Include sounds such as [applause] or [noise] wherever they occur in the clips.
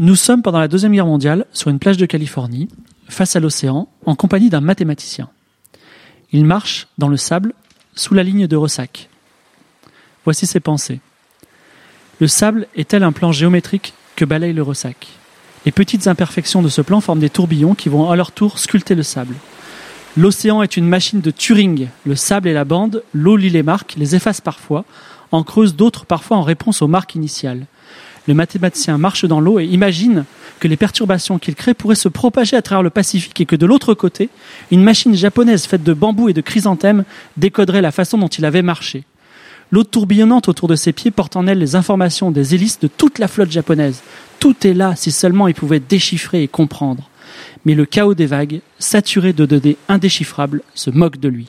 Nous sommes pendant la Deuxième Guerre mondiale sur une plage de Californie, face à l'océan, en compagnie d'un mathématicien. Il marche dans le sable, sous la ligne de ressac. Voici ses pensées. Le sable est tel un plan géométrique que balaye le ressac. Les petites imperfections de ce plan forment des tourbillons qui vont à leur tour sculpter le sable. L'océan est une machine de Turing. Le sable et la bande, l'eau lit les marques, les efface parfois, en creuse d'autres parfois en réponse aux marques initiales. Le mathématicien marche dans l'eau et imagine que les perturbations qu'il crée pourraient se propager à travers le Pacifique et que de l'autre côté, une machine japonaise faite de bambou et de chrysanthèmes décoderait la façon dont il avait marché. L'eau tourbillonnante autour de ses pieds porte en elle les informations des hélices de toute la flotte japonaise. Tout est là si seulement il pouvait déchiffrer et comprendre. Mais le chaos des vagues, saturé de données indéchiffrables, se moque de lui.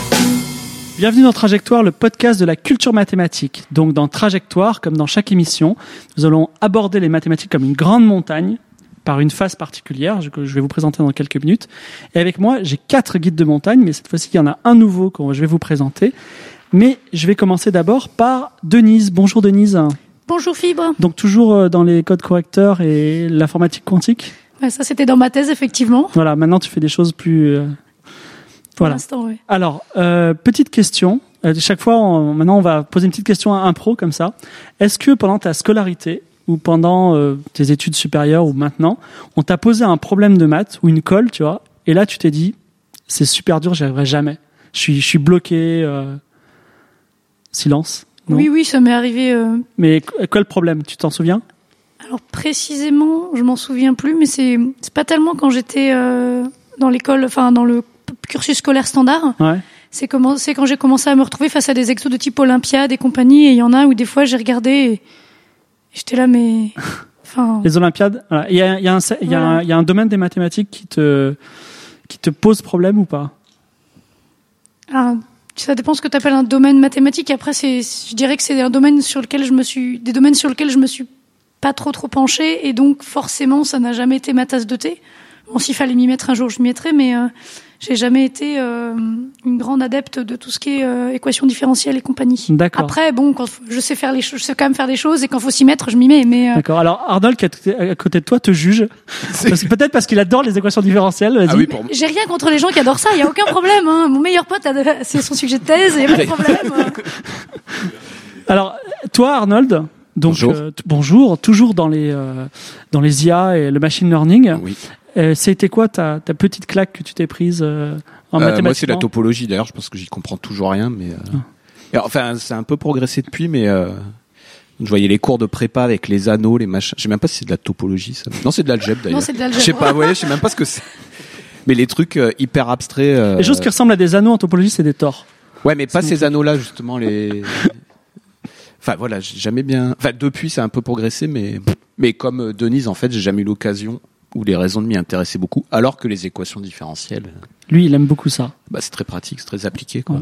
Bienvenue dans Trajectoire, le podcast de la culture mathématique. Donc dans Trajectoire, comme dans chaque émission, nous allons aborder les mathématiques comme une grande montagne par une phase particulière que je vais vous présenter dans quelques minutes. Et avec moi, j'ai quatre guides de montagne, mais cette fois-ci, il y en a un nouveau que je vais vous présenter. Mais je vais commencer d'abord par Denise. Bonjour Denise. Bonjour Fibre. Donc toujours euh, dans les codes correcteurs et l'informatique quantique ouais, Ça, c'était dans ma thèse, effectivement. Voilà, maintenant tu fais des choses plus... Pour voilà. l'instant, oui. Alors, euh, petite question. Euh, chaque fois, on- maintenant, on va poser une petite question à un pro comme ça. Est-ce que pendant ta scolarité ou pendant euh, tes études supérieures ou maintenant, on t'a posé un problème de maths ou une colle, tu vois, et là, tu t'es dit, c'est super dur, j'y arriverai jamais. Je suis, je suis bloqué. euh, Silence. Non? Oui, oui, ça m'est arrivé. Mais qu- quel problème? Tu t'en souviens? Alors précisément, je m'en souviens plus, mais c'est c'est pas tellement quand j'étais euh, dans l'école, enfin dans le cursus scolaire standard. Ouais. C'est quand j'ai commencé à me retrouver face à des exos de type Olympiade et compagnie. Et il y en a où des fois j'ai regardé et, j'étais là, mais [laughs] enfin. Les Olympiades. voilà. Il y a, il y a un, il y a un- il y a un domaine des mathématiques qui te, qui te pose problème ou pas? Ah, ça dépend ce que tu appelles un domaine mathématique. Après, c'est, je dirais que c'est un domaine sur lequel je me suis, des domaines sur lesquels je me suis pas trop trop penchée et donc forcément, ça n'a jamais été ma tasse de thé. Bon, s'il fallait m'y mettre un jour, je m'y mettrais, mais euh, j'ai jamais été euh, une grande adepte de tout ce qui est euh, équation différentielle et compagnie. D'accord. Après, bon, quand je sais faire les choses, je sais quand même faire des choses et quand faut s'y mettre, je m'y mets. Mais euh, D'accord. Alors Arnold qui est à côté de toi te juge. [laughs] Parce que Peut-être parce qu'il adore les équations différentielles. Ah oui, pour moi. j'ai rien contre les gens qui adorent ça. Il y a aucun problème. Hein. Mon meilleur pote, a- c'est son sujet de thèse. Il y a pas de problème. [laughs] Alors toi Arnold. Donc Bonjour. euh, t- bonjour, toujours dans les euh, dans les IA et le machine learning. Oui. Euh, C'était quoi ta, ta petite claque que tu t'es prise euh, en Euh, mathématiques moi, c'est la topologie. D'ailleurs, je pense que j'y comprends toujours rien, mais euh, et enfin, c'est un peu progressé depuis, mais euh, je voyais les cours de prépa avec les anneaux, les machins. Je sais même pas si c'est de la topologie. Ça. Non, c'est de l'algèbre d'ailleurs. Non, c'est de Je l'algèbre. sais pas. Ouais, je sais même pas ce que c'est. Mais les trucs euh, hyper abstraits. euh, Les choses qui ressemblent à des anneaux en topologie, c'est des tors. Ouais, mais pas ces anneaux-là justement. Les. [laughs] Enfin voilà, j'ai jamais bien. Enfin depuis, c'est un peu progressé, mais mais comme euh, Denise, en fait, j'ai jamais eu l'occasion ou les raisons de m'y intéresser beaucoup, alors que les équations différentielles, euh, Lui, il aime beaucoup ça. bah, c'est très pratique, c'est très appliqué, quoi. Ouais.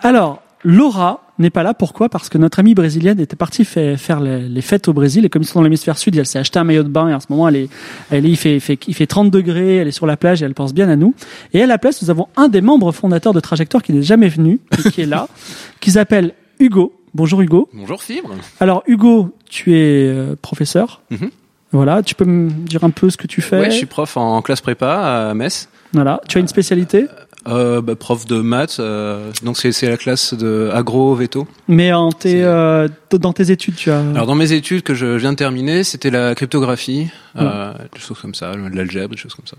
Alors, Laura n'est pas là. Pourquoi? Parce que notre amie brésilienne était partie fait- faire les, les fêtes au Brésil et comme ils sont dans l'hémisphère sud, elle s'est acheté un maillot de bain et en ce moment, elle est, elle est, il fait, il fait, il fait 30 degrés, elle est sur la plage et elle pense bien à nous. Et à la place, nous avons un des membres fondateurs de Trajectoire qui n'est jamais venu et qui est là, [laughs] qui s'appelle Hugo. Bonjour Hugo. Bonjour Fibre. Alors Hugo, tu es euh, professeur. Mhm. Voilà, tu peux me dire un peu ce que tu fais. Ouais, je suis prof en classe prépa à Metz. Voilà, tu as une spécialité, Euh, bah, prof de maths, euh, donc c'est la classe de agro veto. mais en tes, euh, dans tes études, tu as. Alors dans mes études que je viens de terminer, c'était la cryptographie, euh, des choses comme ça, de l'algèbre, des choses comme ça.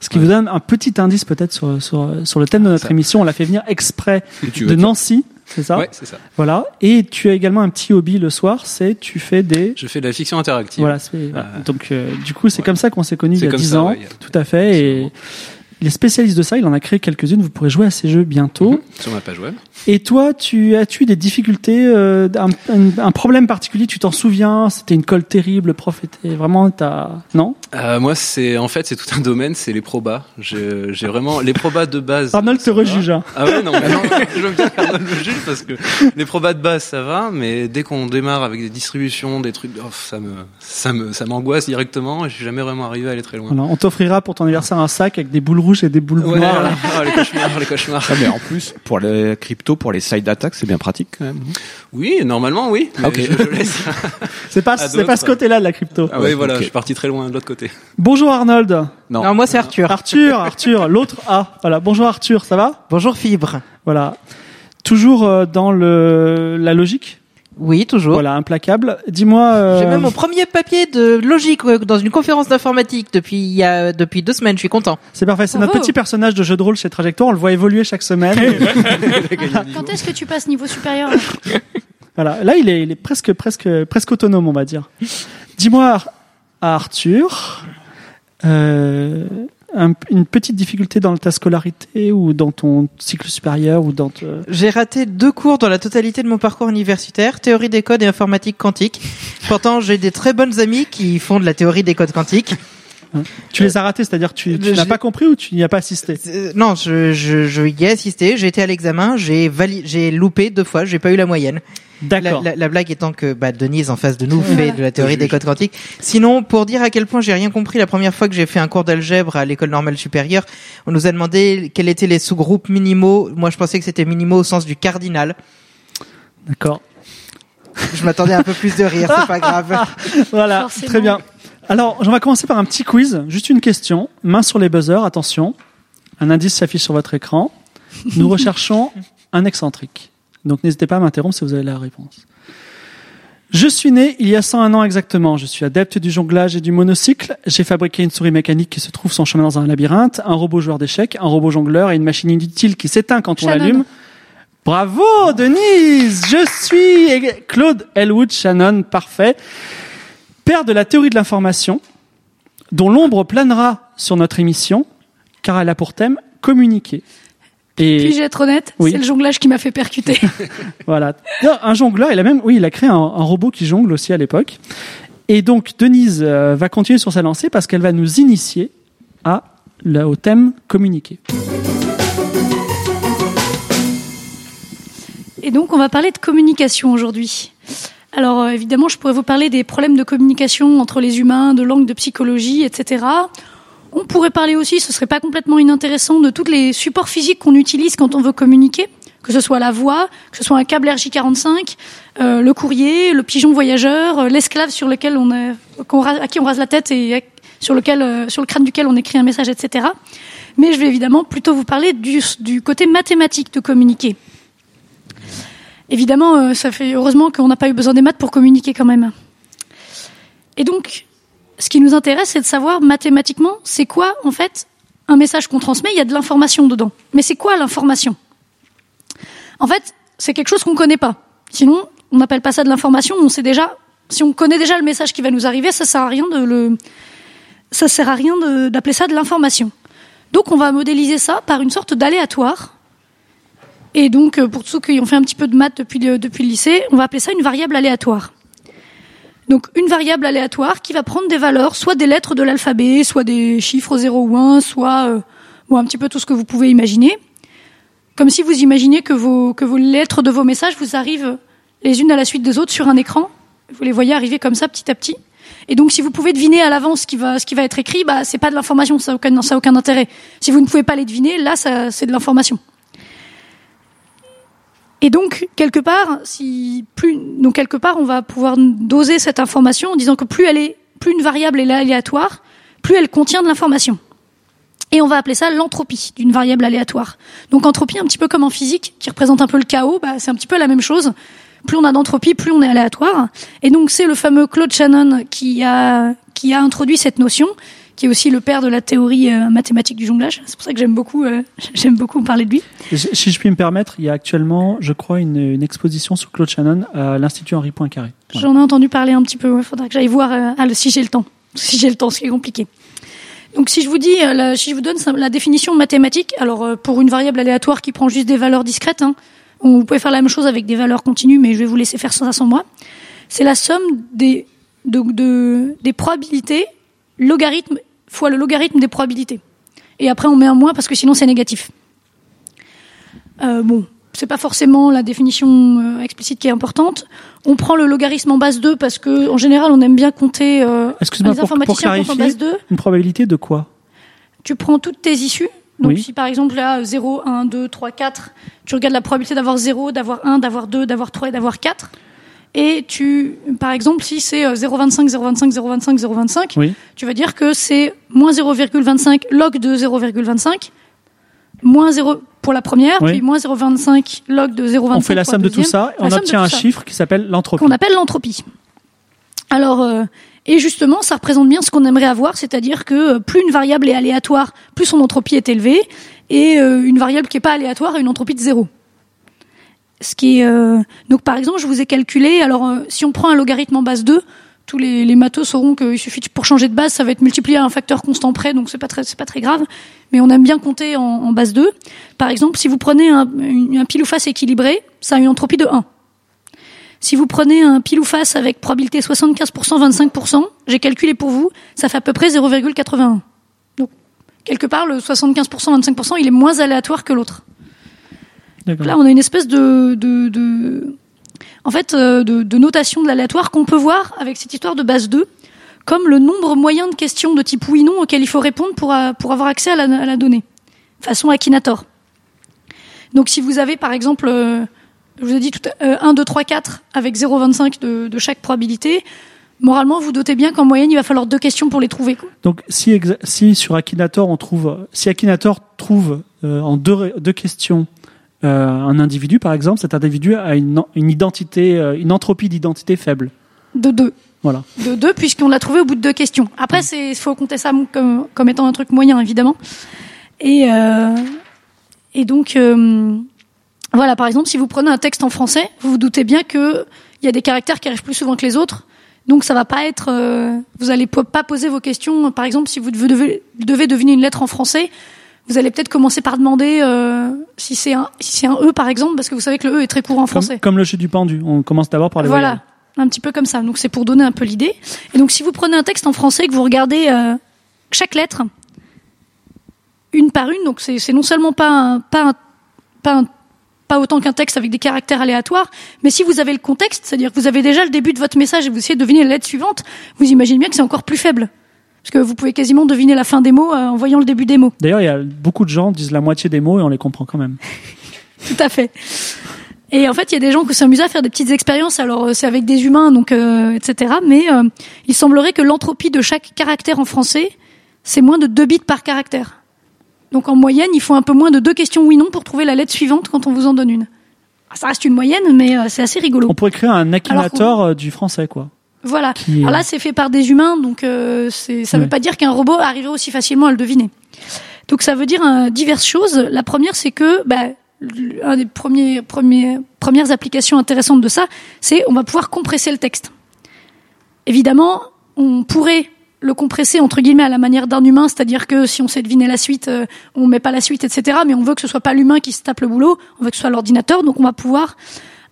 Ce qui vous donne un petit indice peut-être sur, sur, sur le thème de notre Ça- émission. On l'a fait venir exprès de Nancy c'est ça Ouais, c'est ça. Voilà. Et tu as également un petit hobby le soir, c'est tu fais des. Je fais de la fiction interactive. Voilà. c'est- voilà. Euh, Donc euh, du coup, c'est comme ça qu'on s'est connus il y a comme 10 ça, ans. ouais, il y a- Tout à fait. Et. Il est spécialiste de ça. Il en a créé quelques-unes. Vous pourrez jouer à ces jeux bientôt. Mhm, Sur ma page web. Et toi, tu as-tu des difficultés, euh, un, un- un problème particulier Tu t'en souviens C'était une colle terrible, le prof était vraiment t'as non? Euh, moi, c'est en fait, c'est tout un domaine, c'est les probas. J'ai vraiment les probas de base. [laughs] Arnold te rejuge. hein. Ah ouais, non, mais non, [laughs] je veux bien qu'Arnold me juge parce que les probas de base, ça va, mais dès qu'on démarre avec des distributions, des trucs, oh, ça me, ça me, ça m'angoisse directement et je suis jamais vraiment arrivé à aller très loin. Voilà, on t'offrira pour ton anniversaire un sac avec des boules rouges et des boules Ouais, noires. là. ah, les cauchemars, les cauchemars. Ah, mais en plus, pour les crypto, pour les side attacks, c'est bien pratique quand même. Oui, normalement, oui. Mais Ok. je, je laisse. [laughs] C'est pas, c'est pas ce côté-là de la crypto. Ah oui, ouais, voilà, je suis parti très loin de l'autre côté. Bonjour Arnold. Non. Non, moi c'est Arthur. Arthur, [laughs] Arthur, l'autre A. Voilà, bonjour Arthur, ça va? Bonjour Fibre. Voilà. Toujours euh, dans le la logique? Oui, toujours. Voilà, implacable. Dis-moi. euh, J'ai même mon premier papier de logique euh, dans une conférence d'informatique depuis il y a depuis deux semaines. Je suis content. C'est parfait. C'est notre petit personnage de jeu de rôle chez Trajectoire. On le voit évoluer chaque semaine. [laughs] [laughs] Quand est-ce que tu passes niveau supérieur? Là voilà. Là, il est, il est presque, presque, presque autonome, on va dire. Dis-moi, Ar- Arthur, euh, un- une petite difficulté dans ta scolarité ou dans ton cycle supérieur ou dans te- J'ai raté deux cours dans la totalité de mon parcours universitaire, théorie des codes et informatique quantique. Pourtant, j'ai des très bonnes amies qui font de la théorie des codes quantiques. tu les as ratés, c'est-à-dire tu, tu Euh, n'as pas compris ou tu n'y as pas assisté? Euh, non, je, je, je y ai assisté, j'ai été à l'examen, j'ai vali- j'ai loupé deux fois, j'ai pas eu la moyenne. La, D'accord. la- la blague étant que bah, Denise en face de nous fait Voilà. de la théorie des codes quantiques. Sinon, pour dire à quel point j'ai rien compris, la première fois que j'ai fait un cours d'algèbre à l'école normale supérieure, on nous a demandé quels étaient les sous-groupes minimaux. Moi, je pensais que c'était minimaux au sens du cardinal. D'accord. Je m'attendais à un peu plus de rire, c'est pas grave. [laughs] Voilà, Forcément. très bien. Alors, on va commencer par un petit quiz. Juste une question. Main sur les buzzers, attention. Un indice s'affiche sur votre écran. Nous [laughs] recherchons un excentrique. Donc, n'hésitez pas à m'interrompre si vous avez la réponse. Je suis né il y a 101 ans exactement. Je suis adepte du jonglage et du monocycle. J'ai fabriqué une souris mécanique qui se trouve son chemin dans un labyrinthe, un robot joueur d'échecs, un robot jongleur et une machine inutile qui s'éteint quand on l'allume. Bravo, Denise! Je suis Claude Elwood Shannon, parfait. Père de la théorie de l'information, dont l'ombre planera sur notre émission, car elle a pour thème communiquer. Et Puis-je être honnête Oui. C'est le jonglage qui m'a fait percuter. [laughs] voilà. Un jongleur, il a même, oui, il a créé un, un robot qui jongle aussi à l'époque. Et donc, Denise euh, va continuer sur sa lancée parce qu'elle va nous initier à, là, au thème communiquer. Et donc, on va parler de communication aujourd'hui. Alors, euh, évidemment, je pourrais vous parler des problèmes de communication entre les humains, de langue, de psychologie, etc. On pourrait parler aussi, ce serait pas complètement inintéressant, de tous les supports physiques qu'on utilise quand on veut communiquer, que ce soit la voix, que ce soit un câble RJ45, euh, le courrier, le pigeon voyageur, euh, l'esclave sur lequel on à qui on rase la tête et à- sur lequel, euh, sur le crâne duquel on écrit un message, etc. Mais je vais évidemment plutôt vous parler du, du côté mathématique de communiquer. Évidemment, euh, ça fait heureusement qu'on n'a pas eu besoin des maths pour communiquer quand même. Et donc, ce qui nous intéresse, c'est de savoir mathématiquement, c'est quoi en fait un message qu'on transmet. Il y a de l'information dedans, mais c'est quoi l'information? En fait, c'est quelque chose qu'on connaît pas. Sinon, on n'appelle pas ça de l'information. On sait déjà, si on connaît déjà le message qui va nous arriver, ça sert à rien de le, ça sert à rien d'appeler ça de l'information. Donc, on va modéliser ça par une sorte d'aléatoire. Et donc, euh, pour ceux qui ont fait un petit peu de maths depuis le lycée, on va appeler ça une variable aléatoire. Donc, une variable aléatoire qui va prendre des valeurs, soit des lettres de l'alphabet, soit des chiffres 0 ou 1, soit euh, ou un petit peu tout ce que vous pouvez imaginer. Comme si vous imaginez que vos, que vos lettres de vos messages vous arrivent les unes à la suite des autres sur un écran. Vous les voyez arriver comme ça petit à petit. Et donc, si vous pouvez deviner à l'avance ce qui va, ce qui va être écrit, bah, c'est pas de l'information, ça n'a aucun, aucun intérêt. Si vous ne pouvez pas les deviner, là, c'est de l'information. Et donc, quelque part, si plus, donc quelque part, on va pouvoir doser cette information en disant que plus elle est, plus une variable est aléatoire, plus elle contient de l'information. Et on va appeler ça l'entropie d'une variable aléatoire. Donc entropie, un petit peu comme en physique, qui représente un peu le chaos, bah, c'est un petit peu la même chose. Plus on a d'entropie, plus on est aléatoire. Et donc c'est le fameux Claude Shannon qui a, qui a introduit cette notion, qui est aussi le père de la théorie euh, mathématique du jonglage. C'est pour ça que j'aime beaucoup, euh, [laughs] j'aime beaucoup parler de lui. Si je puis me permettre, il y a actuellement, je crois, une, une exposition sur Claude Shannon à l'Institut Henri Poincaré. Voilà. J'en ai entendu parler un petit peu. Il faudra que j'aille voir euh, ah, si j'ai le temps. Si j'ai le temps, ce qui est compliqué. Donc, si je vous dis, la- si je vous donne la définition mathématique, alors pour une variable aléatoire qui prend juste des valeurs discrètes, hein, vous pouvez faire la même chose avec des valeurs continues, mais je vais vous laisser faire ça sans moi. C'est la somme des de, de- des probabilités logarithme fois le logarithme des probabilités. Et après, on met un moins parce que sinon c'est négatif. Euh, bon, c'est pas forcément la définition euh, explicite qui est importante. On prend le logarithme en base 2 parce que en général, on aime bien compter. Euh, Excuse-moi, pour, pour comptent en clarifier, base 2. une probabilité de quoi? Tu prends toutes tes issues. Donc, Oui. si par exemple là, 0, 1, 2, 3, 4, tu regardes la probabilité d'avoir 0, d'avoir 1, d'avoir 2, d'avoir 3 et d'avoir 4. Et tu, par exemple, si c'est euh, 0,25, 0,25, 0,25, 0,25, Oui. tu vas dire que c'est moins 0,25 log de 0,25, moins 0 pour la première, Oui. puis moins 0,25 log de 0,25 On fait la somme de tout ça et on obtient un ça chiffre qui s'appelle l'entropie. qu'on appelle l'entropie. Alors, euh, et justement, ça représente bien ce qu'on aimerait avoir, c'est-à-dire que euh, plus une variable est aléatoire, plus son entropie est élevée, et euh, une variable qui est pas aléatoire a une entropie de zéro. Ce qui euh, donc par exemple, je vous ai calculé. Alors, euh, si on prend un logarithme en base 2, tous les, matheux sauront qu'il suffit pour changer de base, ça va être multiplié à un facteur constant près, donc c'est pas très, pas très grave. Mais on aime bien compter en, base 2. Par exemple, si vous prenez un, un pile ou face équilibré, ça a une entropie de 1. Si vous prenez un pile ou face avec probabilité 75%, 25%, j'ai calculé pour vous, ça fait à peu près 0,81. Donc, quelque part, le 75%, 25%, il est moins aléatoire que l'autre. Là, on a une espèce de, de, de en fait, euh, de, de notation de l'aléatoire qu'on peut voir avec cette histoire de base 2, comme le nombre moyen de questions de type oui/non auxquelles il faut répondre pour, euh, pour avoir accès à la, à la donnée, façon Akinator. Donc, si vous avez, par exemple, euh, je vous ai dit tout euh, 1, 2, 3, 4 avec 0,25 de, de chaque probabilité, moralement, vous doutez bien qu'en moyenne, il va falloir deux questions pour les trouver. quoi. Donc, si, si sur Akinator on trouve, si Akinator trouve euh, en deux, deux questions euh, un individu, par exemple, cet individu a une, en- une identité, euh, une entropie d'identité faible. De 2. Voilà. de 2 puisqu'on l'a trouvé au bout de deux questions. Après, c'est faut compter ça comme, comme étant un truc moyen évidemment. Et euh, et donc euh, voilà, par exemple, si vous prenez un texte en français, vous vous doutez bien que il y a des caractères qui arrivent plus souvent que les autres. Donc ça va pas être, euh, vous allez pas poser vos questions. Par exemple, si vous devez, devez deviner une lettre en français, vous allez peut-être commencer par demander euh, si c'est un si c'est un e par exemple, parce que vous savez que le e est très courant en français. comme le jeu du pendu. On commence d'abord par les Voilà, voyelles. un petit peu comme ça. Donc c'est pour donner un peu l'idée. Et donc si vous prenez un texte en français et que vous regardez euh, chaque lettre une par une, donc c'est c'est non seulement pas un, pas un- pas un- pas autant qu'un texte avec des caractères aléatoires, mais si vous avez le contexte, c'est-à-dire que vous avez déjà le début de votre message et vous essayez de deviner la lettre suivante, vous imaginez bien que c'est encore plus faible. Parce que vous pouvez quasiment deviner la fin des mots euh, en voyant le début des mots. D'ailleurs, il y a beaucoup de gens disent la moitié des mots et on les comprend quand même. [laughs] Tout à fait. Et en fait, il y a des gens qui s'amusent à faire des petites expériences. Alors, euh, c'est avec des humains, donc euh, etc. Mais euh, il semblerait que l'entropie de chaque caractère en français, c'est moins de 2 bits par caractère. Donc, en moyenne, il faut un peu moins de deux questions oui/non pour trouver la lettre suivante quand on vous en donne une. Ah, Ça reste une moyenne, mais euh, c'est assez rigolo. On pourrait créer un Akinator du français, quoi. Voilà. Qui Alors là, c'est fait par des humains, donc euh, c'est- ça ne Ouais. veut pas dire qu'un robot arriverait aussi facilement à le deviner. Donc ça veut dire euh, diverses choses. La première, c'est que bah, un des premiers, premiers, premières applications intéressantes de ça, c'est on va pouvoir compresser le texte. Évidemment, on pourrait le compresser entre guillemets à la manière d'un humain, c'est-à-dire que si on sait deviner la suite, euh, on met pas la suite, etc. Mais on veut que ce soit pas l'humain qui se tape le boulot, on veut que ce soit l'ordinateur, donc on va pouvoir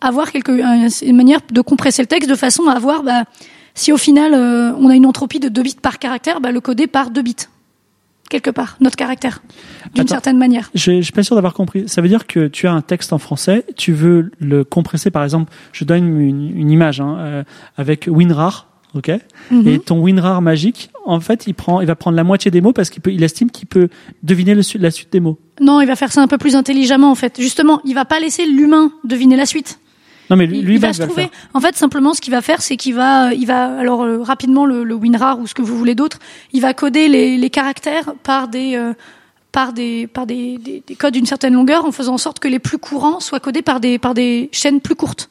avoir quelque, un- une manière de compresser le texte de façon à avoir, bah, si au final euh, on a une entropie de 2 bits par caractère, bah, le coder par 2 bits quelque part, notre caractère, d'une certaine manière. Je, je suis pas sûr d'avoir compris. Ça veut dire que tu as un texte en français, tu veux le compresser, par exemple, je donne une, une image hein, euh, avec WinRAR, ok? Mhm. Et ton WinRAR magique, en fait, il prend, il va prendre la moitié des mots parce qu'il peut, il estime qu'il peut deviner le, la suite des mots. Non, il va faire ça un peu plus intelligemment en fait. Justement, il va pas laisser l'humain deviner la suite. Non, mais lui, il, lui il va se trouver. En fait, simplement, ce qu'il va faire, c'est qu'il va, il va, alors euh, rapidement le, le WinRAR ou ce que vous voulez d'autre, il va coder les, les caractères par des, euh, par des, par des, des, des codes d'une certaine longueur, en faisant en sorte que les plus courants soient codés par des, par des chaînes plus courtes.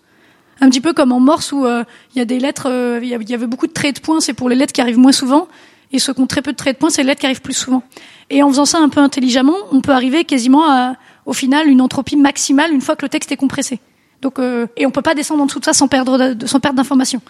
Un petit peu comme en Morse où euh, il y a des lettres, euh, il y y avait beaucoup de traits de points, c'est pour les lettres qui arrivent moins souvent. Et ceux qui ont très peu de traits de points, c'est les lettres qui arrivent plus souvent. Et en faisant ça un peu intelligemment, on peut arriver quasiment à, au final, une entropie maximale une fois que le texte est compressé. Donc, euh, et on peut pas descendre en dessous de ça sans perdre, de- sans perdre d'informations.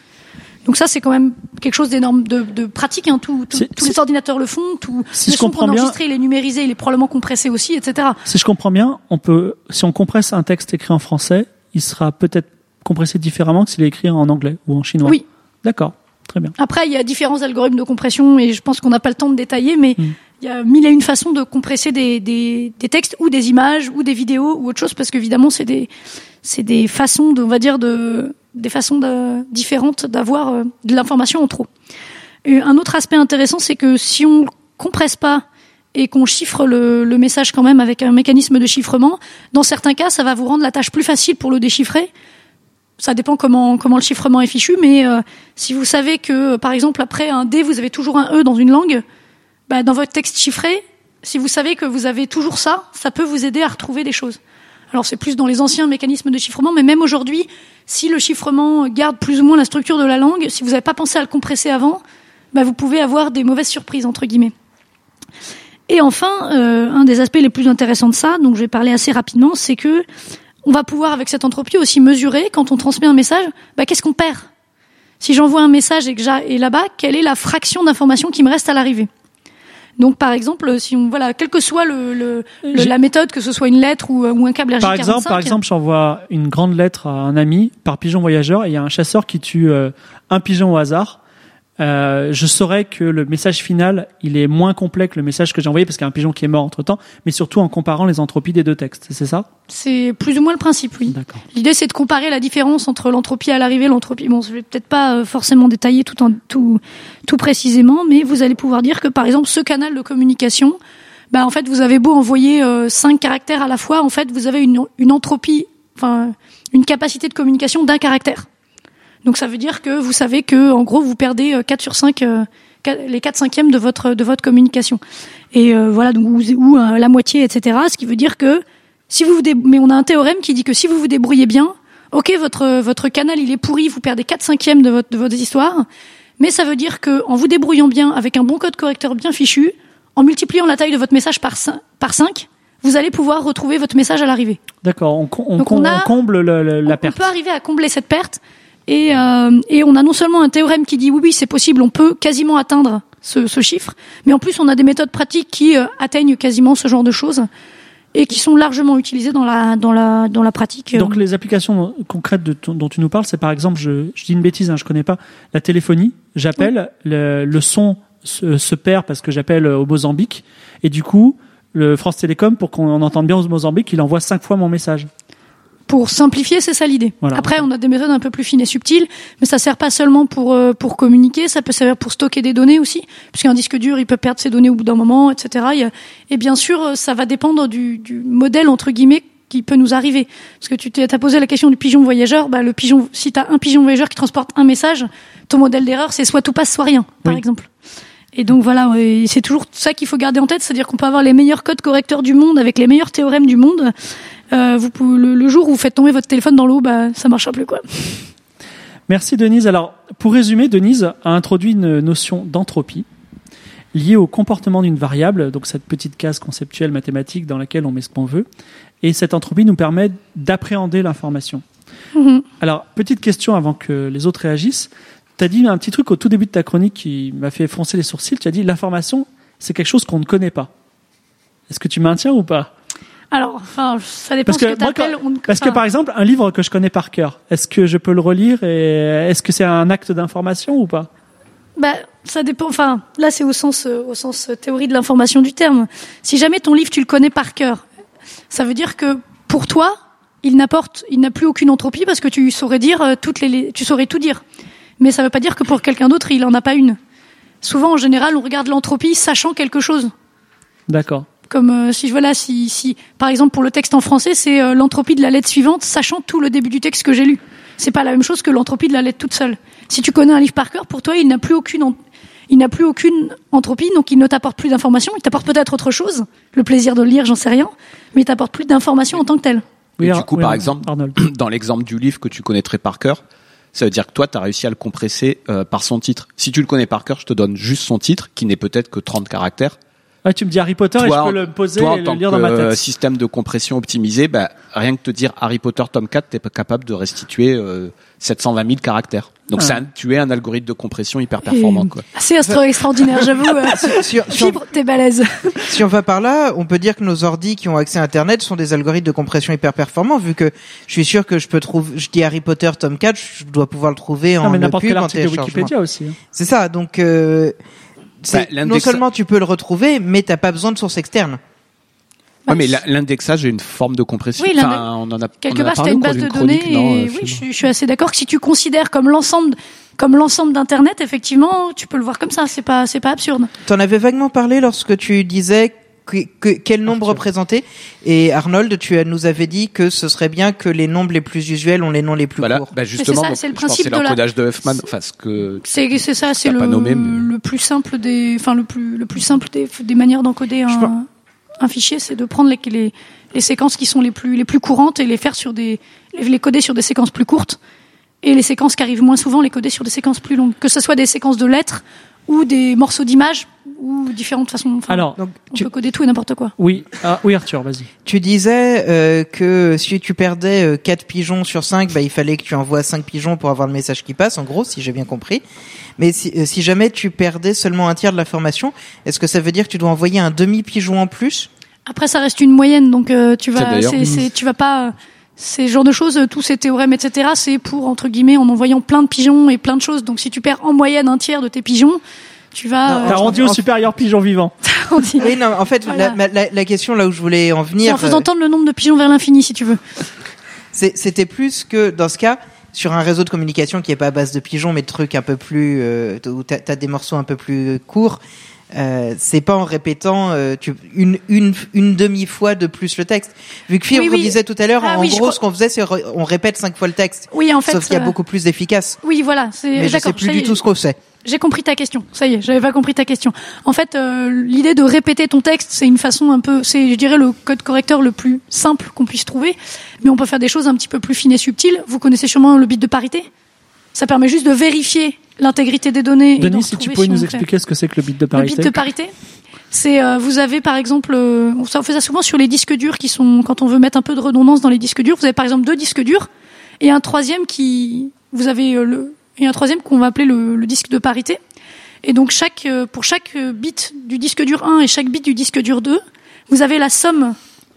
Donc ça, c'est quand même quelque chose d'énorme, de, de pratique. Hein. Tout, tous les ordinateurs le font. Tout, Si le je comprends bien- il est numérisé, il est probablement compressé aussi, etc. Si je comprends bien, on peut, si on compresse un texte écrit en français, il sera peut-être compressé différemment que s'il est écrit en anglais ou en chinois. Oui. D'accord. Très bien. Après, il y a différents algorithmes de compression et je pense qu'on n'a pas le temps de détailler, mais Mm. il y a mille et une façons de compresser des, des, des textes ou des images ou des vidéos ou autre chose parce qu'évidemment, c'est des, c'est des façons de, on va dire, de, des façons différentes d'avoir euh, de l'information en trop. Et un autre aspect intéressant, c'est que si on compresse pas et qu'on chiffre le, le message quand même avec un mécanisme de chiffrement, dans certains cas, ça va vous rendre la tâche plus facile pour le déchiffrer. Ça dépend comment, comment le chiffrement est fichu, mais euh, si vous savez que, par exemple, après un D, vous avez toujours un E dans une langue, bah, dans votre texte chiffré, si vous savez que vous avez toujours ça, ça peut vous aider à retrouver des choses. Alors c'est plus dans les anciens mécanismes de chiffrement, mais même aujourd'hui, si le chiffrement garde plus ou moins la structure de la langue, si vous n'avez pas pensé à le compresser avant, bah, vous pouvez avoir des mauvaises surprises entre guillemets. Et enfin, euh, un des aspects les plus intéressants de ça, donc je vais parler assez rapidement, c'est que on va pouvoir avec cette entropie aussi mesurer quand on transmet un message, bah, qu'est-ce qu'on perd? Si j'envoie un message et que j'ai là-bas, quelle est la fraction d'information qui me reste à l'arrivée? Donc par exemple, si on voilà, quelle que soit le, le- le- J'ai- la méthode, que ce soit une lettre ou, ou un câble RJ45. Par exemple, par exemple, j'envoie une grande lettre à un ami par pigeon voyageur et il y a un chasseur qui tue euh, un pigeon au hasard. Euh, je saurais que le message final, il est moins complet que le message que j'ai envoyé parce qu'il y a un pigeon qui est mort entre temps, mais surtout en comparant les entropies des deux textes. C'est ça? C'est plus ou moins le principe, oui. L'idée, c'est de comparer la différence entre l'entropie à l'arrivée et l'entropie. Bon, je vais peut-être pas euh, forcément détailler tout, en, tout, tout précisément, mais vous allez pouvoir dire que, par exemple, ce canal de communication, bah, en fait, vous avez beau envoyer euh, cinq caractères à la fois, en fait, vous avez une, une entropie, enfin, une capacité de communication d'un caractère. Donc, ça veut dire que vous savez que, en gros, vous perdez euh, 4 sur 5, euh, quatre- les 4 cinquièmes de votre, de votre communication. Et euh, voilà, donc, ou, ou, euh, la moitié, etc. Ce qui veut dire que, si vous vous dé- mais on a un théorème qui dit que si vous vous débrouillez bien, ok, votre votre canal il est pourri, vous perdez 4 cinquièmes de votre de votre histoire, mais ça veut dire que en vous débrouillant bien avec un bon code correcteur bien fichu, en multipliant la taille de votre message par 5, par 5 vous allez pouvoir retrouver votre message à l'arrivée. D'accord. On, on, on on comble le- le- la on perte. peut arriver à combler cette perte et euh, et on a non seulement un théorème qui dit oui oui c'est possible, on peut quasiment atteindre ce, ce chiffre, mais en plus on a des méthodes pratiques qui euh, atteignent quasiment ce genre de choses et qui sont largement utilisées dans la dans la dans la pratique. Donc les applications concrètes de ton- dont tu nous parles, c'est par exemple, je, je dis une bêtise, hein, je connais pas, la téléphonie. J'appelle, le, le son se, se perd parce que j'appelle au Mozambique, et du coup, le France Télécom, pour qu'on entende bien au Mozambique, il envoie cinq fois mon message. Pour simplifier, c'est ça l'idée. Voilà. Après, on a des méthodes un peu plus fines et subtiles, mais ça sert pas seulement pour euh, pour communiquer, ça peut servir pour stocker des données aussi, puisqu'un disque dur, il peut perdre ses données au bout d'un moment, etc. Et bien sûr, euh, ça va dépendre du, du modèle entre guillemets qui peut nous arriver. Parce que tu t'es- t'as posé la question du pigeon voyageur, bah le pigeon, si t'as un pigeon voyageur qui transporte un message, ton modèle d'erreur, c'est soit tout passe, soit rien, par Oui. exemple. Et donc voilà, c'est toujours ça qu'il faut garder en tête, c'est-à-dire qu'on peut avoir les meilleurs codes correcteurs du monde avec les meilleurs théorèmes du monde. Euh, vous pouvez, le, le jour où vous faites tomber votre téléphone dans l'eau, bah ça marchera plus quoi. Merci Denise. Alors, pour résumer, Denise a introduit une notion d'entropie liée au comportement d'une variable, donc cette petite case conceptuelle mathématique dans laquelle on met ce qu'on veut. Et cette entropie nous permet d'appréhender l'information. Mhm. Alors, petite question avant que les autres réagissent. Tu as dit un petit truc au tout début de ta chronique qui m'a fait froncer les sourcils. Tu as dit l'information, c'est quelque chose qu'on ne connaît pas. Est-ce que tu maintiens ou pas? Alors, enfin, ça dépend Parce ce que que moi, on- Parce que par exemple, un livre que je connais par cœur, est-ce que je peux le relire et est-ce que c'est un acte d'information ou pas? Bah, ça dépend. Enfin, là, c'est au sens, euh, au sens euh, théorie de l'information du terme. Si jamais ton livre, tu le connais par cœur, ça veut dire que pour toi, il n'apporte, il n'a plus aucune entropie parce que tu saurais dire euh, toutes les, tu saurais tout dire. Mais ça veut pas dire que pour quelqu'un d'autre, il en a pas une. Souvent, en général, on regarde l'entropie sachant quelque chose. D'accord. Comme euh, si je voilà, si, si, par exemple, pour le texte en français, c'est euh, l'entropie de la lettre suivante, sachant tout le début du texte que j'ai lu. C'est pas la même chose que l'entropie de la lettre toute seule. Si tu connais un livre par cœur, pour toi, il n'a plus aucune, en- il n'a plus aucune entropie, donc il ne t'apporte plus d'informations. Il t'apporte peut-être autre chose, le plaisir de le lire, j'en sais rien, mais il t'apporte plus d'informations en tant que tel. Et Ar- du coup, par exemple, Arnold. [clears throat] dans l'exemple du livre que tu connaîtrais par cœur, Ça veut dire que toi, tu as réussi à le compresser euh, par son titre. Si tu le connais par cœur, je te donne juste son titre, qui n'est peut-être que 30 caractères. Ah, tu me dis Harry Potter et je Toi, peux le poser toi, et le lire dans ma euh, tête. système de compression optimisé, bah, rien que te dire Harry Potter tome 4, t'es pas capable de restituer euh, 720 000 caractères. Donc Ah. c'est un- tu es un algorithme de compression hyper performant. Quoi. C'est extraordinaire, j'avoue. euh, Sur- sur- Fibre, t'es balèze. [laughs] si on va par là, on peut dire que nos ordis qui ont accès à Internet sont des algorithmes de compression hyper performants, vu que je suis sûr que je peux trouver, je dis Harry Potter tome 4, je dois pouvoir le trouver en mais n'importe quel en article de. Wikipédia aussi. hein. C'est ça, donc euh, c'est- Bah, non seulement tu peux le retrouver, mais t'as pas besoin de source externe. Ouais, mais l'indexage est une forme de compression. Oui, Enfin, on en a, Quelque on en a part, c'était une base de données. non, et oui, je, suis- je suis assez d'accord que si tu considères comme l'ensemble, comme l'ensemble d'internet, effectivement, tu peux le voir comme ça. C'est pas, c'est pas absurde. T'en avais vaguement parlé lorsque tu disais que, que- quel nombre représentait, et Arnold, tu nous avais dit que ce serait bien que les nombres les plus usuels ont les noms les plus Voilà, courts. bah justement, c'est le je pense que principe c'est de la- l'encodage de Huffman, enfin ce que C'est, c'est ça, c'est le, pas nommé, mais- le plus simple des, enfin le plus, le plus simple des, des manières d'encoder Je un, un fichier, c'est de prendre les, séquences qui sont les plus, courantes et les faire sur des, les, les coder sur des séquences plus courtes, et les séquences qui arrivent moins souvent, les coder sur des séquences plus longues, que ce soit des séquences de lettres ou des morceaux d'images ou différentes façons. Enfin, Alors, Donc, on tu, peut coder tout et n'importe quoi. oui, ah, oui Arthur, vas-y. tu disais euh, que si tu perdais euh, 4 pigeons sur 5, bah, il fallait que tu envoies 5 pigeons pour avoir le message qui passe, en gros, si j'ai bien compris. Mais si, euh, si jamais tu perdais seulement un tiers de l'information, est-ce que ça veut dire que tu dois envoyer un demi-pigeon en plus? Après, ça reste une moyenne, donc euh, tu vas, d'ailleurs- c'est, c'est- tu vas pas, euh, ces genres de choses, tous ces théorèmes, etc. C'est pour entre guillemets en envoyant plein de pigeons et plein de choses. Donc, si tu perds en moyenne un tiers de tes pigeons, tu vas. Euh, T'as rendu au en- supérieur pigeon vivant. [laughs] Oui, non, en fait, Voilà. la, la- la question là où je voulais en c'est venir, en faisant euh, tendre le nombre de pigeons vers l'infini, si tu veux. c'est- c'était plus que dans ce cas, sur un réseau de communication qui est pas à base de pigeons, mais de trucs un peu plus, euh, où t'as as des morceaux un peu plus courts. Euh, c'est pas en répétant euh, tu, une, une, une demi fois de plus le texte. Vu que Fibre Oui, oui. disait tout à l'heure, Ah en oui, gros, ce qu'on faisait, c'est on répète cinq fois le texte. Oui, en fait. Sauf qu'il y a euh, beaucoup plus efficace. Oui, voilà. C'est Mais je sais plus du tout ce qu'on sait. J'ai compris ta question. Ça y est, j'avais pas compris ta question. En fait, euh, l'idée de répéter ton texte, c'est une façon un peu, c'est, je dirais, le code correcteur le plus simple qu'on puisse trouver. Mais on peut faire des choses un petit peu plus fines et subtiles. Vous connaissez sûrement le bit de parité. Ça permet juste de vérifier l'intégrité des données. Denis, si tu pouvais si nous expliquer ce que c'est que le bit de Le parité. bit de parité, c'est euh, vous avez par exemple, euh, on ça- on fait ça souvent sur les disques durs qui sont quand on veut mettre un peu de redondance dans les disques durs. Vous avez par exemple deux disques durs et un troisième qui vous avez euh, le et un troisième qu'on va appeler le, le disque de parité. Et donc chaque euh, pour chaque bit du disque dur 1 et chaque bit du disque dur 2, vous avez la somme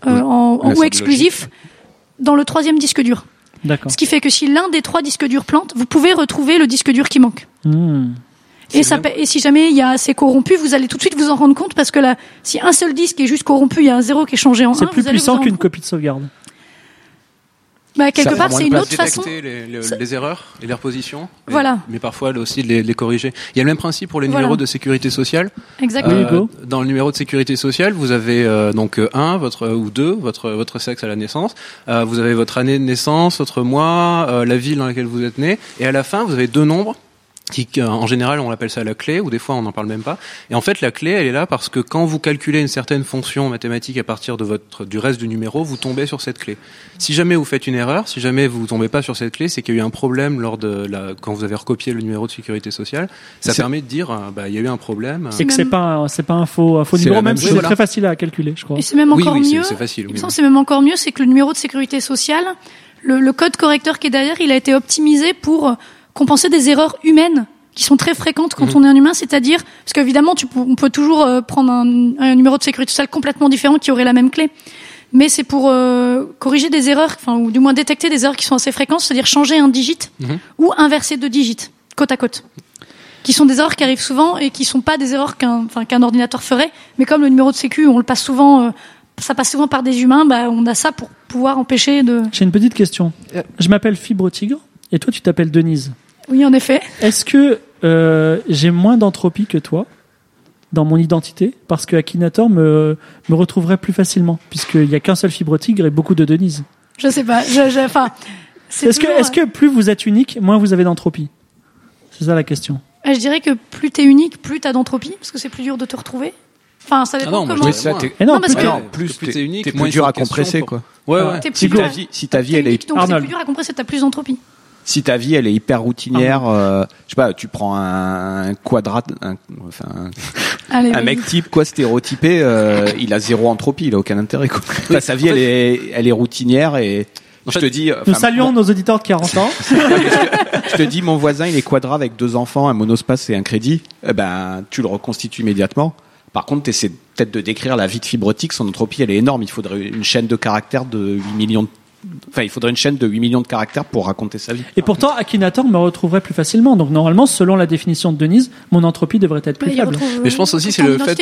euh, Oui, en, en somme exclusif dans le troisième disque dur. D'accord. Ce qui fait que si l'un des trois disques durs plante, vous pouvez retrouver le disque dur qui manque. Hmm. Et, ça, pa- et si jamais il y a c'est corrompu, vous allez tout de suite vous en rendre compte parce que là, si un seul disque est juste corrompu, il y a un zéro qui est changé en C'est un, plus vous allez puissant qu'une copie de sauvegarde. Bah, quelque part, c'est une autre façon. détecter les, les- les erreurs et les repositions. mais- Voilà. Mais parfois aussi de les, les corriger. Il y a le même principe pour les Voilà. numéros de sécurité sociale. Exactement. Hugo. dans le numéro de sécurité sociale, vous avez euh, donc euh, un, votre ou deux, votre votre sexe à la naissance. Euh, vous avez votre année de naissance, votre mois, euh, la ville dans laquelle vous êtes né, et à la fin, vous avez deux nombres. Qui, euh, en général, on appelle ça la clé, ou des fois on n'en parle même pas. Et en fait, la clé, elle est là parce que quand vous calculez une certaine fonction mathématique à partir de votre du reste du numéro, vous tombez sur cette clé. Si jamais vous faites une erreur, si jamais vous tombez pas sur cette clé, c'est qu'il y a eu un problème lors de la quand vous avez recopié le numéro de sécurité sociale. Ça permet de dire, euh, bah, il y a eu un problème. C'est que c'est pas un- c'est pas un faux un faux numéro même même si chose. c'est Voilà. très facile à calculer, je crois. Et c'est même encore oui, mieux. c'est facile. Il oui, c'est même encore mieux, c'est que le numéro de sécurité sociale, le, le code correcteur qui est derrière, il a été optimisé pour compenser des erreurs humaines qui sont très fréquentes quand Mhm. on est un humain, c'est-à-dire parce qu'évidemment, tu peux, on peut toujours euh, prendre un, un numéro de sécurité sociale complètement différent qui aurait la même clé. Mais c'est pour euh, corriger des erreurs, enfin ou du moins détecter des erreurs qui sont assez fréquentes, c'est-à-dire changer un digit Mhm. ou inverser deux digits côte à côte, qui sont des erreurs qui arrivent souvent et qui sont pas des erreurs qu'un enfin, qu'un ordinateur ferait, mais comme le numéro de sécu, on le passe souvent, euh, ça passe souvent par des humains, bah, on a ça pour pouvoir empêcher de. J'ai une petite question. Euh. Je m'appelle Fibre Tigre et toi tu t'appelles Denise. Oui, en effet. Est-ce que euh, j'ai moins d'entropie que toi dans mon identité? Parce que Akinator me me retrouverait plus facilement puisqu'il y a qu'un seul Fibre Tigre et beaucoup de Denise. Je sais pas. Je, je- enfin, Est-ce que est-ce que plus vous êtes unique, moins vous avez d'entropie? C'est ça la question. euh, Je dirais que plus t'es unique, plus t'as d'entropie, parce que c'est plus dur de te retrouver. Enfin, ça Ah dépend non, moi, comment. moins. Et non, Non, parce plus que- que- non, plus t'es unique, t'es moins dur à compresser pour- quoi. Ouais, Ah. ouais. T'es Si ta vie, si ta vie elle est Donc c'est plus dur à compresser, t'as plus d'entropie. Si ta vie elle est hyper routinière, euh, je sais pas, tu prends un, quadrat, un, enfin un, [laughs] Allez, un vas-y. mec type quoi stéréotypé, euh, il a zéro entropie, il a aucun intérêt quoi. Enfin, sa vie elle est, elle est routinière et je te dis, Nous saluons mon- nos auditeurs de 40 ans. [laughs] je te dis mon voisin il est quadra avec deux enfants, un monospace et un crédit, eh ben tu le reconstitues immédiatement. Par contre, essaies peut-être de décrire la vie de fibrotique, son entropie elle est énorme, il faudrait une chaîne de caractères de 8 millions de... Enfin, il faudrait une chaîne de 8 millions de caractères pour raconter sa vie. Et pourtant, Akinator me retrouverait plus facilement. Donc normalement, selon la définition de Denise, mon entropie devrait être plus Ouais, faible. retrouve, Mais je pense aussi, euh, c'est le fait.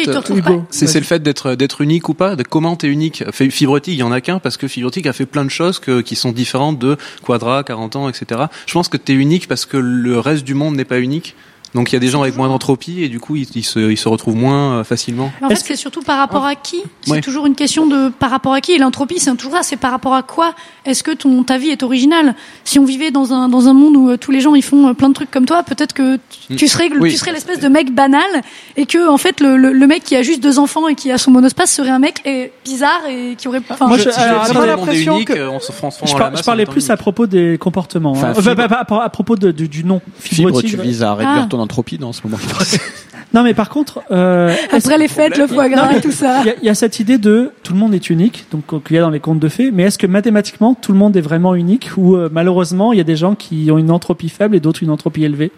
C'est c'est le fait d'être d'être unique ou pas, de comment t'es unique. Fibrotique, il y en a qu'un parce que Fibrotique a fait plein de choses que, qui sont différentes de Quadra, 40 ans, etc. Je pense que t'es unique parce que le reste du monde n'est pas unique. Donc il y a des gens avec moins d'entropie et du coup ils, ils se, ils se retrouvent moins euh, facilement. Mais en fait, Est-ce que- c'est surtout par rapport à qui? C'est Ouais. toujours une question de par rapport à qui. Et l'entropie, c'est toujours ça. C'est par rapport à quoi est-ce que ton ta vie est originale? Si on vivait dans un dans un monde où euh, tous les gens ils font euh, plein de trucs comme toi, peut-être que tu, tu serais Oui. tu serais l'espèce de mec banal et que en fait le, le, le mec qui a juste deux enfants et qui a son monospace serait un mec eh, bizarre et qui aurait. Enfin, Moi, je- je- Si alors, si attendez, le monde est l'impression unique, que- on se transforme Je, en par- la masse. je parlais plus à propos des comportements. Enfin, hein. À propos de- du, du nom. Fibre, tu vises à réduire Ah. Ton entropie dans ce moment. [laughs] Non, mais par contre, euh, après les fêtes, le foie gras et tout ça. il y, y a cette idée de tout le monde est unique, donc qu'il y a dans les contes de fées. Mais est-ce que mathématiquement tout le monde est vraiment unique ou euh, malheureusement il y a des gens qui ont une entropie faible et d'autres une entropie élevée?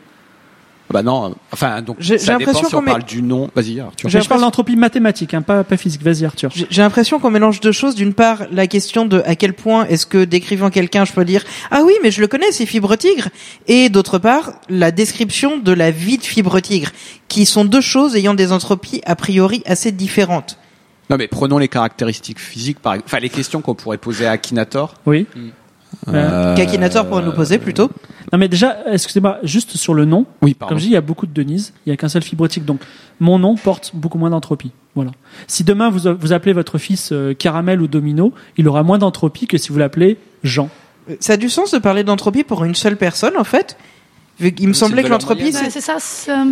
Bah non, enfin donc J'ai- ça j'ai dépend l'impression si on qu'on met- parle du nom. Vas-y Arthur. J'ai Je parle d'entropie mathématique, hein, pas, pas physique. Vas-y Arthur. J'ai j'ai l'impression qu'on mélange deux choses. D'une part, la question de à quel point est-ce que décrivant quelqu'un, je peux dire ah oui, mais je le connais, c'est Fibre Tigre. Et d'autre part, la description de la vie de Fibre Tigre, qui sont deux choses ayant des entropies a priori assez différentes. Non mais prenons les caractéristiques physiques par exemple. Enfin les questions qu'on pourrait poser à Akinator. Oui. Euh, Qu'Akinator pourrait nous poser plutôt. Non mais déjà, excusez-moi, juste sur le nom. Oui, pardon. Comme je dis, il y a beaucoup de Denise, il y a qu'un seul fibrotique, donc mon nom porte beaucoup moins d'entropie. Voilà. Si demain vous, vous appelez votre fils euh, Caramel ou Domino, il aura moins d'entropie que si vous l'appelez Jean. Euh, Ça a du sens de parler d'entropie pour une seule personne en fait. Qu'il me semblait que l'entropie,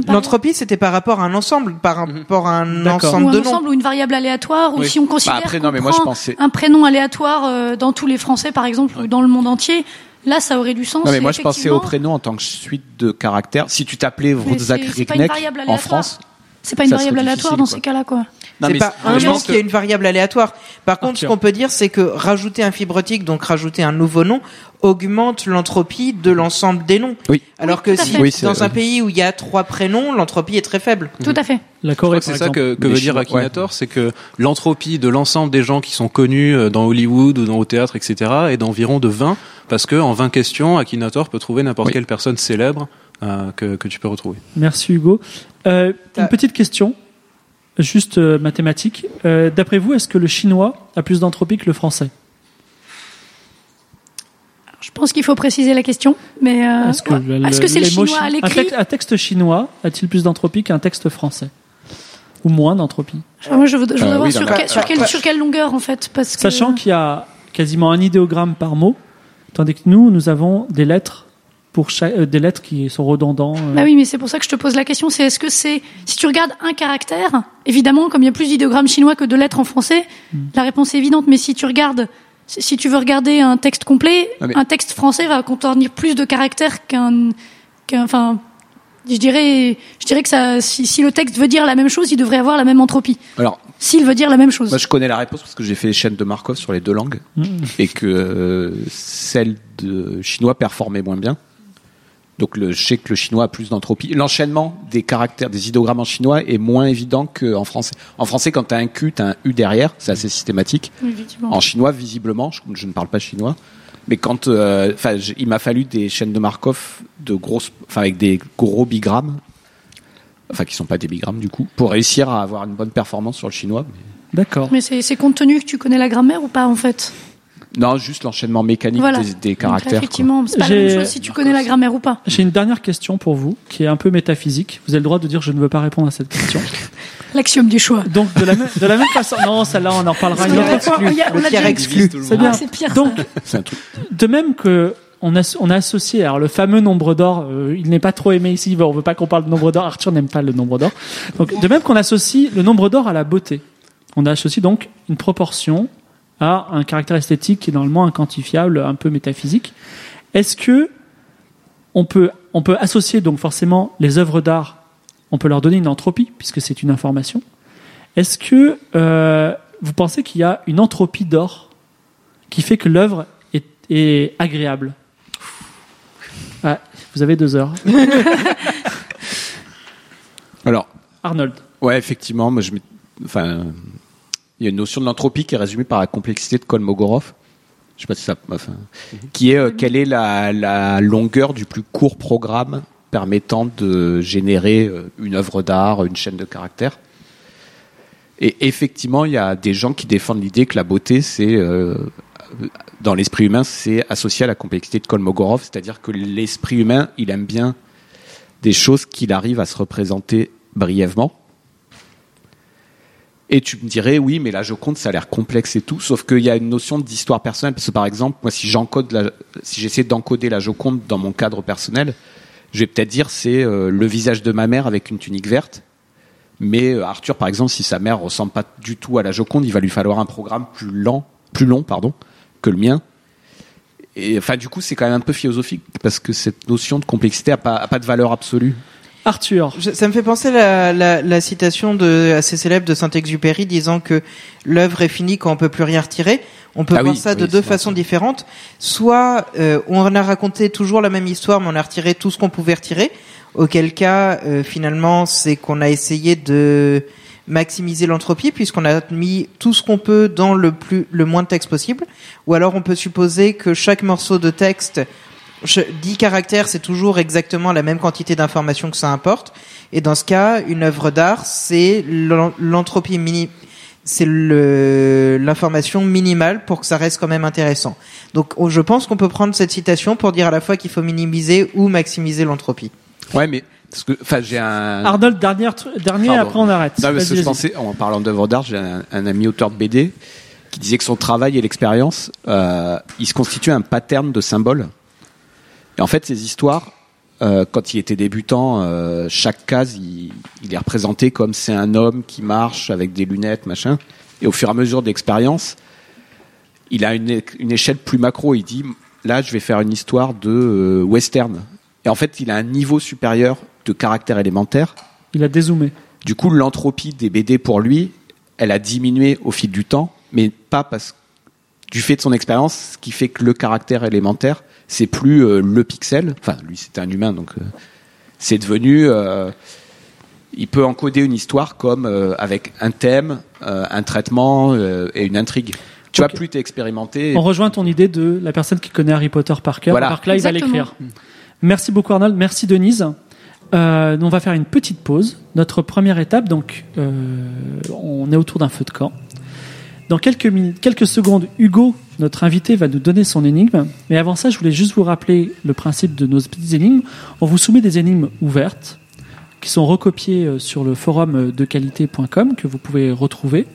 l'entropie c'était par rapport à un ensemble, par rapport à un ensemble ou un de noms. ensemble ou une variable aléatoire ou Oui. si on considère Bah, après, qu'on non, mais moi, je prend pensais- un prénom aléatoire euh, dans tous les français par exemple ou dans le monde entier là ça aurait du sens Non mais moi je pensais au prénom en tant que suite de caractères. Si tu t'appelais Riknek variable en aléatoire. France, c'est pas une ça variable aléatoire dans quoi. ces cas-là quoi C'est pas un nom qui a une variable aléatoire. Par contre, ce qu'on peut dire, c'est que rajouter un fibrotique, donc rajouter un nouveau nom, augmente l'entropie de l'ensemble des noms. Oui. Alors que si. Oui, dans un pays où il y a trois prénoms, l'entropie est très faible. tout à fait La Corée, c'est ça que, veut dire Akinator, c'est que l'entropie de l'ensemble des gens qui sont connus euh, dans Hollywood ou dans au théâtre, etc., est d'environ de 20, parce que en 20 questions, Akinator peut trouver n'importe Oui. quelle personne célèbre que, que tu peux retrouver. Merci Hugo. Euh, une petite question, juste euh, mathématique. Euh, D'après vous, est-ce que le chinois a plus d'entropie que le français? Je pense qu'il faut préciser la question mais euh, Est-ce que, le- est-ce que c'est le chinois à l'écrit texte- un texte chinois a-t-il plus d'entropie qu'un texte français? Ou moins d'entropie moi je voudrais, Euh, voir oui, sur, quel- quelle, sur quelle longueur en fait parce que Sachant qu'il y a quasiment un idéogramme par mot, tandis que nous, nous avons des lettres pour chaque, euh, des lettres qui sont redondants. euh. Bah oui, mais c'est pour ça que je te pose la question. C'est est-ce que c'est si tu regardes un caractère, évidemment, comme il y a plus d'idéogrammes chinois que de lettres en français, Hmm. la réponse est évidente. Mais si tu regardes, si tu veux regarder un texte complet, Ah, mais- un texte français va contenir plus de caractères qu'un, qu'un, enfin, je dirais, je dirais que ça, si, si le texte veut dire la même chose, il devrait avoir la même entropie. alors S'il veut dire la même chose. moi je connais la réponse parce que j'ai fait les chaînes de Markov sur les deux langues Mm. et que euh, celle de chinois performait moins bien. Donc le, je sais que le chinois a plus d'entropie. L'enchaînement des caractères, des idéogrammes en chinois est moins évident qu'en français. En français, quand tu as un Q, tu as un U derrière, c'est assez systématique. En chinois, visiblement, je, je ne parle pas chinois, mais quand, euh, il m'a fallu des chaînes de Markov de grosses, enfin avec des gros bigrammes, enfin qui sont pas des bigrammes du coup, pour réussir à avoir une bonne performance sur le chinois. Mais- D'accord. Mais c'est c'est compte tenu que tu connais la grammaire ou pas en fait? Non, juste l'enchaînement mécanique Voilà. des, caractères. effectivement, c'est pas la même chose si tu connais la grammaire ou pas. J'ai une dernière question pour vous, qui est un peu métaphysique. Vous avez le droit de dire je ne veux pas répondre à cette question. [laughs] L'axiome du choix. Donc de la, même- de la même façon, non, celle-là on en reparlera une autre que fois. C'est bien. Ah, c'est pire. Donc [laughs] un truc. de même que on a, on a associé, alors le fameux nombre d'or, euh, il n'est pas trop aimé ici, on veut pas qu'on parle de nombre d'or, Arthur n'aime pas le nombre d'or. Donc de même qu'on associe le nombre d'or à la beauté, on associe donc une proportion à un caractère esthétique qui est normalement inquantifiable, un peu métaphysique. Est-ce que On peut, on peut associer donc forcément les œuvres d'art, on peut leur donner une entropie, puisque c'est une information. Est-ce que euh, vous pensez qu'il y a une entropie d'or qui fait que l'œuvre est, est agréable? Ah, Vous avez deux heures. [laughs] Alors, Arnold. ouais, effectivement, moi, je, enfin, il y a une notion de l'entropie qui est résumée par la complexité de Kolmogorov. Je sais pas si ça, enfin, qui est euh, quelle est la, la longueur du plus court programme permettant de générer euh, une œuvre d'art, une chaîne de caractères. Et effectivement, il y a des gens qui défendent l'idée que la beauté, c'est euh, dans l'esprit humain, c'est associé à la complexité de Kolmogorov, c'est-à-dire que l'esprit humain, il aime bien des choses qu'il arrive à se représenter brièvement. Et tu me dirais, oui, mais la Joconde, ça a l'air complexe et tout, sauf qu'il y a une notion d'histoire personnelle, parce que par exemple, moi, si j'encode la, si j'essaie d'encoder la Joconde dans mon cadre personnel, je vais peut-être dire c'est euh, le visage de ma mère avec une tunique verte. Mais euh, Arthur, par exemple, si sa mère ressemble pas du tout à la Joconde, il va lui falloir un programme plus lent, plus long, pardon, que le mien. Et enfin, du coup, c'est quand même un peu philosophique parce que cette notion de complexité a pas, a pas de valeur absolue. Arthur. Je- ça me fait penser la, la, la citation de, assez célèbre de Saint-Exupéry disant que l'œuvre est finie quand on peut plus rien retirer. On peut Ah voir oui, ça de oui, deux façons différentes. Soit euh, on a raconté toujours la même histoire, mais on a retiré tout ce qu'on pouvait retirer. Auquel cas, euh, finalement, c'est qu'on a essayé de maximiser l'entropie puisqu'on a mis tout ce qu'on peut dans le plus le moins de texte possible. Ou alors on peut supposer que chaque morceau de texte 10 caractères, c'est toujours exactement la même quantité d'informations que ça importe. Et dans ce cas, une œuvre d'art, c'est l'en- l'entropie mini, c'est le- l'information minimale pour que ça reste quand même intéressant. Donc, on- je pense qu'on peut prendre cette citation pour dire à la fois qu'il faut minimiser ou maximiser l'entropie. Ouais, mais parce que, enfin, j'ai un. Arnold, dernier, tru- dernier Pardon. après on arrête. Non, parce que je pensais, en parlant d'œuvres d'art, j'ai un, un ami auteur de BD qui disait que son travail et l'expérience, euh, il se constitue un pattern de symboles. Et en fait, ces histoires, euh, quand il était débutant, euh, chaque case, il, il est représenté comme c'est un homme qui marche avec des lunettes, machin. Et au fur et à mesure d'expérience, il a une échelle plus macro. Il dit, là, je vais faire une histoire de euh, western. Et en fait, il a un niveau supérieur de caractère élémentaire. Il a dézoomé. Du coup, l'entropie des BD pour lui, elle a diminué au fil du temps, mais pas parce du fait de son expérience, ce qui fait que le caractère élémentaire, c'est plus euh, le pixel. Enfin, lui, c'était un humain, donc euh, c'est devenu. euh, il peut encoder une histoire comme euh, avec un thème, euh, un traitement euh, et une intrigue. Tu Ok. vois, plus t'es expérimenté. On rejoint ton idée de la personne qui connaît Harry Potter par cœur. Voilà. Par là, il va l'écrire. Merci beaucoup Arnold. Merci Denise. Euh, on va faire une petite pause. Notre première étape, donc, euh, on est autour d'un feu de camp. Dans quelques minutes, quelques secondes, Hugo, notre invité, va nous donner son énigme. Mais avant ça, je voulais juste vous rappeler le principe de nos petites énigmes. On vous soumet des énigmes ouvertes qui sont recopiées euh, sur le forum de qualité.com que vous pouvez retrouver.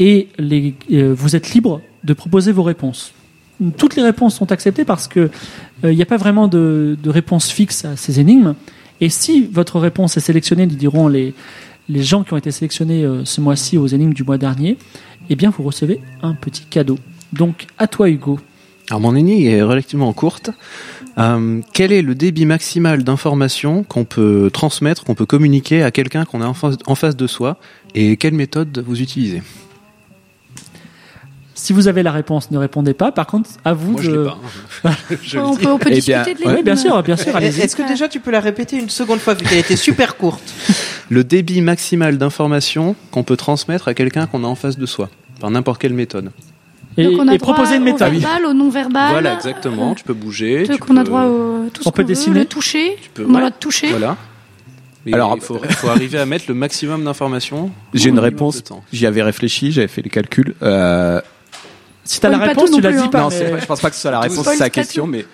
Et euh, vous êtes libre de proposer vos réponses. Toutes les réponses sont acceptées parce que euh, il n'y a pas vraiment de, réponse fixe à ces énigmes. Et si votre réponse est sélectionnée, nous dirons les, gens qui ont été sélectionnés euh, ce mois-ci aux énigmes du mois dernier, eh bien vous recevez un petit cadeau. Donc à toi Hugo. Alors mon énigme est relativement courte. Euh, quel est le débit maximal d'informations qu'on peut transmettre, qu'on peut communiquer à quelqu'un qu'on a en face, en face de soi et quelle méthode vous utilisez? Si vous avez la réponse, ne répondez pas. Par contre, à vous Moi de. je l'ai pas. hein. [laughs] Je le on dis. peut, on peut Eh discuter bien, de. Oui, bien sûr, bien sûr, allez-y. Est-ce que déjà tu peux la répéter une seconde fois vu qu'elle était super courte? [laughs] Le débit maximal d'informations qu'on peut transmettre à quelqu'un qu'on a en face de soi par n'importe quelle méthode. Et, Donc on a et proposer une droit méthode. Au verbal, au non-verbal. Voilà, exactement. Tu peux bouger. Tu on a peux- droit au tout ce On peut qu'on veut, dessiner. le toucher. peux- on a ouais. droit de toucher. Voilà. Et Alors, il faut, faut arriver à mettre le maximum d'informations. J'ai une réponse. J'y avais réfléchi, j'avais fait les calculs. Euh, Si t'as la réponse, tu non la dis hein. pas. non, c'est pas- je pense pas que ce soit la réponse à sa question, mais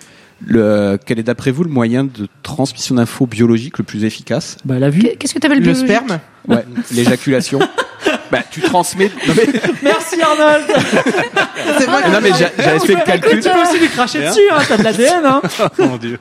le, quel est d'après vous le moyen de transmission d'infos biologiques le plus efficace? Bah la vue. Qu'est- Qu'est-ce que t'appelles Le biologique? sperme Ouais, l'éjaculation. [laughs] Bah, tu transmets. Non mais, [laughs] Merci Arnold. C'est qui- non, mais j'a- j'avais fait le calcul. Tu peux aussi lui cracher dessus, hein. T'as de l'ADN, hein. [laughs] Mon Dieu.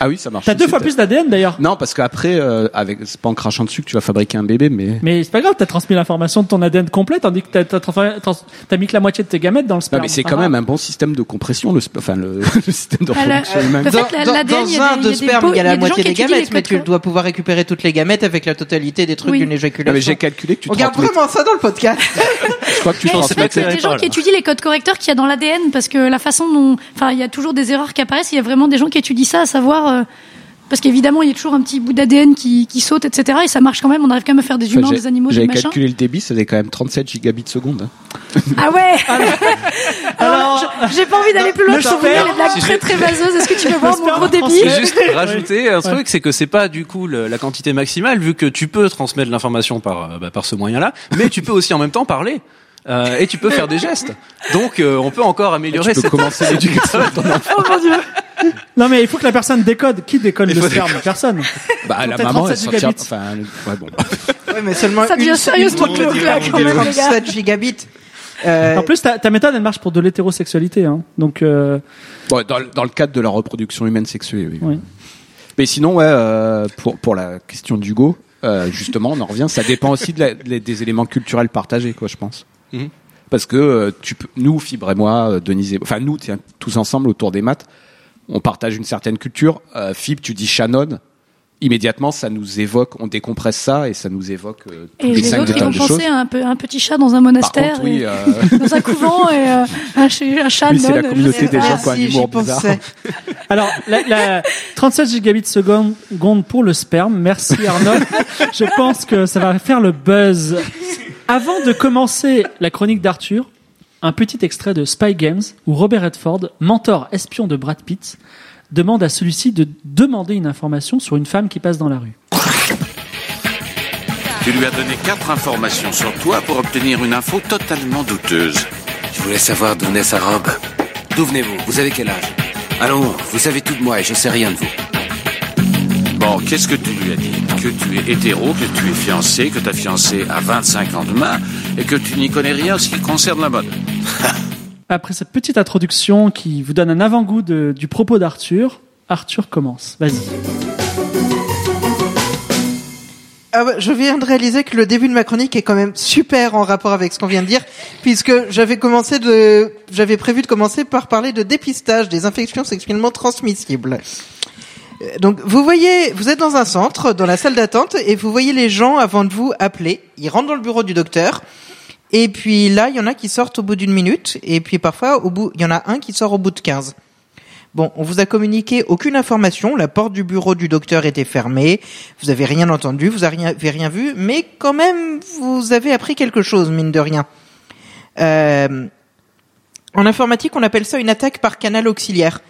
Ah oui, ça marche. T'as deux aussi, fois t'as- plus d'ADN d'ailleurs. Non, parce qu'après, euh, avec, c'est pas en crachant dessus que tu vas fabriquer un bébé, mais. Mais c'est pas grave, t'as transmis l'information de ton ADN complet, tandis que t'as, t'as, transformé- trans- t'as mis que la moitié de tes gamètes dans le Non, sperme. mais c'est quand même un bon système de compression, le, sp- enfin, le, [laughs] le système de Ah, la- reproduction humaine. Fait, Dans, la- dans- l'ADN, il y dans a un des- de il y a des sperme, il y a il y a la des moitié gens des gamètes, mais tu codes- dois pouvoir récupérer toutes les gamètes avec la totalité des trucs Oui. d'une Non, éjaculation. mais j'ai calculé que tu Regarde transmets, vraiment ça dans le podcast. [laughs] je crois que tu Ouais, transmets. c'est vrai que c'est des gens qui étudient les codes correcteurs qu'il y a dans l'ADN parce que la façon dont, enfin, il y a toujours des erreurs qui apparaissent. Il y a vraiment des gens qui étudient ça, à savoir, euh, parce qu'évidemment, il y a toujours un petit bout d'ADN qui, qui saute, etc. Et ça marche quand même. On arrive quand même à faire des Enfin, humains, j'ai- des animaux, des J'avais machins. calculé le débit, ça faisait quand même 37 gigabits seconde. hein. Ah ouais. [laughs] Alors, Je- j'ai pas envie d'aller plus loin. le Je les blagues Si très très vaseuses. Est-ce que tu veux voir mon gros débit J'ai juste rajouté un Ouais. truc, c'est que c'est pas du coup le- la quantité maximale, vu que tu peux transmettre l'information par, euh, bah, par ce moyen-là, mais tu peux aussi en même temps parler. Euh, et tu peux faire des gestes. Donc euh, on peut encore améliorer Tu peux cette commencer [laughs] l'éducation de ton [laughs] enfant. Oh mon dieu. non mais il faut que la personne décode. Qui décode le sperme Personne. Bah, la maman, elle 37 sortira, gigabits. enfin, ouais, bon. Ouais, mais seulement Ça devient une, sérieusement une glauque, là, quand même, les gars. 37 gigabits. Euh, En plus, ta, ta méthode, elle marche pour de l'hétérosexualité, hein. Donc, euh, Bon, dans, le- dans le cadre de la reproduction humaine sexuée, oui. Oui. Mais sinon, ouais, euh, pour, pour la question d'Hugo, euh, justement, on en revient, ça dépend aussi de la- de- des éléments culturels partagés, quoi, je pense. Mhm. Parce que euh, tu peux, nous, Fibre et moi, euh, Denise, et- enfin nous, tiens, tous ensemble autour des maths, on partage une certaine culture. Euh, Fibre, tu dis Shannon, immédiatement, ça nous évoque, on décompresse ça et ça nous évoque euh, tous Et les cinq autres, ils détails ont de choses. à un, peu, un petit chat dans un Par monastère, contre, oui, et- euh, dans un couvent et euh, un, ch- un chat. Oui, c'est la communauté des gens qui ont un si, humour bizarre. [laughs] alors, la, la 37 gigabits seconde seconde pour le sperme. Merci Arnold. [laughs] Je pense que ça va faire le buzz. Avant de commencer la chronique d'Arthur, un petit extrait de Spy Games où Robert Redford, mentor espion de Brad Pitt, demande à celui-ci de demander une information sur une femme qui passe dans la rue. Tu lui as donné quatre informations sur toi pour obtenir une info totalement douteuse. Je voulais savoir d'où naît sa robe. D'où venez-vous? Vous avez quel âge? Allons, vous savez tout de moi et je sais rien de vous. Bon, qu'est-ce que tu lui as dit Que tu es hétéro, que tu es fiancé, que ta fiancée a 25 ans de main et que tu n'y connais rien en ce qui concerne la mode. [laughs] Après cette petite introduction qui vous donne un avant-goût de- du propos d'Arthur, Arthur commence. Vas-y. Ah ouais, je viens de réaliser que le début de ma chronique est quand même super en rapport avec ce qu'on vient de dire, puisque j'avais commencé de, j'avais prévu de commencer par parler de dépistage des infections sexuellement transmissibles. Euh, Donc, vous voyez, vous êtes dans un centre, dans la salle d'attente, et vous voyez les gens avant de vous appeler. Ils rentrent dans le bureau du docteur, et puis là, il y en a qui sortent au bout d'une minute, et puis parfois, au bout, il y en a un qui sort au bout de 15. Bon, on vous a communiqué aucune information, la porte du bureau du docteur était fermée, vous avez rien entendu, vous avez rien, vu, mais quand même, vous avez appris quelque chose, mine de rien. Euh, en informatique, on appelle ça une attaque par canal auxiliaire.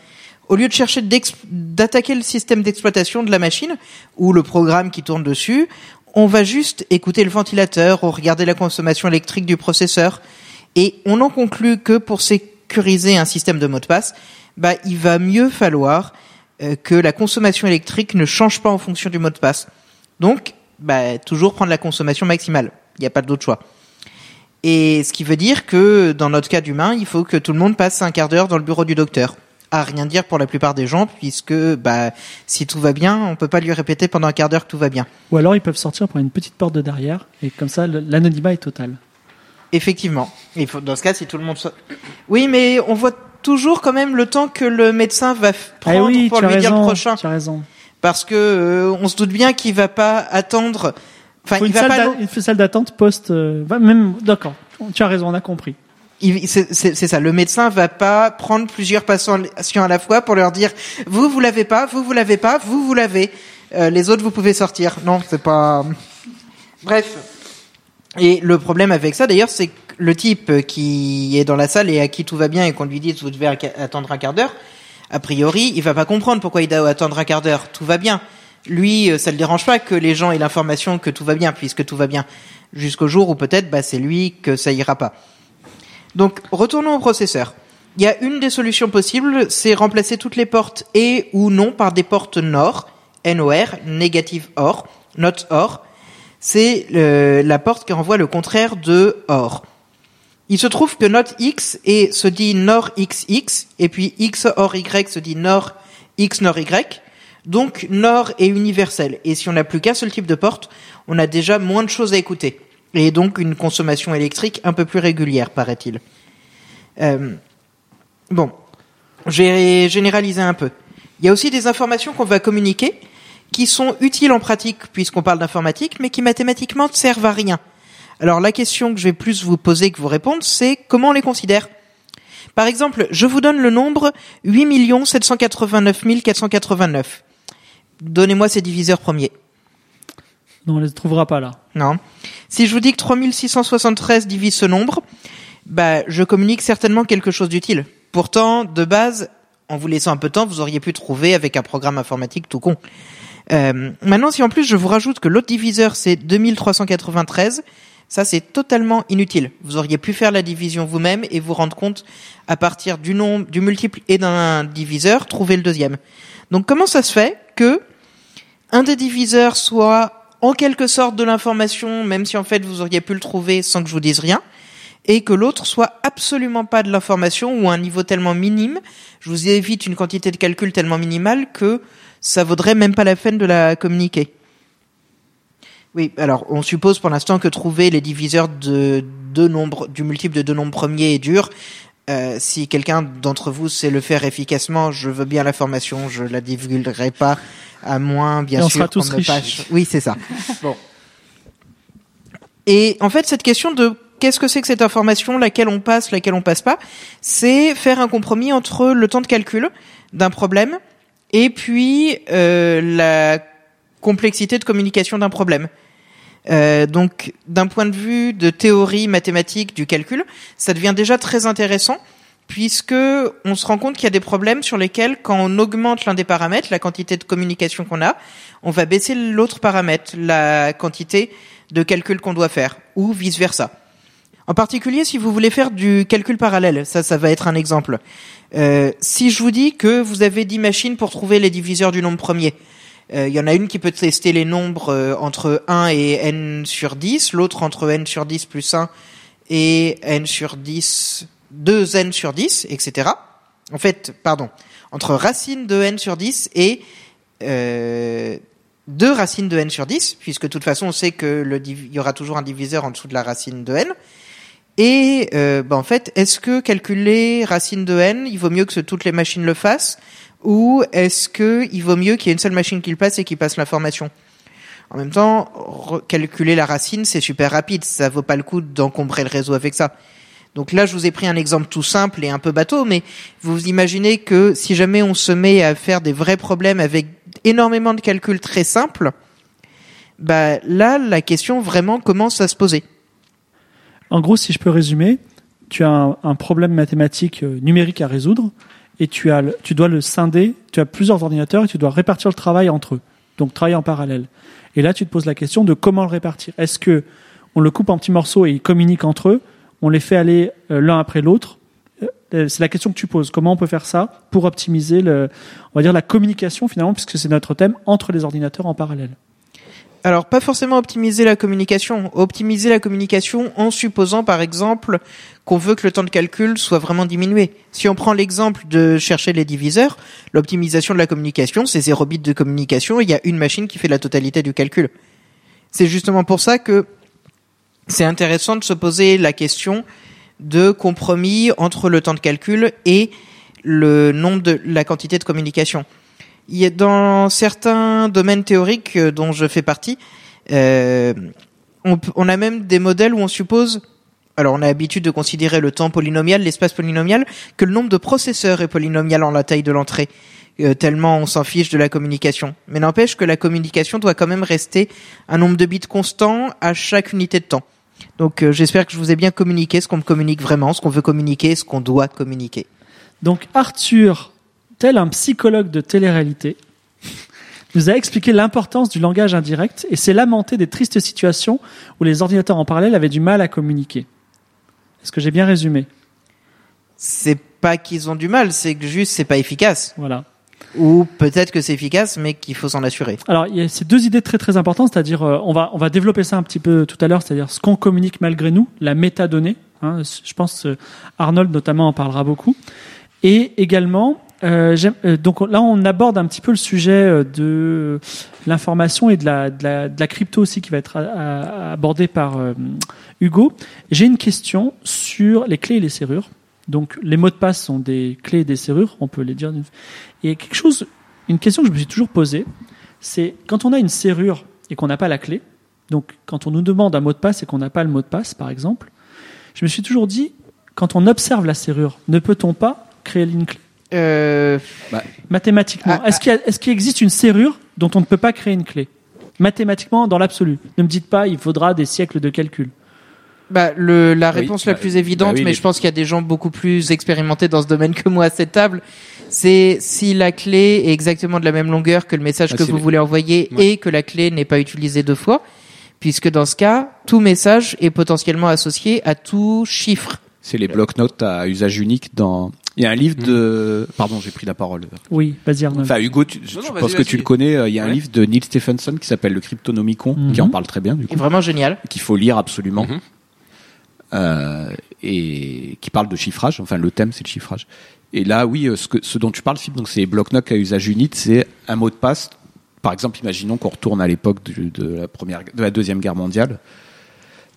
Au lieu de chercher d'attaquer le système d'exploitation de la machine ou le programme qui tourne dessus, on va juste écouter le ventilateur ou regarder la consommation électrique du processeur. Et on en conclut que pour sécuriser un système de mot de passe, bah, il va mieux falloir euh, que la consommation électrique ne change pas en fonction du mot de passe. Donc, bah, toujours prendre la consommation maximale. Il n'y a pas d'autre choix. Et ce qui veut dire que dans notre cas d'humain, il faut que tout le monde passe un quart d'heure dans le bureau du docteur. À rien dire pour la plupart des gens, puisque bah, si tout va bien, on peut pas lui répéter pendant un quart d'heure que tout va bien. Ou alors ils peuvent sortir par une petite porte de derrière, et comme ça l'anonymat est total. Effectivement. Il faut, dans ce cas, si tout le monde... Oui, mais on voit toujours quand même le temps que le médecin va Ah prendre oui, pour lui dire le prochain. Tu as raison. Parce que euh, on se doute bien qu'il va pas attendre... Enfin, Faut il une va salle, pas... une salle d'attente post. euh, même d'accord. Tu as raison, on a compris. C'est ça. Le médecin va pas prendre plusieurs patients à la fois pour leur dire vous vous l'avez pas, vous vous l'avez pas, vous vous l'avez. Euh, les autres vous pouvez sortir. Non, c'est pas. Bref. Et le problème avec ça d'ailleurs, c'est que le type qui est dans la salle et à qui tout va bien et qu'on lui dit vous devez attendre un quart d'heure, a priori, il va pas comprendre pourquoi il doit attendre un quart d'heure. Tout va bien. Lui, euh, ça le dérange pas que les gens aient l'information que tout va bien, puisque tout va bien. Jusqu'au jour où peut-être, bah, c'est lui que ça ira pas. Donc, retournons au processeur. Il y a une des solutions possibles, c'est remplacer toutes les portes et ou non par des portes NOR, NOR, négative OR, not OR. c'est le- la porte qui renvoie le contraire de OR. Il se trouve que notre X est, se dit NOR XX, et puis X OR Y se dit NOR X NOR Y. Donc NOR est universel. Et si on n'a plus qu'un seul type de porte, on a déjà moins de choses à écouter. Et donc une consommation électrique un peu plus régulière, paraît-il. Euh, bon, j'ai généralisé un peu. Il y a aussi des informations qu'on va communiquer qui sont utiles en pratique puisqu'on parle d'informatique, mais qui mathématiquement ne servent à rien. Alors la question que je vais plus vous poser que vous répondre, c'est comment on les considère? Par exemple, je vous donne le nombre 8 789 489. Donnez-moi ces diviseurs premiers. Non, on les trouvera pas là. Non. Si je vous dis que 3673 divise ce nombre, bah, je communique certainement quelque chose d'utile. Pourtant, de base, en vous laissant un peu de temps, vous auriez pu trouver avec un programme informatique tout con. Euh, maintenant, si en plus je vous rajoute que l'autre diviseur c'est 2393, ça c'est totalement inutile. Vous auriez pu faire la division vous-même et vous rendre compte à partir du nombre, du multiple et d'un diviseur, trouver le deuxième. Donc comment ça se fait que un des diviseurs soit en quelque sorte de l'information, même si en fait vous auriez pu le trouver sans que je vous dise rien, et que l'autre soit absolument pas de l'information ou à un niveau tellement minime, je vous évite une quantité de calcul tellement minimale que ça vaudrait même pas la peine de la communiquer. Oui, alors on suppose pour l'instant que trouver les diviseurs de deux nombres, du multiple de deux nombres premiers est dur. Euh, si quelqu'un d'entre vous sait le faire efficacement, je veux bien l'information, je la divulguerai pas, à moins bien on sûr sera tous qu'on ne riches. passe- Oui, c'est ça. [laughs] bon. Et en fait, cette question de qu'est-ce que c'est que cette information, laquelle on passe, laquelle on passe pas, c'est faire un compromis entre le temps de calcul d'un problème et puis euh, la complexité de communication d'un problème. Euh, donc, d'un point de vue de théorie mathématique du calcul, ça devient déjà très intéressant puisque on se rend compte qu'il y a des problèmes sur lesquels, quand on augmente l'un des paramètres, la quantité de communication qu'on a, on va baisser l'autre paramètre, la quantité de calcul qu'on doit faire, ou vice versa. En particulier, si vous voulez faire du calcul parallèle, ça, ça va être un exemple. Euh, si je vous dis que vous avez 10 machines pour trouver les diviseurs du nombre premier, il y en a une qui peut tester les nombres euh, entre 1 et n sur 10, l'autre entre n sur 10 plus 1 et n sur 10, 2n sur 10, etc. En fait, pardon, entre racine de n sur 10 et euh, 2 racines de n sur 10, puisque de toute façon on sait que le div- il y aura toujours un diviseur en dessous de la racine de n. Et euh, bah, en fait, est-ce que calculer racine de n, il vaut mieux que toutes les machines le fassent, ou est-ce que il vaut mieux qu'il y ait une seule machine qui le passe et qui passe l'information? En même temps, calculer la racine, c'est super rapide, ça vaut pas le coup d'encombrer le réseau avec ça. Donc là, je vous ai pris un exemple tout simple et un peu bateau, mais vous imaginez que si jamais on se met à faire des vrais problèmes avec énormément de calculs très simples, bah là, la question vraiment commence à se poser. En gros, si je peux résumer, tu as un, un problème mathématique euh, numérique à résoudre et tu, as tu dois le scinder, tu as plusieurs ordinateurs et tu dois répartir le travail entre eux. Donc travailler en parallèle. Et là, tu te poses la question de comment le répartir. Est-ce que on le coupe en petits morceaux et ils communiquent entre eux? On les fait aller euh, l'un après l'autre? Euh, C'est la question que tu poses. Comment on peut faire ça pour optimiser le, on va dire la communication finalement, puisque c'est notre thème entre les ordinateurs en parallèle? Alors, pas forcément optimiser la communication. Optimiser la communication en supposant, par exemple, qu'on veut que le temps de calcul soit vraiment diminué. Si on prend l'exemple de chercher les diviseurs, l'optimisation de la communication, c'est 0 bits de communication, il y a une machine qui fait la totalité du calcul. C'est justement pour ça que c'est intéressant de se poser la question de compromis entre le temps de calcul et le nombre de la quantité de communication. Il y a dans certains domaines théoriques euh, dont je fais partie, euh, on, on a même des modèles où on suppose, alors on a l'habitude de considérer le temps polynomial, l'espace polynomial, que le nombre de processeurs est polynomial en la taille de l'entrée, euh, tellement on s'en fiche de la communication. Mais n'empêche que la communication doit quand même rester un nombre de bits constant à chaque unité de temps. Donc euh, j'espère que je vous ai bien communiqué ce qu'on me communique vraiment, ce qu'on veut communiquer, ce qu'on doit communiquer. Donc Arthur, tel un psychologue de télé-réalité, nous a expliqué l'importance du langage indirect et s'est lamenté des tristes situations où les ordinateurs en parallèle avaient du mal à communiquer. Est-ce que j'ai bien résumé C'est pas qu'ils ont du mal, c'est que juste c'est pas efficace. Voilà. Ou peut-être que c'est efficace, mais qu'il faut s'en assurer. Alors, il y a ces deux idées très très importantes, c'est-à-dire, euh, on va on va développer ça un petit peu tout à l'heure, c'est-à-dire ce qu'on communique malgré nous, la métadonnée. Hein, je pense euh, Arnold notamment en parlera beaucoup. Et également, euh, euh, donc là, on aborde un petit peu le sujet euh, de l'information et de la, de la de la crypto aussi qui va être à- à- abordé par euh, Hugo. J'ai une question sur les clés et les serrures. Donc, les mots de passe sont des clés et des serrures, on peut les dire. Et quelque chose, une question que je me suis toujours posée, c'est quand on a une serrure et qu'on n'a pas la clé, donc quand on nous demande un mot de passe et qu'on n'a pas le mot de passe, par exemple, je me suis toujours dit, quand on observe la serrure, ne peut-on pas créer une clé? Euh, Mathématiquement, Ah, est-ce qu'il existe une serrure dont on ne peut pas créer une clé? Mathématiquement, dans l'absolu. Ne me dites pas, il faudra des siècles de calcul. bah, le, la Oui, réponse la bah, plus évidente, bah oui, mais les- je pense qu'il y a des gens beaucoup plus expérimentés dans ce domaine que moi à cette table, c'est si la clé est exactement de la même longueur que le message Ah, que vous les- voulez envoyer Ouais. et que la clé n'est pas utilisée deux fois, puisque dans ce cas, tout message est potentiellement associé à tout chiffre. C'est les blocs-notes à usage unique dans. Il y a un livre de. Pardon, j'ai pris la parole. Oui, vas-y Arnaud. Enfin, Hugo, tu, Non, je non, pense que tu le connais. euh, Il y a un Ouais. livre de Neil Stephenson qui s'appelle Le Cryptonomicon, qui Mhm. en parle très bien, du coup, vraiment génial. qu'il faut lire absolument. Mhm. Euh, et qui parle de chiffrage. Enfin, le thème, c'est le chiffrage. Et là, oui, euh, ce, que, ce dont tu parles, Philippe, donc c'est les blocs-notes à usage unique, c'est un mot de passe. Par exemple, imaginons qu'on retourne à l'époque de, de la première, de la deuxième guerre mondiale.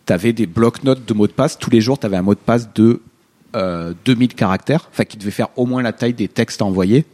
Tu avais des blocs-notes de mots de passe. Tous les jours, tu avais un mot de passe de euh, 2000 caractères, enfin qui devait faire au moins la taille des textes à envoyer.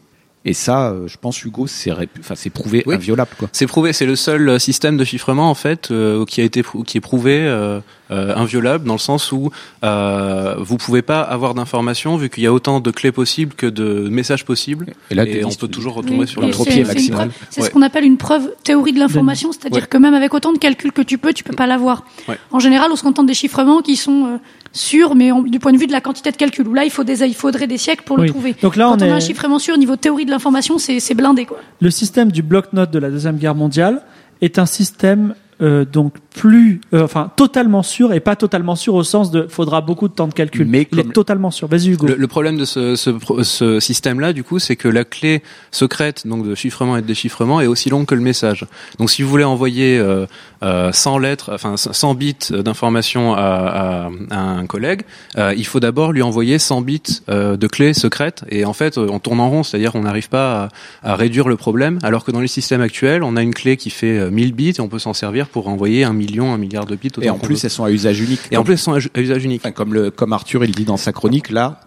Et ça, euh, je pense, Hugo, c'est ré- enfin, c'est prouvé Oui. inviolable. Quoi. C'est prouvé, c'est le seul euh, système de chiffrement en fait euh, qui a été qui est prouvé euh, euh, inviolable dans le sens où euh, vous pouvez pas avoir d'informations vu qu'il y a autant de clés possibles que de messages possibles Et là, et on peut toujours retomber Oui, sur l'entropie maximale. C'est Ouais. ce qu'on appelle une preuve théorie de l'information, c'est-à-dire Ouais. que même avec autant de calculs que tu peux, tu peux pas l'avoir. Ouais. En général, on se contente des chiffrements qui sont sûrs, mais du point de vue de la quantité de calculs. Où là, il faut des, il faudrait des siècles pour Oui. le trouver. Donc là, Quand on on, est a un chiffrement sûr au niveau théorie de l'information, c'est c'est blindé quoi. le système du bloc-notes de la deuxième guerre mondiale est un système euh, donc plus, euh, enfin totalement sûr et pas totalement sûr au sens de faudra beaucoup de temps de calcul. Mais il est totalement sûr. Vas-y Hugo. Le, le problème de ce, ce, pro- ce système-là, du coup, c'est que la clé secrète, donc de chiffrement et de déchiffrement, est aussi longue que le message. Donc, si vous voulez envoyer euh, euh, 100 lettres, enfin 100 bits d'information à, à- à un collègue, euh, il faut d'abord lui envoyer 100 bits euh, de clés secrètes. Et en fait, on tourne en rond, c'est-à-dire on n'arrive pas à, à réduire le problème, alors que dans les systèmes actuels, on a une clé qui fait euh, 1000 bits et on peut s'en servir pour envoyer un million, un milliard de bits. Et en plus, elles sont à usage unique. et en plus, elles sont à à usage unique. Enfin, comme, le, comme Arthur il dit dans sa chronique, là,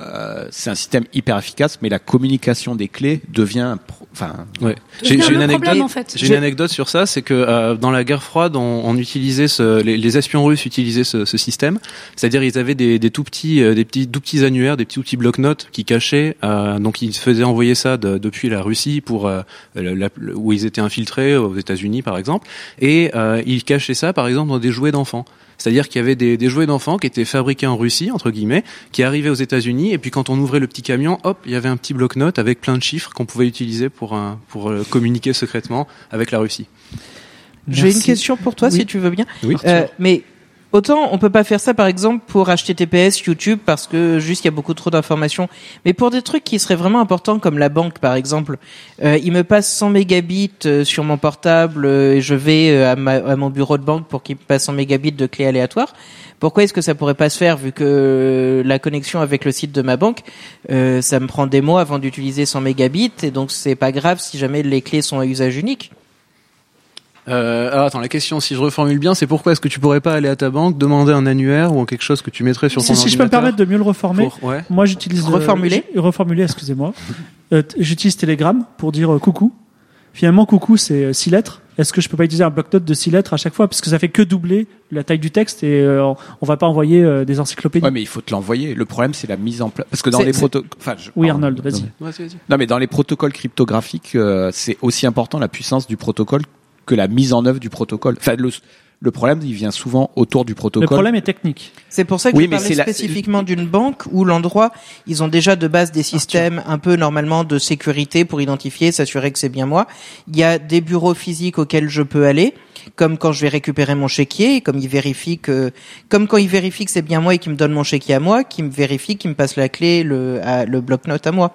euh, c'est un système hyper efficace, mais la communication des clés devient, enfin, Ouais. J'ai une anecdote. problème, en fait. J'ai une anecdote sur ça, c'est que euh, dans la guerre froide, on, on utilisait ce, les, les espions russes utilisaient ce, ce système, c'est-à-dire ils avaient des, des tout petits, euh, des petits, tout petits annuaires, des petits tout petits blocs-notes qui cachaient. euh, donc ils faisaient envoyer ça de- depuis la Russie pour euh, la- la- où ils étaient infiltrés aux États-Unis par exemple, et euh, ils cachaient ça par exemple dans des jouets d'enfants. C'est-à-dire qu'il y avait des, des jouets d'enfants qui étaient fabriqués en Russie, entre guillemets, qui arrivaient aux États-Unis, et puis quand on ouvrait le petit camion, hop, il y avait un petit bloc-notes avec plein de chiffres qu'on pouvait utiliser pour, un, pour euh, communiquer secrètement avec la Russie. J'ai une question pour toi, Oui. si tu veux bien. Oui. Euh, mais autant on peut pas faire ça, par exemple, pour HTTPS, YouTube, parce que juste il y a beaucoup trop d'informations. Mais pour des trucs qui seraient vraiment importants, comme la banque, par exemple, euh, il me passe 100 mégabits euh, sur mon portable euh, et je vais euh, à, ma- à mon bureau de banque pour qu'il me passe 100 mégabits de clés aléatoires. Pourquoi est-ce que ça pourrait pas se faire vu que la connexion avec le site de ma banque, ça me prend des mois avant d'utiliser 100 mégabits et donc c'est pas grave si jamais les clés sont à usage unique. Euh, alors attends, la question, si je reformule bien, c'est pourquoi est-ce que tu pourrais pas aller à ta banque, demander un annuaire ou quelque chose que tu mettrais sur ton Si, si je peux me permettre de mieux le reformer, pour- ouais. moi j'utilise euh, Reformuler reformuler, excusez-moi. [laughs] Euh, j'utilise Telegram pour dire euh, coucou. Finalement, coucou, c'est euh, six lettres. Est-ce que je peux pas utiliser un bloc-notes de six lettres à chaque fois? Parce que ça fait que doubler la taille du texte et euh, on va pas envoyer euh, des encyclopédies. ouais, mais il faut te l'envoyer. Le problème, c'est la mise en place. Parce que dans les protocoles, enfin, je- Oui, Arnold, vas-y. non, mais- dans les protocoles cryptographiques, euh, c'est aussi important la puissance du protocole que la mise en œuvre du protocole. Enfin, le, le problème, il vient souvent autour du le protocole. problème est technique. C'est pour ça que Oui, je mais parlais la- spécifiquement d'une banque où l'endroit, ils ont déjà de base des systèmes un peu normalement de sécurité pour identifier, s'assurer que c'est bien moi. Il y a des bureaux physiques auxquels je peux aller, comme quand je vais récupérer mon chéquier, comme ils vérifient que, comme quand ils vérifient que c'est bien moi et qu'ils me donnent mon chéquier à moi, qu'ils me vérifient qu'ils me passent la clé, le, à- le bloc-notes à moi.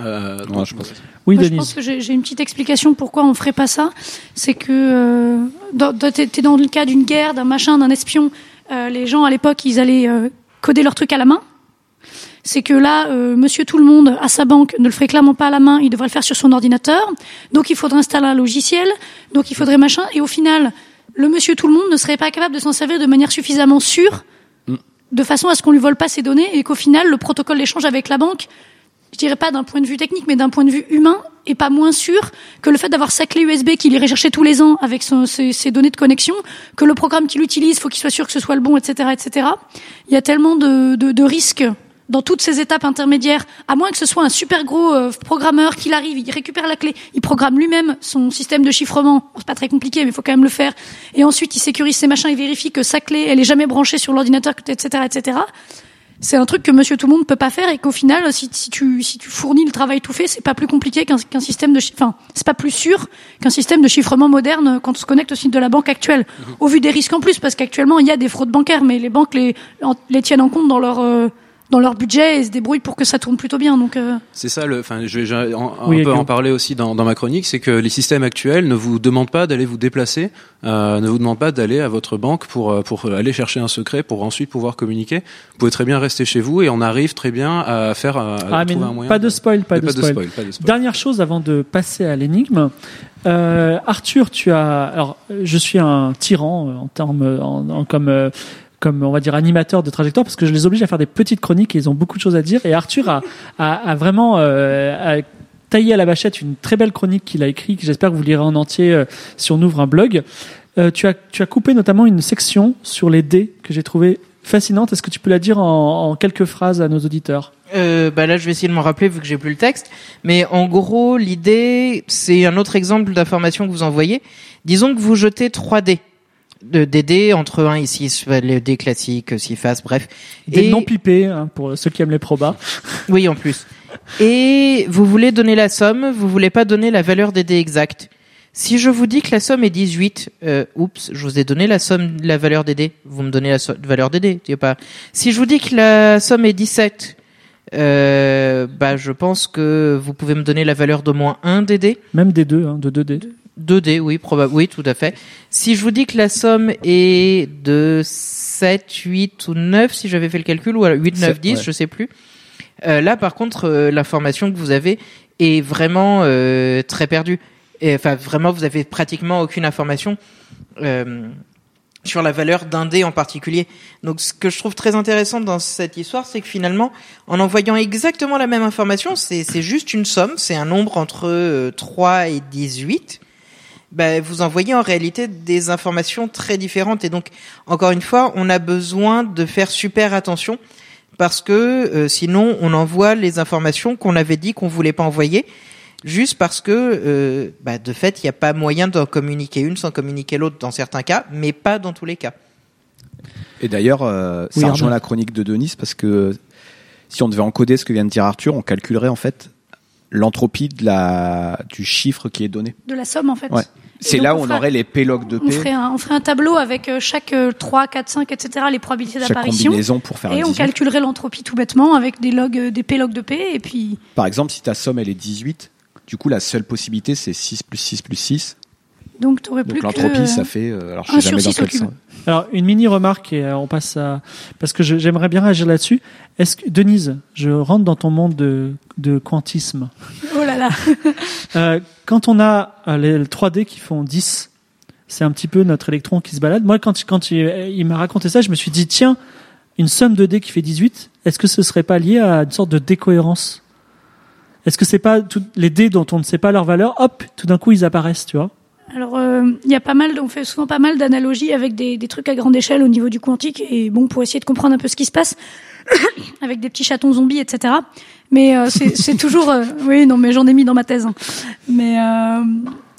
Euh, Ouais, je pense. Oui, Moi, je Denise. pense que j'ai j'ai une petite explication pourquoi on ferait pas ça. C'est que euh, dans- dans- t'es t'es dans le cas d'une guerre, d'un machin, d'un espion. euh, les gens à l'époque, ils allaient euh, coder leur truc à la main. C'est que là, euh, Monsieur Tout le Monde à sa banque ne le ferait clairement pas à la main. Il devrait le faire sur son ordinateur. Donc il faudrait installer un logiciel. Donc il faudrait machin. Et au final, le Monsieur Tout le Monde ne serait pas capable de s'en servir de manière suffisamment sûre, de façon à ce qu'on lui vole pas ses données et qu'au final, le protocole d'échange avec la banque je dirais pas d'un point de vue technique, mais d'un point de vue humain, et pas moins sûr que le fait d'avoir sa clé USB qu'il irait chercher tous les ans avec ses, données de connexion, que le programme qu'il utilise, faut qu'il soit sûr que ce soit le bon, etc., etc. Il y a tellement de, risques dans toutes ces étapes intermédiaires, à moins que ce soit un super gros euh, programmeur qui arrive, il récupère la clé, il programme lui-même son système de chiffrement. Bon, c'est pas très compliqué, mais il faut quand même le faire. Et ensuite, il sécurise ses machins, il vérifie que sa clé, elle est jamais branchée sur l'ordinateur, etc., etc c'est un truc que Monsieur Tout le Monde peut pas faire et qu'au final, si, si tu si tu fournis le travail tout fait, c'est pas plus compliqué qu'un système de enfin c'est pas plus sûr qu'un système de chiffrement moderne quand on se connecte au site de la banque actuelle. Au vu des risques en plus, parce qu'actuellement il y a des fraudes bancaires, mais les banques les tiennent en compte dans leur euh, dans leur budget et se débrouillent pour que ça tourne plutôt bien. Donc euh, C'est ça, le, enfin, je vais je vais en- un Oui, peu en parler aussi dans, dans ma chronique, c'est que les systèmes actuels ne vous demandent pas d'aller vous déplacer, euh, ne vous demandent pas d'aller à votre banque pour euh, pour aller chercher un secret pour ensuite pouvoir communiquer. Vous pouvez très bien rester chez vous et on arrive très bien à faire à, à Ah, mais trouver un non, moyen. pas de spoil, pas Mais de spoil. pas de spoil. Dernière chose avant de passer à l'énigme. Euh, Arthur, tu as. Alors, euh, je suis un tyran euh, en termes, euh, en, en- comme, euh, comme on va dire animateur de trajectoire, parce que je les oblige à faire des petites chroniques et ils ont beaucoup de choses à dire. Et Arthur a, a, a vraiment euh, a taillé à la bâchette une très belle chronique qu'il a écrite. que J'espère que vous lirez en entier euh, si on ouvre un blog. Euh, tu as, tu as coupé notamment une section sur les dés que j'ai trouvé fascinante. Est-ce que tu peux la dire en, en quelques phrases à nos auditeurs? Euh, bah là, je vais essayer de m'en rappeler vu que j'ai plus le texte. Mais en gros, l'idée, c'est un autre exemple d'information que vous envoyez. Disons que vous jetez 3 dés. De, des dés entre 1 et 6, les dés classiques, 6 faces, bref. Des Et- non pipés hein, pour ceux qui aiment les probas. [laughs] Oui, en plus. Et vous voulez donner la somme, vous voulez pas donner la valeur des dés exacts. Si je vous dis que la somme est 18, euh, oups, je vous ai donné la somme, la valeur des dés. Vous me donnez la so- valeur des dés, pas. Si je vous dis que la somme est 17, euh, bah, je pense que vous pouvez me donner la valeur d'au moins un des dés. Même des deux, hein, de deux dés. 2D, oui, probable, oui, tout à fait. Si je vous dis que la somme est de 7, 8 ou 9, si j'avais fait le calcul, ou alors 8, 9, C'est- 10, ouais. je sais plus. Euh, là, par contre, euh, l'information que vous avez est vraiment euh, très perdue. Enfin, vraiment, vous avez pratiquement aucune information euh, sur la valeur d'un dé en particulier. Donc, ce que je trouve très intéressant dans cette histoire, c'est que finalement, en envoyant exactement la même information, c'est juste une somme, c'est un nombre entre euh, 3 et 18 ben, vous envoyez en réalité des informations très différentes. Et donc, encore une fois, on a besoin de faire super attention parce que euh, sinon, on envoie les informations qu'on avait dit qu'on voulait pas envoyer, juste parce que, euh, bah, de fait, il n'y a pas moyen d'en communiquer une sans communiquer l'autre dans certains cas, mais pas dans tous les cas. Et d'ailleurs, euh, Oui, ça rejoint la chronique de Denis parce que si on devait encoder ce que vient de dire Arthur, on calculerait en fait l'entropie de la du chiffre qui est donné. de la somme en fait. Ouais. C'est là on où on fera- aurait les P log de On P, ferait, un, on ferait un tableau avec euh, chaque euh, 3, 4, 5, etc. les probabilités d'apparition. pour faire Et on 18. calculerait l'entropie tout bêtement avec des logs, euh, des p logs de p, et puis Par exemple, si ta somme elle est 18, du coup la seule possibilité c'est 6 plus 6 plus 6. Donc tu aurais plus Donc que l'entropie ça fait euh, alors je sais jamais dans quel sens. Alors, une mini remarque et euh, on passe à parce que je- j'aimerais bien réagir là-dessus. Est-ce que Denise, je rentre dans ton monde de, de quantisme? Oh là là. [laughs] Euh, quand on a euh, les 3D qui font 10, c'est un petit peu notre électron qui se balade. Moi, quand, quand il, il m'a raconté ça, je me suis dit tiens, une somme de dés qui fait 18, est-ce que ce serait pas lié à une sorte de décohérence? Est-ce que c'est pas tout- les dés dont on ne sait pas leur valeur, hop, tout d'un coup ils apparaissent, tu vois? Alors euh, il y a pas mal, on fait souvent pas mal d'analogies avec des, des trucs à grande échelle au niveau du quantique, et bon pour essayer de comprendre un peu ce qui se passe [coughs] avec des petits chatons zombies, etc. Mais euh, c'est toujours, euh, oui non mais j'en ai mis dans ma thèse, mais euh,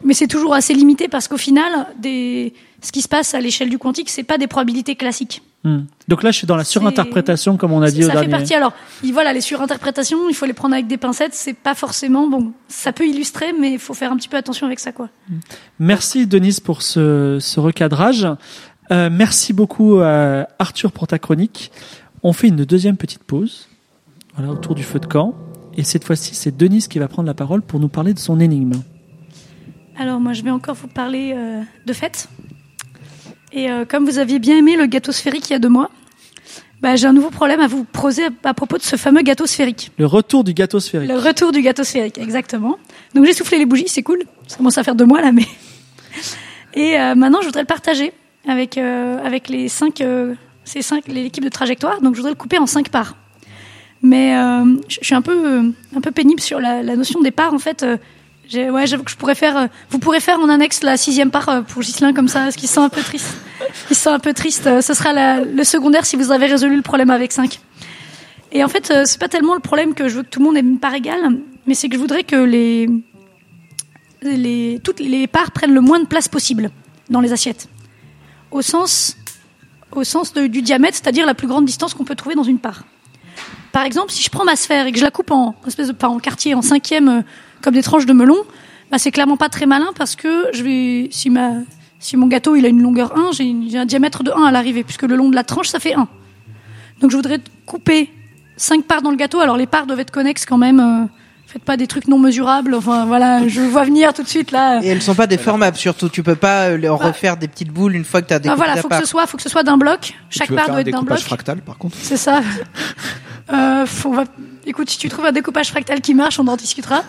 mais c'est toujours assez limité parce qu'au final, des, ce qui se passe à l'échelle du quantique, c'est pas des probabilités classiques. Hmm. Donc là, je suis dans la surinterprétation, comme on a dit au ça fait dernier. partie. Alors, il- voilà, les surinterprétations, il faut les prendre avec des pincettes. C'est pas forcément bon. Ça peut illustrer, mais il faut faire un petit peu attention avec ça, quoi. Merci Denise pour ce, ce recadrage. Euh, merci beaucoup à Arthur pour ta chronique. On fait une deuxième petite pause, voilà, autour du feu de camp. Et cette fois-ci, c'est Denise qui va prendre la parole pour nous parler de son énigme. Alors moi je vais encore vous parler euh, de fête. Et euh, comme vous aviez bien aimé le gâteau sphérique il y a deux mois, bah, j'ai un nouveau problème à vous poser à, à propos de ce fameux gâteau sphérique. Le retour du gâteau sphérique. Le retour du gâteau sphérique, exactement. Donc j'ai soufflé les bougies, c'est cool. Ça commence à faire deux mois là, mais. [laughs] Et euh, maintenant je voudrais le partager avec euh, avec les cinq, ces cinq, l'équipe de trajectoire. Donc je voudrais le couper en cinq parts. Mais je suis un peu un peu pénible sur la, la notion des parts en fait. Ouais, j'avoue que je pourrais faire. euh, vous pourrez faire en annexe la sixième part euh, pour Gislin comme ça, ce qui sent un peu triste. Il se sent un peu triste. Euh, Ce sera le secondaire si vous avez résolu le problème avec 5. Et en fait, c'est pas tellement le problème que je veux que tout le monde ait une part égale, mais c'est que je voudrais que les, les, toutes les parts prennent le moins de place possible dans les assiettes. Au sens, au sens du diamètre, c'est-à-dire la plus grande distance qu'on peut trouver dans une part. Par exemple, si je prends ma sphère et que je la coupe en espèce de pas en quartier, en cinquième, comme des tranches de melon, bah c'est clairement pas très malin parce que je vais, si ma, si mon gâteau il a une longueur 1, j'ai un diamètre de 1 à l'arrivée, puisque le long de la tranche ça fait 1. Donc je voudrais couper 5 parts dans le gâteau. Alors les parts doivent être connexes quand même. Faites pas des trucs non mesurables. Enfin voilà, je vois venir tout de suite là. Et elles sont pas déformables surtout. Tu peux pas euh, leur refaire des petites boules une fois que t'as Ah, découpé voilà, ta faut que ce soit, faut que ce soit d'un bloc. Chaque tu part doit être d'un découpage bloc. fractal, par contre C'est ça. Euh, faut- on va... Écoute, si tu trouves un découpage fractal qui marche, on en discutera.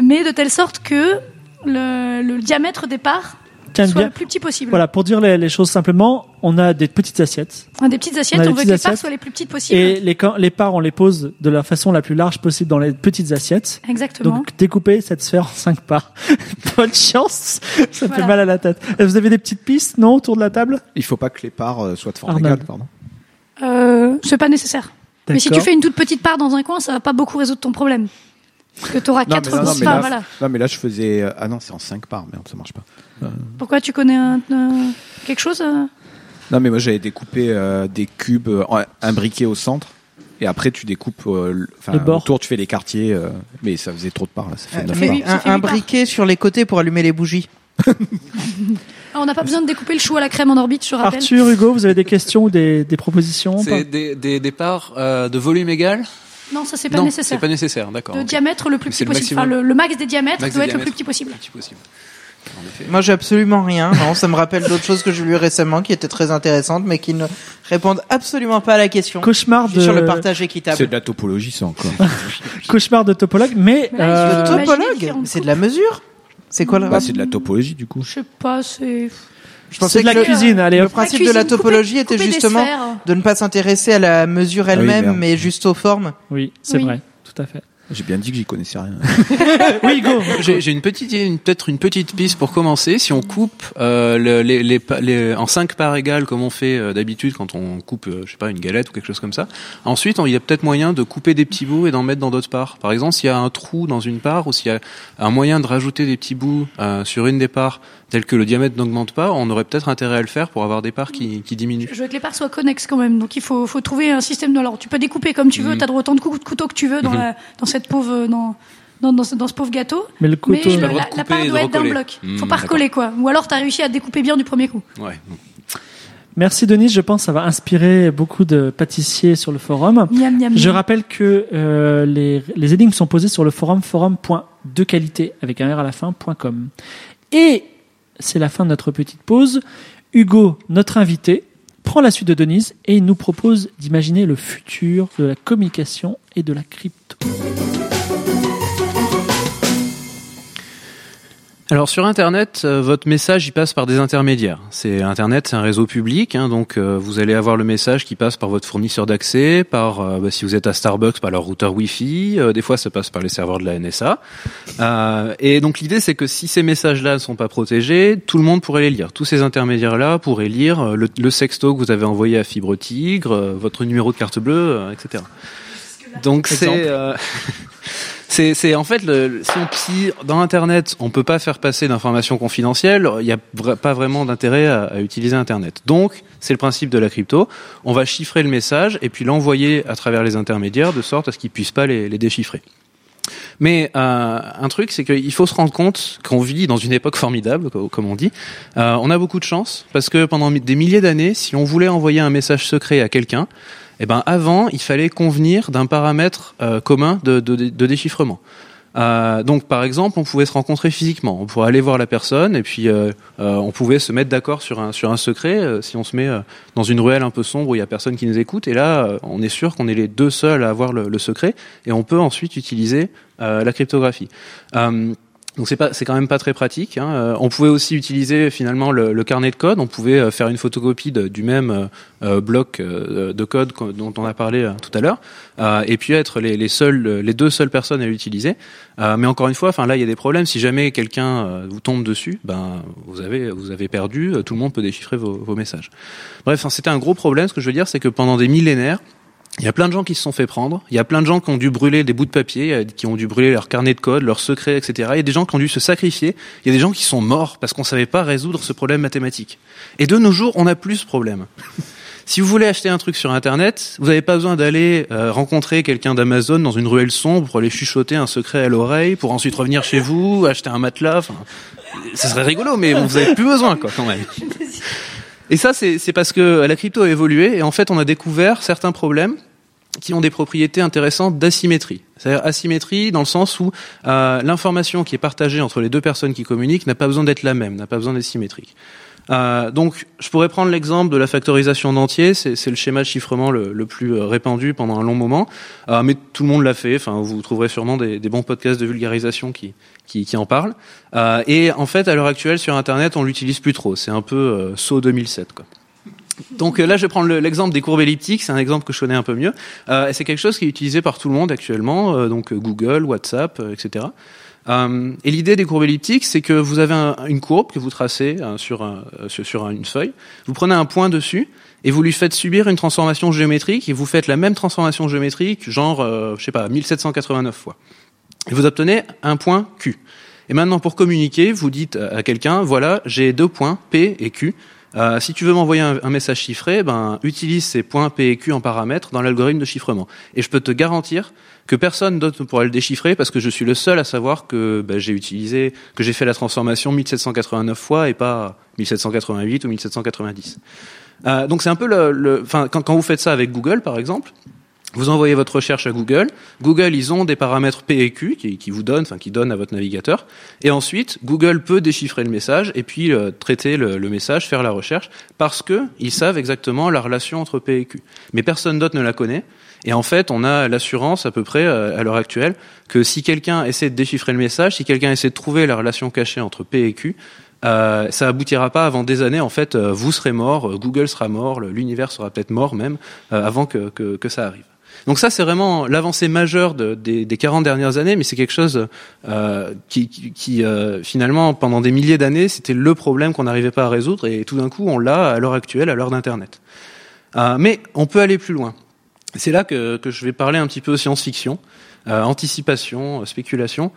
Mais de telle sorte que le, le diamètre des parts Soit bien- le plus petit possible. Voilà, pour dire les, les choses simplement, on a des petites assiettes. Un des petites assiettes, On on, veut que les parts soient les plus petites possibles. Et les, quand- les parts, on les pose de la façon la plus large possible dans les petites assiettes. Exactement. Donc, découper cette sphère en cinq parts. [laughs] Bonne chance. Ça fait mal à la tête. Et Vous avez des petites pistes, non, autour de la table? Il faut pas que les parts euh, soient de forme Arnold. égale, pardon. Euh, c'est pas nécessaire. Mais si tu fais une toute petite part dans un coin, ça va pas beaucoup résoudre ton problème. Parce que grosses mais parts, là, voilà. non, mais là, je faisais. euh, Ah non, c'est en 5 parts, mais ça marche pas. Pourquoi tu connais un, un- quelque chose euh Non, mais moi, j'avais découpé euh, des cubes euh, en- imbriqués au centre. Et après, tu découpes. euh, le- Enfin, bords. autour, tu fais les quartiers. euh, mais ça faisait trop de parts, là. Ça fait Euh, 9 mais parts. oui, ça un, fait un huit parts. briquet sur les côtés pour allumer les bougies. Ah, On n'a pas besoin de découper le chou à la crème en orbite, je rappelle. Arthur, Hugo, vous avez des questions ou des, des propositions C'est des, des, des parts euh, de volume égal? Non, ça c'est pas Non, nécessaire. c'est pas nécessaire, d'accord. Le diamètre le plus C'est petit le possible. Enfin, le, le max des diamètres Max doit des être le plus petit possible. Petit possible. Moi, j'ai absolument rien. Non, ça me rappelle d'autres choses que j'ai lues récemment qui étaient très intéressantes, mais qui ne répondent absolument pas à la question. Cauchemar de, sur le partage C'est équitable. de la topologie, ça encore. [laughs] cauchemar de topologue, mais, Mais il euh, Topologue C'est de la mesure C'est quoi là bah, c'est de la topologie, du coup. Je sais pas, c'est. Je c'est pensais de la que le- cuisine. Allez, Le principe La de la topologie couper- était couper justement de ne pas s'intéresser à la mesure oui, elle-même, mais juste aux formes. Oui, c'est Oui. vrai, tout à fait. J'ai bien dit que j'y connaissais rien. [laughs] Oui, Hugo. J'ai une petite, une- peut-être une petite piste pour commencer. Si on coupe euh, le- les, les, les- en cinq parts égales, comme on fait euh, d'habitude quand on coupe, euh, je sais pas, une galette ou quelque chose comme ça. Ensuite, il y a peut-être moyen de couper des petits bouts et d'en mettre dans d'autres parts. Par exemple, s'il y a un trou dans une part ou s'il y a un moyen de rajouter des petits bouts euh, sur une des parts, tel que le diamètre n'augmente pas, on aurait peut-être intérêt à le faire pour avoir des parts qui, qui diminuent. Je veux que les parts soient connexes quand même. Donc il faut, faut trouver un système de. Alors tu peux découper comme tu veux, Mhm. tu as autant de cou- de couteaux que tu veux dans, Mhm. la, dans cette pauvre. Dans, dans, dans, ce, dans ce pauvre gâteau. Mais le Mais couteau. pas le droit la, la part doit être d'un bloc. Mhm, faut pas d'accord. recoller quoi. Ou alors tu as réussi à découper bien du premier coup. Ouais. Merci Denis, je pense que ça va inspirer beaucoup de pâtissiers sur le forum. Miam, miam, Je rappelle que euh, les, les énigmes sont posées sur le forum forum.dequalité avec un R à la fin, point .com. Et c'est la fin de notre petite pause. Hugo, notre invité, prend la suite de Denise et nous propose d'imaginer le futur de la communication et de la crypto. Alors sur Internet, euh, votre message il passe par des intermédiaires. C'est Internet, c'est un réseau public, hein, donc euh, vous allez avoir le message qui passe par votre fournisseur d'accès, par euh, bah, si vous êtes à Starbucks, par leur routeur Wi-Fi. euh, des fois, ça passe par les serveurs de la NSA. Euh, et donc l'idée, c'est que si ces messages-là ne sont pas protégés, tout le monde pourrait les lire. Tous ces intermédiaires-là pourraient lire le, le sexto que vous avez envoyé à Fibre Tigre, votre numéro de carte bleue, euh, etc. Donc c'est euh, [laughs] c'est en fait si, on, dans Internet on peut pas faire passer d'informations confidentielles, il n'y a pas vraiment d'intérêt à, utiliser Internet. Donc c'est le principe de la crypto. On va chiffrer le message et puis l'envoyer à travers les intermédiaires de sorte à ce qu'ils puissent pas les, les déchiffrer. Mais euh, un truc, c'est qu'il faut se rendre compte qu'on vit dans une époque formidable, co- comme on dit. Euh, on a beaucoup de chance parce que pendant des milliers d'années, si on voulait envoyer un message secret à quelqu'un, Eh ben avant, il fallait convenir d'un paramètre euh, commun de, déchiffrement. Euh, donc, par exemple, on pouvait se rencontrer physiquement, on pourrait aller voir la personne, et puis euh, on pouvait se mettre d'accord sur un sur un secret. si on se met dans une ruelle un peu sombre où il y a personne qui nous écoute, et là, on est sûr qu'on est les deux seuls à avoir le, secret, et on peut ensuite utiliser la cryptographie. Donc c'est pas, c'est quand même pas très pratique. Hein. Euh, on pouvait aussi utiliser finalement le, le carnet de code. On pouvait euh, faire une photocopie de- du même euh, euh, bloc de code dont on a parlé tout à l'heure, et puis être les, les seuls, les deux seules personnes à l'utiliser. Mais encore une fois, enfin là il y a des problèmes. Si jamais quelqu'un vous tombe dessus, ben vous avez, vous avez perdu. Tout le monde peut déchiffrer vos, vos messages. Bref, c'était un gros problème. Ce que je veux dire, c'est que pendant des millénaires il y a plein de gens qui se sont fait prendre. Il y a plein de gens qui ont dû brûler des bouts de papier, euh, qui ont dû brûler leur carnet de code, leurs secrets, etc. Il y a des gens qui ont dû se sacrifier. Il y a des gens qui sont morts parce qu'on savait pas résoudre ce problème mathématique. Et de nos jours, on n'a plus ce problème. [laughs] Si vous voulez acheter un truc sur Internet, vous n'avez pas besoin d'aller euh, rencontrer quelqu'un d'Amazon dans une ruelle sombre pour aller chuchoter un secret à l'oreille, pour ensuite revenir chez vous, acheter un matelas. Enfin, ce serait rigolo, mais vous avez plus besoin, quoi, quand même. [laughs] Et ça, c'est parce que la crypto a évolué et en fait, on a découvert certains problèmes qui ont des propriétés intéressantes d'asymétrie. C'est-à-dire asymétrie dans le sens où euh, l'information qui est partagée entre les deux personnes qui communiquent n'a pas besoin d'être la même, n'a pas besoin d'être symétrique. Euh, donc, je pourrais prendre l'exemple de la factorisation d'entiers. C'est le schéma de chiffrement le, plus euh, répandu pendant un long moment, mais tout le monde l'a fait. Enfin, vous trouverez sûrement des, des bons podcasts de vulgarisation qui qui, qui en parlent. Euh, et en fait, à l'heure actuelle, sur Internet, on l'utilise plus trop. C'est un peu euh, saut 2007, quoi. Donc euh, là, je vais prendre le- l'exemple des courbes elliptiques. C'est un exemple que je connais un peu mieux. Euh, et c'est quelque chose qui est utilisé par tout le monde actuellement, euh, donc Google, WhatsApp, etc. Et l'idée des courbes elliptiques, c'est que vous avez un- une courbe que vous tracez sur, sur, une feuille. Vous prenez un point dessus et vous lui faites subir une transformation géométrique et vous faites la même transformation géométrique, genre, je sais pas, 1789 fois. Et vous obtenez un point Q. Et maintenant, pour communiquer, vous dites à quelqu'un, voilà, j'ai deux points, P et Q. Euh, si tu veux m'envoyer un, message chiffré, ben, utilise ces points P et Q en paramètres dans l'algorithme de chiffrement. Et je peux te garantir que personne d'autre ne pourra le déchiffrer parce que je suis le seul à savoir que ben, j'ai utilisé, que j'ai fait la transformation 1789 fois et pas 1788 ou 1790. Euh, donc c'est un peu le, le- quand, quand vous faites ça avec Google, par exemple, vous envoyez votre recherche à Google. Google, ils ont des paramètres P et Q qui, qui vous donnent, enfin qui donnent à votre navigateur. Et ensuite, Google peut déchiffrer le message et puis euh, traiter le, message, faire la recherche, parce que ils savent exactement la relation entre P et Q. Mais personne d'autre ne la connaît. Et en fait, on a l'assurance à peu près euh, à l'heure actuelle que si quelqu'un essaie de déchiffrer le message, si quelqu'un essaie de trouver la relation cachée entre P et Q, euh, ça aboutira pas avant des années. En fait, euh, vous serez mort, Google sera mort, l'univers sera peut-être mort même avant que, que ça arrive. Donc ça, c'est vraiment l'avancée majeure de- des, des 40 dernières années, mais c'est quelque chose euh, qui, euh, finalement, pendant des milliers d'années, c'était le problème qu'on n'arrivait pas à résoudre, et tout d'un coup, on l'a à l'heure actuelle, à l'heure d'Internet. Euh, mais on peut aller plus loin. C'est là que, que je vais parler un petit peu science-fiction, anticipation, spéculation,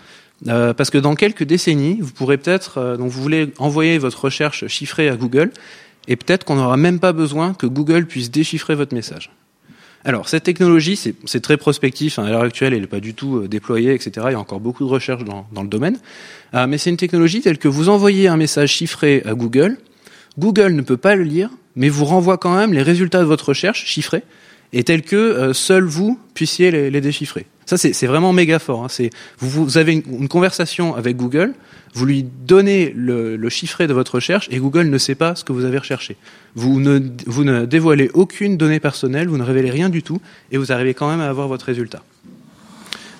parce que dans quelques décennies, vous pourrez peut-être, donc vous voulez envoyer votre recherche chiffrée à Google, et peut-être qu'on n'aura même pas besoin que Google puisse déchiffrer votre message. Alors, cette technologie, c'est très prospectif. hein, à l'heure actuelle, elle n'est pas du tout euh, déployée, etc. Il y a encore beaucoup de recherches dans, le domaine. Euh, mais c'est une technologie telle que vous envoyez un message chiffré à Google. Google ne peut pas le lire, mais vous renvoie quand même les résultats de votre recherche chiffrés, et tels que euh, seul vous puissiez les déchiffrer. Ça, c'est vraiment méga fort. Hein. Vous, avez une, conversation avec Google, vous lui donnez le, le chiffré de votre recherche, et Google ne sait pas ce que vous avez recherché. Vous ne, dévoilez aucune donnée personnelle, vous ne révélez rien du tout, et vous arrivez quand même à avoir votre résultat.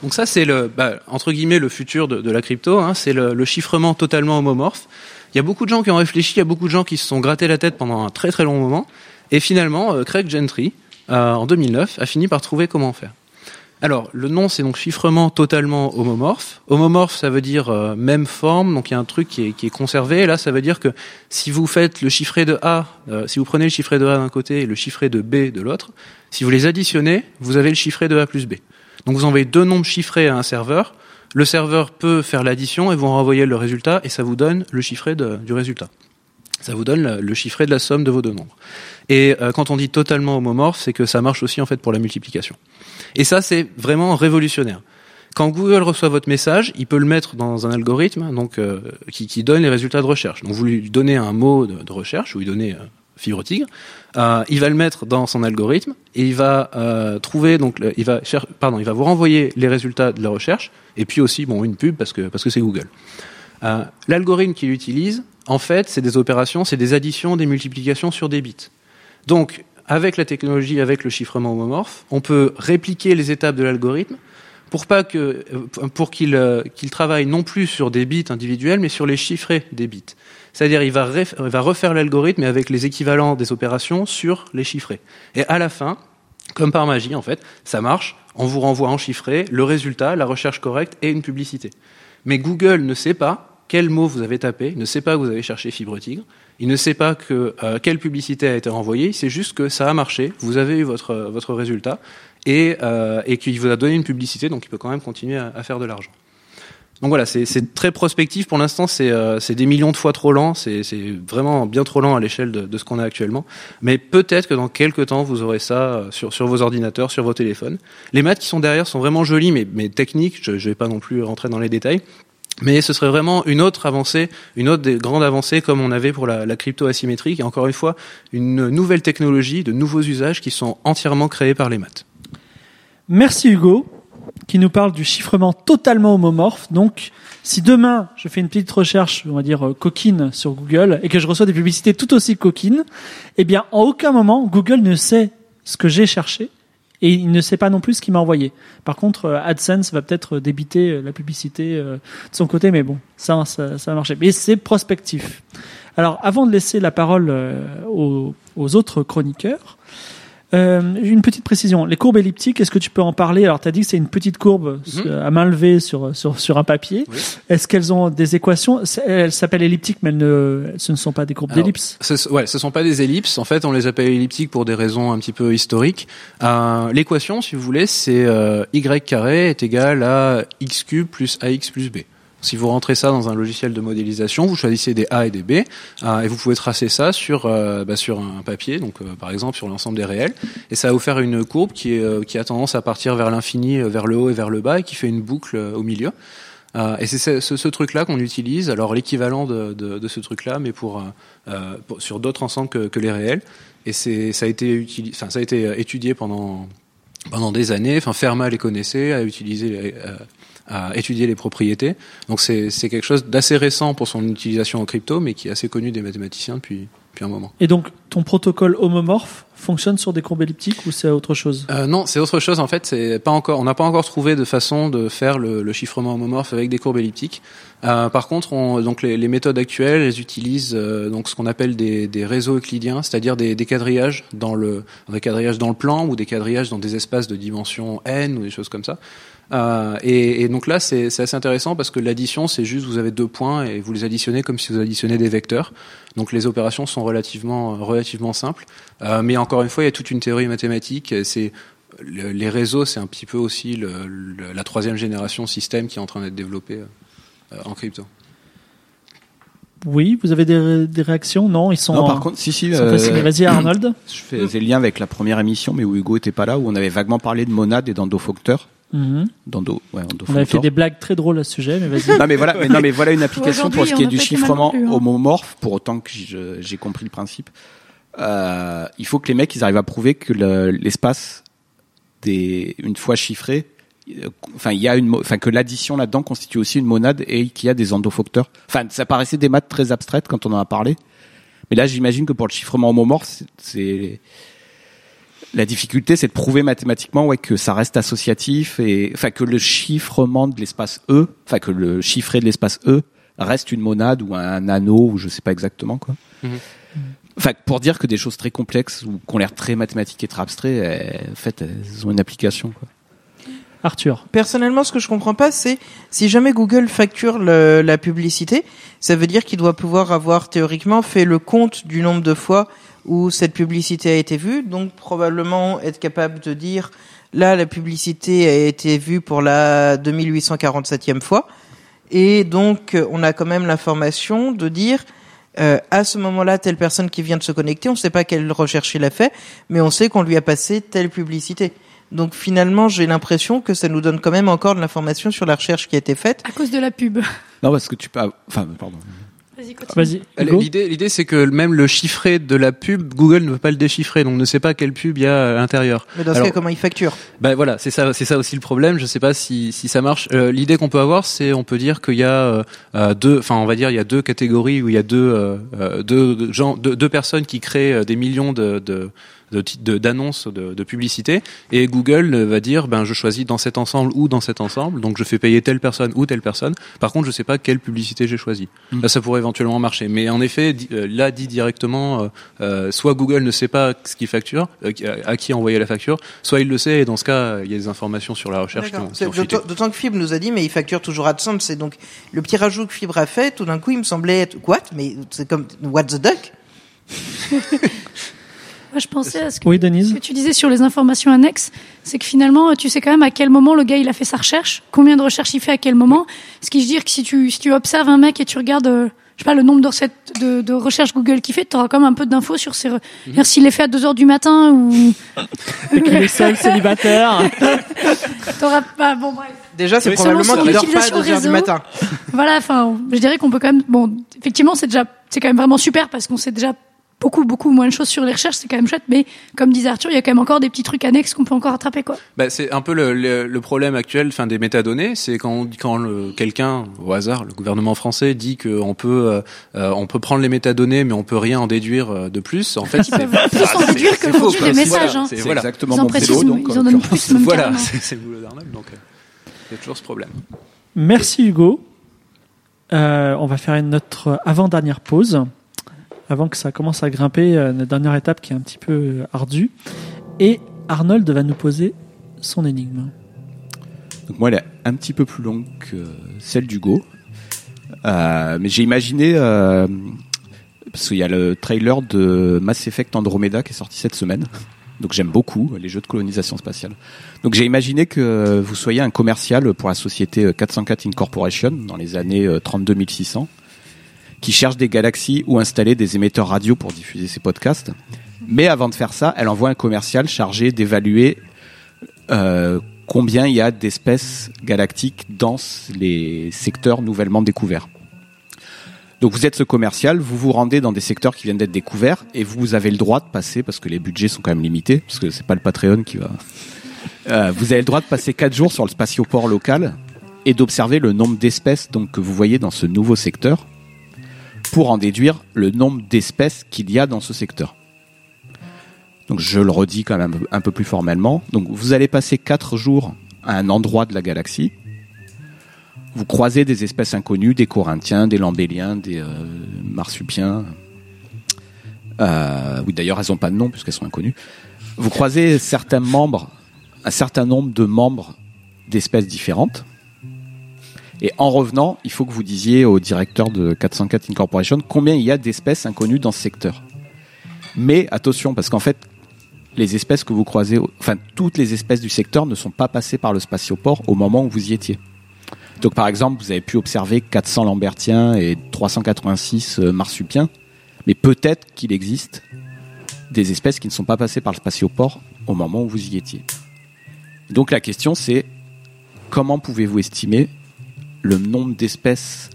Donc ça, c'est le, bah, entre guillemets, le futur de, la crypto. Hein, c'est le, le chiffrement totalement homomorphe. Il y a beaucoup de gens qui ont réfléchi, il y a beaucoup de gens qui se sont grattés la tête pendant un très très long moment, et finalement, euh, Craig Gentry, euh, en 2009, a fini par trouver comment faire. Alors, le nom, c'est donc chiffrement totalement homomorphe. Homomorphe, ça veut dire euh, même forme, donc il y a un truc qui est, conservé. Et là, ça veut dire que si vous faites le chiffré de A, euh, si vous prenez le chiffré de A d'un côté et le chiffré de B de l'autre, si vous les additionnez, vous avez le chiffré de A plus B. Donc vous envoyez deux nombres chiffrés à un serveur, le serveur peut faire l'addition et vous renvoyer le résultat, et ça vous donne le chiffré du résultat. Ça vous donne le, le chiffré de la somme de vos deux nombres. Et euh, quand on dit totalement homomorphe, c'est que ça marche aussi en fait pour la multiplication. Et ça, c'est vraiment révolutionnaire. Quand Google reçoit votre message, il peut le mettre dans un algorithme donc euh, qui, qui donne les résultats de recherche. Donc vous lui donnez un mot de, recherche, ou lui donnez euh, Fibre Tigre. Euh, il va le mettre dans son algorithme et il va trouver donc il va pardon il va vous renvoyer les résultats de la recherche et puis aussi bon une pub parce que parce que c'est Google. L'algorithme qu'il utilise en fait c'est des opérations c'est des additions des multiplications sur des bits. Donc avec la technologie avec le chiffrement homomorphe on peut répliquer les étapes de l'algorithme pour pas que pour qu'il euh, qu'il travaille non plus sur des bits individuels mais sur les chiffrés des bits. C'est-à-dire il va, refaire l'algorithme avec les équivalents des opérations sur les chiffrés. Et à la fin, comme par magie en fait, ça marche, on vous renvoie en chiffré le résultat, la recherche correcte et une publicité. Mais Google ne sait pas quel mot vous avez tapé, il ne sait pas que vous avez cherché fibre tigre, il ne sait pas que euh, quelle publicité a été renvoyée, c'est juste que ça a marché, vous avez eu votre votre résultat et euh, et qu'il vous a donné une publicité, donc il peut quand même continuer à, faire de l'argent. Donc voilà, c'est très prospectif. Pour l'instant, c'est euh, des millions de fois trop lent. C'est vraiment bien trop lent à l'échelle de, ce qu'on a actuellement. Mais peut-être que dans quelques temps, vous aurez ça euh, sur sur vos ordinateurs, sur vos téléphones. Les maths qui sont derrière sont vraiment jolies, mais mais techniques. Je, je vais pas non plus rentrer dans les détails. Mais ce serait vraiment une autre avancée, une autre des grandes avancées comme on avait pour la, la crypto asymétrique. Et encore une fois, une nouvelle technologie, de nouveaux usages qui sont entièrement créés par les maths. Merci Hugo, qui nous parle du chiffrement totalement homomorphe. Donc, si demain je fais une petite recherche, on va dire euh, coquine sur Google, et que je reçois des publicités tout aussi coquines, eh bien, en aucun moment Google ne sait ce que j'ai cherché. Et il ne sait pas non plus ce qu'il m'a envoyé. Par contre, euh, AdSense va peut-être débiter euh, la publicité euh, de son côté, mais bon, ça, ça, ça va marcher. Mais c'est prospectif. Alors, avant de laisser la parole euh, aux, aux autres chroniqueurs, euh, une petite précision. Les courbes elliptiques, est-ce que tu peux en parler Alors, tu as dit que c'est une petite courbe Mhm. à main levée sur, sur, sur un papier. Oui. Est-ce qu'elles ont des équations Elles s'appellent elliptiques, mais elles ne, ce ne sont pas des courbes Alors, d'ellipse. Ce, ouais, ce sont pas des ellipses. En fait, on les appelle elliptiques pour des raisons un petit peu historiques. Euh, L'équation, si vous voulez, c'est euh, y carré est égal à x cube plus ax plus b. Si vous rentrez ça dans un logiciel de modélisation, vous choisissez des a et des b, euh, et vous pouvez tracer ça sur euh, bah, sur un papier, donc euh, par exemple sur l'ensemble des réels, et ça va vous faire une courbe qui est qui a tendance à partir vers l'infini, vers le haut et vers le bas, et qui fait une boucle au milieu. Et c'est ce, truc-là qu'on utilise, alors l'équivalent de, ce truc-là, mais pour, sur d'autres ensembles que, que les réels. Et c'est ça a été utilisé, enfin ça a été étudié pendant pendant des années. Enfin Fermat les connaissait, a utilisé, a étudié les propriétés. Donc c'est c'est quelque chose d'assez récent pour son utilisation en crypto, mais qui est assez connu des mathématiciens depuis depuis un moment. Et donc, ton protocole homomorphe fonctionne sur des courbes elliptiques ou c'est autre chose? Euh, non, c'est autre chose en fait. C'est pas encore, on n'a pas encore trouvé de façon de faire le, le chiffrement homomorphe avec des courbes elliptiques. Euh, par contre, on, donc les, les méthodes actuelles, elles utilisent euh, donc ce qu'on appelle des, des réseaux euclidiens, c'est-à-dire des, des quadrillages dans le des quadrillages dans le plan ou des quadrillages dans des espaces de dimension n ou des choses comme ça. Euh, et, et donc là, c'est assez intéressant parce que l'addition, c'est juste vous avez deux points et vous les additionnez comme si vous additionnez des vecteurs. Donc les opérations sont relativement relativement simples. Euh, mais encore une fois, il y a toute une théorie mathématique. C'est le- les réseaux, c'est un petit peu aussi le, le- la troisième génération système qui est en train d'être développée euh, en crypto. Oui, vous avez des, des réactions? Non, ils sont. Non, en- par contre, si, si. euh. Vas-y, Arnold. Je faisais le lien avec la première émission, mais où Hugo était pas là, où on avait vaguement parlé de monade et Mhm. D'endo, ouais, On avait fait des blagues très drôles à ce sujet, mais vas-y. Non mais voilà, mais non mais voilà une application pour ce qui est du chiffrement plus, hein. homomorphe. Pour autant que j'ai compris le principe, euh, il faut que les mecs ils arrivent à prouver que le- l'espace des une fois chiffré, euh, enfin il y a une, enfin que l'addition là-dedans constitue aussi une monade et qu'il y a des endofacteurs. Enfin ça paraissait des maths très abstraites quand on en a parlé, mais là j'imagine que pour le chiffrement homomorphe c'est- c'est la difficulté, c'est de prouver mathématiquement ouais, que ça reste associatif et enfin que le chiffrement de l'espace E, enfin que le chiffré de l'espace E reste une monade ou un anneau ou je sais pas exactement quoi. Mhm. Enfin pour dire que des choses très complexes ou qui ont l'air très mathématiques et très abstraits, elles- en fait elles ont une application quoi. Arthur. Personnellement, ce que je comprends pas, c'est si jamais Google facture le- la publicité, ça veut dire qu'il doit pouvoir avoir théoriquement fait le compte du nombre de fois où cette publicité a été vue, donc probablement être capable de dire là la publicité a été vue pour la 2847e fois, et donc euh, on a quand même l'information de dire euh, à ce moment-là telle personne qui vient de se connecter, on ne sait pas quelle recherche il a fait, mais on sait qu'on lui a passé telle publicité. Donc finalement, j'ai l'impression que ça nous donne quand même encore de l'information sur la recherche qui a été faite. À cause de la pub. Non parce que tu peux, enfin pardon. Vas-y, continue. Hugo. L'idée, l'idée, c'est que même le chiffré de la pub, Google ne peut pas le déchiffrer, donc ne sait pas quelle pub il y a à l'intérieur. Mais dans ce Alors- cas, comment il facture? Ben voilà, c'est ça, c'est ça aussi le problème. Je sais pas si si ça marche. Euh, L'idée qu'on peut avoir, c'est on peut dire qu'il y a euh, euh, deux, enfin on va dire il y a deux catégories où il y a deux euh, euh, deux deux gens, deux, deux personnes qui créent euh, des millions de de de ti- de- d'annonces de, de publicité et Google va dire ben je choisis dans cet ensemble ou dans cet ensemble donc je fais payer telle personne ou telle personne par contre je sais pas quelle publicité j'ai choisi Mm. là ça pourrait éventuellement marcher mais en effet euh, là dit directement euh, euh, soit Google ne sait pas ce qu'il facture euh, à qui envoyer la facture soit il le sait et dans ce cas il y a des informations sur la recherche. D'autant d'autant que Fibre nous a dit, mais il facture toujours AdSense. C'est donc le petit rajout que Fibre a fait. Tout d'un coup, il me semblait être what? Mais c'est comme what the duck? [laughs] Moi, je pensais à ce que, Oui, ce Denise. que tu disais sur les informations annexes, c'est que finalement, tu sais quand même à quel moment le gars il a fait sa recherche, combien de recherches il fait à quel moment. Ce qui veut dire que si tu si tu observes un mec et tu regardes, euh, je sais pas, le nombre de recettes de, de recherches Google qu'il fait, tu auras quand même un peu d'infos sur ses. Mhm. dire S'il les fait à 2 heures du matin ou [laughs] Et qu'il est seul célibataire. [laughs] t'auras pas. Bon bref. Déjà, c'est Oui, probablement qu'il dort pas à utilisation 2 heures du matin. Voilà, enfin, je dirais qu'on peut quand même. Bon, effectivement, c'est déjà, c'est quand même vraiment super parce qu'on sait déjà beaucoup, beaucoup moins de choses sur les recherches. C'est quand même chouette, mais comme disait Arthur, il y a quand même encore des petits trucs annexes qu'on peut encore attraper, quoi. Bah, c'est un peu le, le, le problème actuel, fin des métadonnées, c'est quand quand quelqu'un au hasard, le gouvernement français dit qu'on peut euh, euh, on peut prendre les métadonnées, mais on peut rien en déduire euh, de plus. En fait, Ils peuvent plus en déduire que faux, quoi. des messages. voilà, hein. c'est- voilà. exactement Ils en mon vélo, donc. ils en donnent plus, même Voilà, c'est le boulot d'Arnold, donc euh, il y a toujours ce problème. Merci Hugo. Euh, on va faire notre avant-dernière pause, avant que ça commence à grimper, euh, notre dernière étape qui est un petit peu euh, ardue. Et Arnold va nous poser son énigme. Donc moi, elle est un petit peu plus longue que celle d'Hugo. Euh, mais j'ai imaginé, euh, parce qu'il y a le trailer de Mass Effect Andromeda qui est sorti cette semaine. Donc j'aime beaucoup les jeux de colonisation spatiale. Donc j'ai imaginé que vous soyez un commercial pour la société 404 Incorporation dans les années euh, 32 qui cherche des galaxies où installer des émetteurs radio pour diffuser ses podcasts. Mais avant de faire ça, elle envoie un commercial chargé d'évaluer euh, combien il y a d'espèces galactiques dans les secteurs nouvellement découverts. Donc vous êtes ce commercial, vous vous rendez dans des secteurs qui viennent d'être découverts et vous avez le droit de passer, parce que les budgets sont quand même limités, parce que c'est pas le Patreon qui va... [laughs] Euh, vous avez le droit de passer quatre jours sur le spatioport local et d'observer le nombre d'espèces donc que vous voyez dans ce nouveau secteur pour en déduire le nombre d'espèces qu'il y a dans ce secteur. Donc je le redis quand même un peu- plus formellement. Donc vous allez passer quatre jours à un endroit de la galaxie. Vous croisez des espèces inconnues, des Corinthiens, des Lambéliens, des euh, Marsupiens. Euh, oui, d'ailleurs, elles n'ont pas de nom puisqu'elles sont inconnues. Vous croisez certains membres, un certain nombre de membres d'espèces différentes. Et en revenant, il faut que vous disiez au directeur de 404 Incorporation combien il y a d'espèces inconnues dans ce secteur. Mais attention, parce qu'en fait, les espèces que vous croisez, enfin toutes les espèces du secteur ne sont pas passées par le spatioport au moment où vous y étiez. Donc par exemple, vous avez pu observer 400 lambertiens et 386 euh, marsupiens, mais peut-être qu'il existe des espèces qui ne sont pas passées par le spatioport au moment où vous y étiez. Donc la question c'est comment pouvez-vous estimer le nombre d'espèces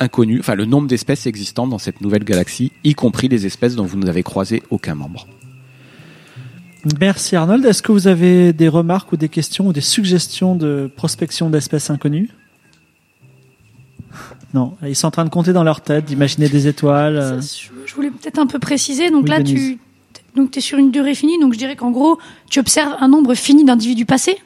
inconnues, enfin le nombre d'espèces existantes dans cette nouvelle galaxie, y compris les espèces dont vous n'avez croisé aucun membre. Merci Arnold. Est-ce que vous avez des remarques ou des questions ou des suggestions de prospection d'espèces inconnues? Non, ils sont en train de compter dans leur tête, d'imaginer des étoiles. euh. Ça, je je voulais peut-être un peu préciser. Donc Oui, là, Denise. tu donc es sur une durée finie. Donc je dirais qu'en gros, tu observes un nombre fini d'individus passés.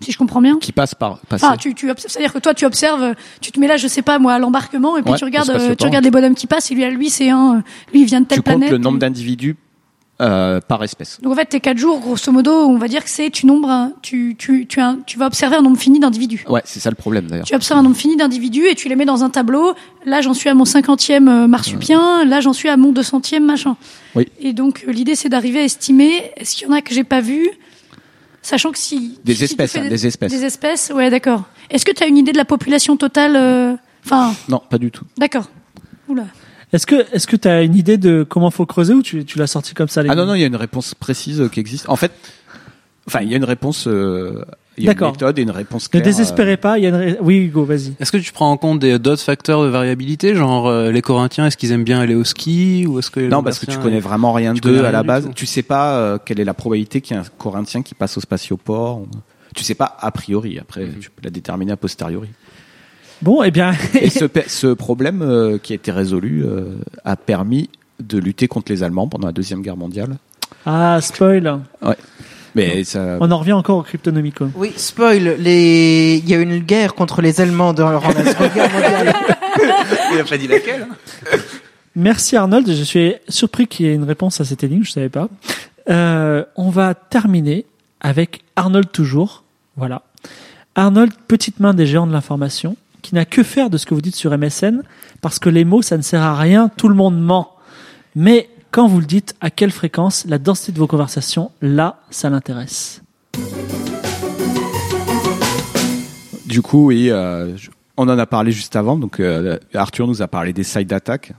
Si je comprends bien. Qui passe par passer. Ah, tu, tu observes, c'est-à-dire que toi, tu observes, tu te mets là, je sais pas moi, à l'embarquement, et puis Ouais, tu regardes, euh, tu regardes les bonhommes qui passent, et lui, à lui, c'est un, lui, il vient de telle tu comptes planète. le nombre d'individus euh, par espèce. Donc en fait, tes quatre jours, grosso modo, on va dire que c'est tu nombre, tu, tu, tu, un- tu vas observer un nombre fini d'individus. Ouais, c'est ça le problème d'ailleurs. Tu observes un nombre fini d'individus et tu les mets dans un tableau. Là, j'en suis à mon cinquantième euh, marsupien. Là, j'en suis à mon deux centième machin. Oui. Et donc, euh, l'idée, c'est d'arriver à estimer est-ce qu'il y en a que j'ai pas vu, sachant que si Des si espèces, fais hein, des espèces. des espèces, ouais, d'accord. Est-ce que tu as une idée de la population totale euh, Enfin, Non, pas du tout. d'accord. Oula. Est-ce que est-ce que tu as une idée de comment faut creuser ou tu, tu l'as sorti comme ça les Ah non, non, il y a une réponse précise euh, qui existe. En fait, Enfin, il y a une réponse, euh, il y a une méthode et une réponse Ne claire. désespérez pas, il y a une... ré- Oui, Hugo, vas-y. Est-ce que tu prends en compte d'autres facteurs de variabilité, genre euh, les Corinthiens, est-ce qu'ils aiment bien aller au ski ou est-ce que Non, parce que tu connais vraiment rien d'eux à la base. Tu sais pas euh, quelle est la probabilité qu'il y ait un Corinthien qui passe au spatioport. ou- Tu sais pas a priori. Après, Mhm. tu peux la déterminer a posteriori. Bon, eh bien, [laughs] Et ce, [laughs] ce problème euh, qui a été résolu euh, a permis de lutter contre les Allemands pendant la deuxième guerre mondiale. ah, spoil. Mais ça, On en revient encore au Cryptonomicon. Oui, spoil, les... il y a eu une guerre contre les Allemands dans la Seconde Guerre mondiale. il a pas dit laquelle. [laughs] Merci Arnold, je suis surpris qu'il y ait une réponse à cette énigme, je savais pas. Euh, on va terminer avec Arnold toujours. Voilà. Arnold, petite main des géants de l'information, qui n'a que faire de ce que vous dites sur MSN, parce que les mots, ça ne sert à rien, tout le monde ment. Mais quand vous le dites, à quelle fréquence, la densité de vos conversations, là, ça l'intéresse? Du coup, oui, euh, on en a parlé juste avant. Donc, euh, Arthur nous a parlé des side attack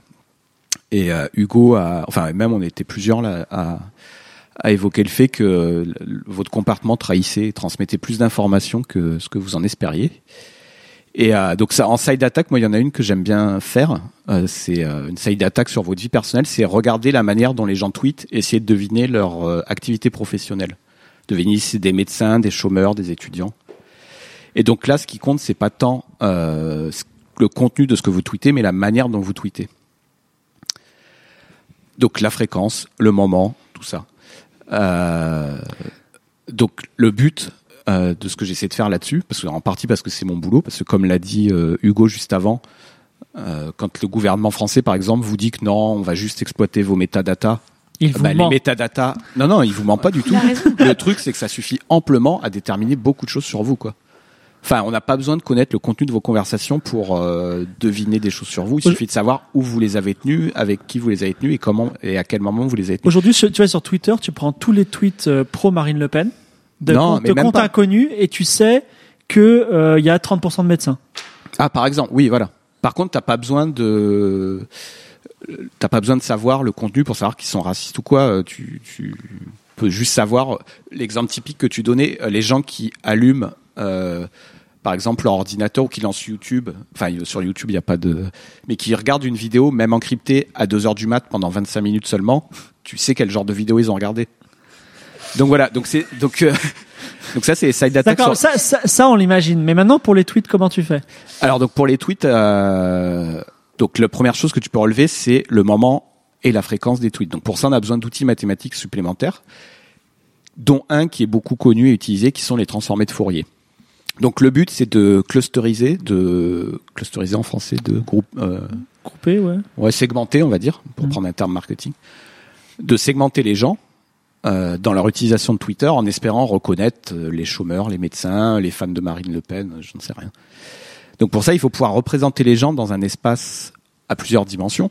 et euh, Hugo, a, enfin même on était plusieurs là, à, à évoquer le fait que votre compartiment trahissait et transmettait plus d'informations que ce que vous en espériez. Et euh, donc ça, en side attack, moi il y en a une que j'aime bien faire. Euh, c'est euh, une side attack sur votre vie personnelle. C'est regarder la manière dont les gens tweetent, et essayer de deviner leur euh, activité professionnelle. Deviner c'est des médecins, des chômeurs, des étudiants. Et donc là, ce qui compte, c'est pas tant euh, le contenu de ce que vous tweetez, mais la manière dont vous tweetez. Donc la fréquence, le moment, tout ça. Euh, donc le but euh, de ce que j'essaie de faire là-dessus, parce que en partie parce que c'est mon boulot, parce que comme l'a dit euh, Hugo juste avant, euh, quand le gouvernement français, par exemple, vous dit que non, on va juste exploiter vos métadatas, Il vous bah, les ment. métadatas, non non, il vous ment pas du tout. Le truc, c'est que ça suffit amplement à déterminer beaucoup de choses sur vous, quoi. Enfin, on n'a pas besoin de connaître le contenu de vos conversations pour euh, deviner des choses sur vous. Il suffit de savoir où vous les avez tenues, avec qui vous les avez tenues et comment et à quel moment vous les avez tenues. Aujourd'hui, tu vas sur Twitter, tu prends tous les tweets euh, pro Marine Le Pen, de Non, pas. inconnus, et tu sais que euh, y a 30% de médecins. Ah, par exemple, oui, voilà. Par contre, t'as pas besoin de t'as pas besoin de savoir le contenu pour savoir qu'ils sont racistes ou quoi. Euh, Tu, tu peux juste savoir l'exemple typique que tu donnais, euh, les gens qui allument. euh, par exemple, leur ordinateur ou qui lancent YouTube, enfin sur YouTube il n'y a pas de, mais qui regardent une vidéo même encryptée à 2 heures du mat pendant 25 minutes seulement, tu sais quel genre de vidéo ils ont regardé. Donc voilà, donc c'est donc euh, [laughs] donc ça c'est side attack. D'accord, ça, ça, ça, on l'imagine. Mais maintenant, pour les tweets, comment tu fais? Alors donc pour les tweets, euh, donc la première chose que tu peux relever, c'est le moment et la fréquence des tweets. Donc pour ça, on a besoin d'outils mathématiques supplémentaires, dont un qui est beaucoup connu et utilisé, qui sont les transformés de Fourier. Donc le but, c'est de clusteriser, de clusteriser en français, de groupe, euh, Coupé, ouais. ouais, segmenter, on va dire, pour Mhm. prendre un terme marketing, de segmenter les gens euh, dans leur utilisation de Twitter en espérant reconnaître euh, les chômeurs, les médecins, les fans de Marine Le Pen, je ne sais rien. Donc pour ça, il faut pouvoir représenter les gens dans un espace à plusieurs dimensions,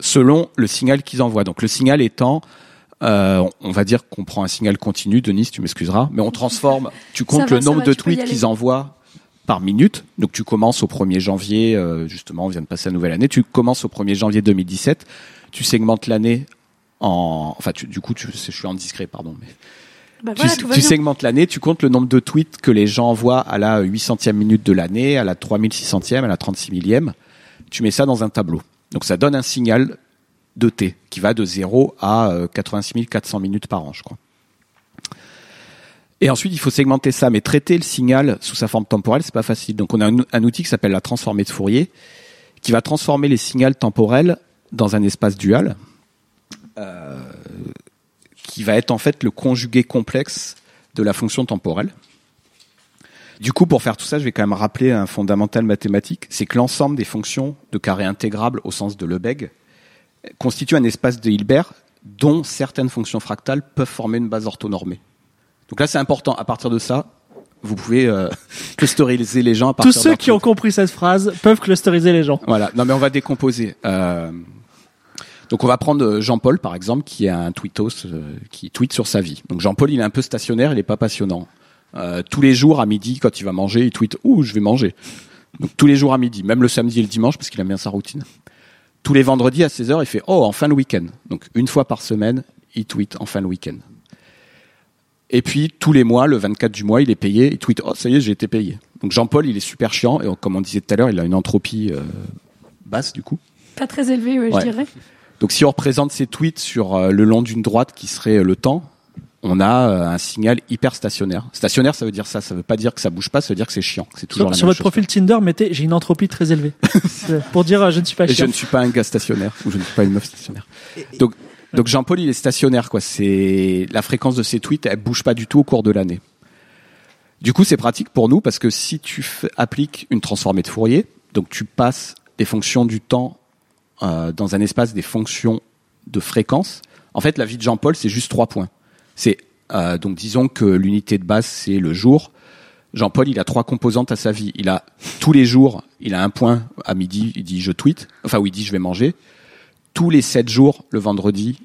selon le signal qu'ils envoient. Donc le signal étant, euh, on va dire qu'on prend un signal continu, Denis, tu m'excuseras, mais on transforme, tu comptes va, le nombre va, de tweets qu'ils envoient par minute. Donc tu commences au 1er janvier, euh, justement, on vient de passer la nouvelle année, tu commences au 1er janvier 2017, tu segmentes l'année en... Enfin, tu- du coup, tu, je suis indiscret, pardon. Mais Bah tu, voilà, segmentes l'année, tu comptes le nombre de tweets que les gens envoient à la 800e minute de l'année, à la 3600e, à la 36 millième. Tu mets ça dans un tableau. Donc ça donne un signal de T qui va de 0 à euh, 86 400 minutes par an, je crois. Et ensuite, il faut segmenter ça, mais traiter le signal sous sa forme temporelle, c'est pas facile. Donc on a un, un outil qui s'appelle la transformée de Fourier, qui va transformer les signaux temporels dans un espace dual, euh, qui va être en fait le conjugué complexe de la fonction temporelle. Du coup, pour faire tout ça, je vais quand même rappeler un fondamental mathématique, c'est que l'ensemble des fonctions de carré intégrable au sens de Lebesgue constitue un espace de Hilbert dont certaines fonctions fractales peuvent former une base orthonormée. Donc là, c'est important. À partir de ça, vous pouvez euh, [laughs] clusteriser les gens à Tous partir ceux d'un qui ont compris cette phrase peuvent clusteriser les gens. Voilà. Non, mais on va décomposer. Euh, donc on va prendre euh, Jean-Paul par exemple, qui est un tweetos euh, qui tweet sur sa vie. Donc Jean-Paul, il est un peu stationnaire, il est pas passionnant. Euh, tous les jours à midi, quand il va manger, il tweet "Ouh, je vais manger." Donc tous les jours à midi, même le samedi et le dimanche, parce qu'il aime bien sa routine. Tous les vendredis à 16h, il fait "Oh, en fin de week-end." Donc une fois par semaine, il tweet en fin de week-end. Et puis tous les mois, le 24 du mois, il est payé. Il tweet oh ça y est, j'ai été payé. Donc Jean-Paul, il est super chiant et comme on disait tout à l'heure, il a une entropie euh, basse du coup. Pas très élevé, ouais, Ouais. je dirais. Donc si on représente ces tweets sur euh, le long d'une droite qui serait euh, le temps, on a euh, un signal hyper stationnaire. Stationnaire, ça veut dire ça. Ça veut pas dire que ça bouge pas, ça veut dire que c'est chiant. C'est toujours Sur, la sur même votre chose. profil Tinder, mettez j'ai une entropie très élevée. [laughs] Pour dire euh, je ne suis pas Et je ne suis pas un gars stationnaire ou je ne suis pas une meuf stationnaire. Donc, donc Jean-Paul, il est stationnaire quoi. C'est la fréquence de ses tweets, elle bouge pas du tout au cours de l'année. Du coup, c'est pratique pour nous parce que si tu appliques une transformée de Fourier, donc tu passes des fonctions du temps euh, dans un espace des fonctions de fréquence. En fait, la vie de Jean-Paul, c'est juste trois points. C'est euh, donc disons que l'unité de base c'est le jour. Jean-Paul, il a trois composantes à sa vie. Il a tous les jours, il a un point à midi, il dit je tweet, enfin où il dit je vais manger. Tous les sept jours, le vendredi,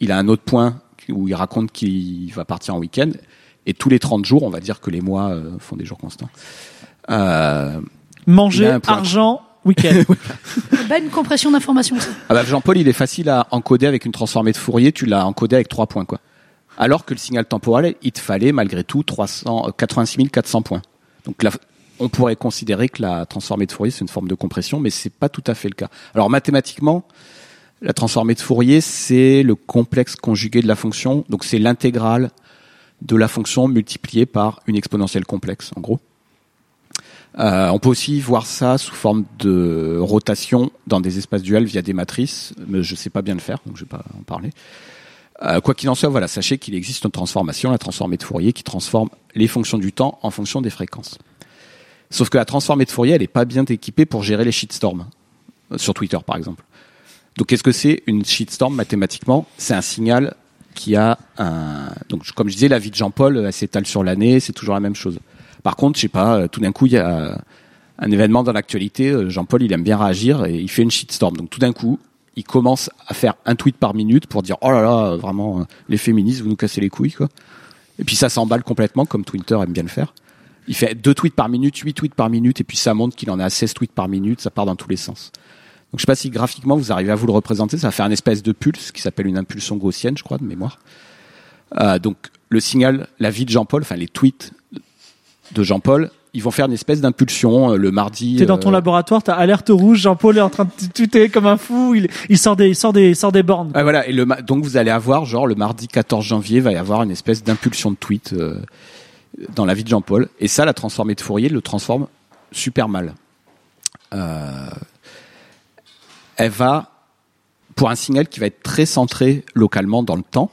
il a un autre point où il raconte qu'il va partir en week-end. Et tous les 30 jours, on va dire que les mois euh, font des jours constants. Euh, Manger, argent, week-end. [laughs] Bah, une compression d'informations. Ah bah, Jean-Paul, il est facile à encoder avec une transformée de Fourier. Tu l'as encodé avec trois points, quoi. Alors que le signal temporel, il te fallait malgré tout 300, euh, 86 400 points. Donc là, on pourrait considérer que la transformée de Fourier c'est une forme de compression, mais c'est pas tout à fait le cas. Alors mathématiquement, la transformée de Fourier c'est le complexe conjugué de la fonction, donc c'est l'intégrale de la fonction multipliée par une exponentielle complexe, en gros. Euh, on peut aussi voir ça sous forme de rotation dans des espaces duels via des matrices, mais je sais pas bien le faire, donc je vais pas en parler. Euh, quoi qu'il en soit, voilà, sachez qu'il existe une transformation, la transformée de Fourier, qui transforme les fonctions du temps en fonction des fréquences. Sauf que la transformée de Fourier, elle est pas bien équipée pour gérer les shitstorms euh, sur Twitter, par exemple. Donc, qu'est-ce que c'est une shitstorm mathématiquement? C'est un signal qui a un. Donc, comme je disais, la vie de Jean-Paul, elle s'étale sur l'année, c'est toujours la même chose. Par contre, je sais pas, euh, tout d'un coup, il y a un événement dans l'actualité. euh, Jean-Paul, il aime bien réagir et il fait une shitstorm. Donc, tout d'un coup, il commence à faire un tweet par minute pour dire oh là là, vraiment, euh, les féministes, vous nous cassez les couilles, quoi. Et puis ça s'emballe complètement, comme Twitter aime bien le faire. Il fait deux tweets par minute, huit tweets par minute, et puis ça montre qu'il en a 16 tweets par minute, ça part dans tous les sens. Donc je sais pas si graphiquement vous arrivez à vous le représenter, ça va faire une espèce de pulse qui s'appelle une impulsion gaussienne, je crois, de mémoire. Donc le signal, la vie de Jean-Paul, enfin les tweets de Jean-Paul, ils vont faire une espèce d'impulsion euh, le mardi. T'es dans ton euh, laboratoire, t'as alerte rouge, Jean-Paul est en train de tweeter comme un fou, il, il sort des, il sort des, il sort des bornes. Ah, voilà, et le donc vous allez avoir, genre le mardi 14 janvier, va y avoir une espèce d'impulsion de tweet euh, dans la vie de Jean-Paul. Et ça, la transformée de Fourier le transforme super mal. Euh, elle va, pour un signal qui va être très centré localement dans le temps,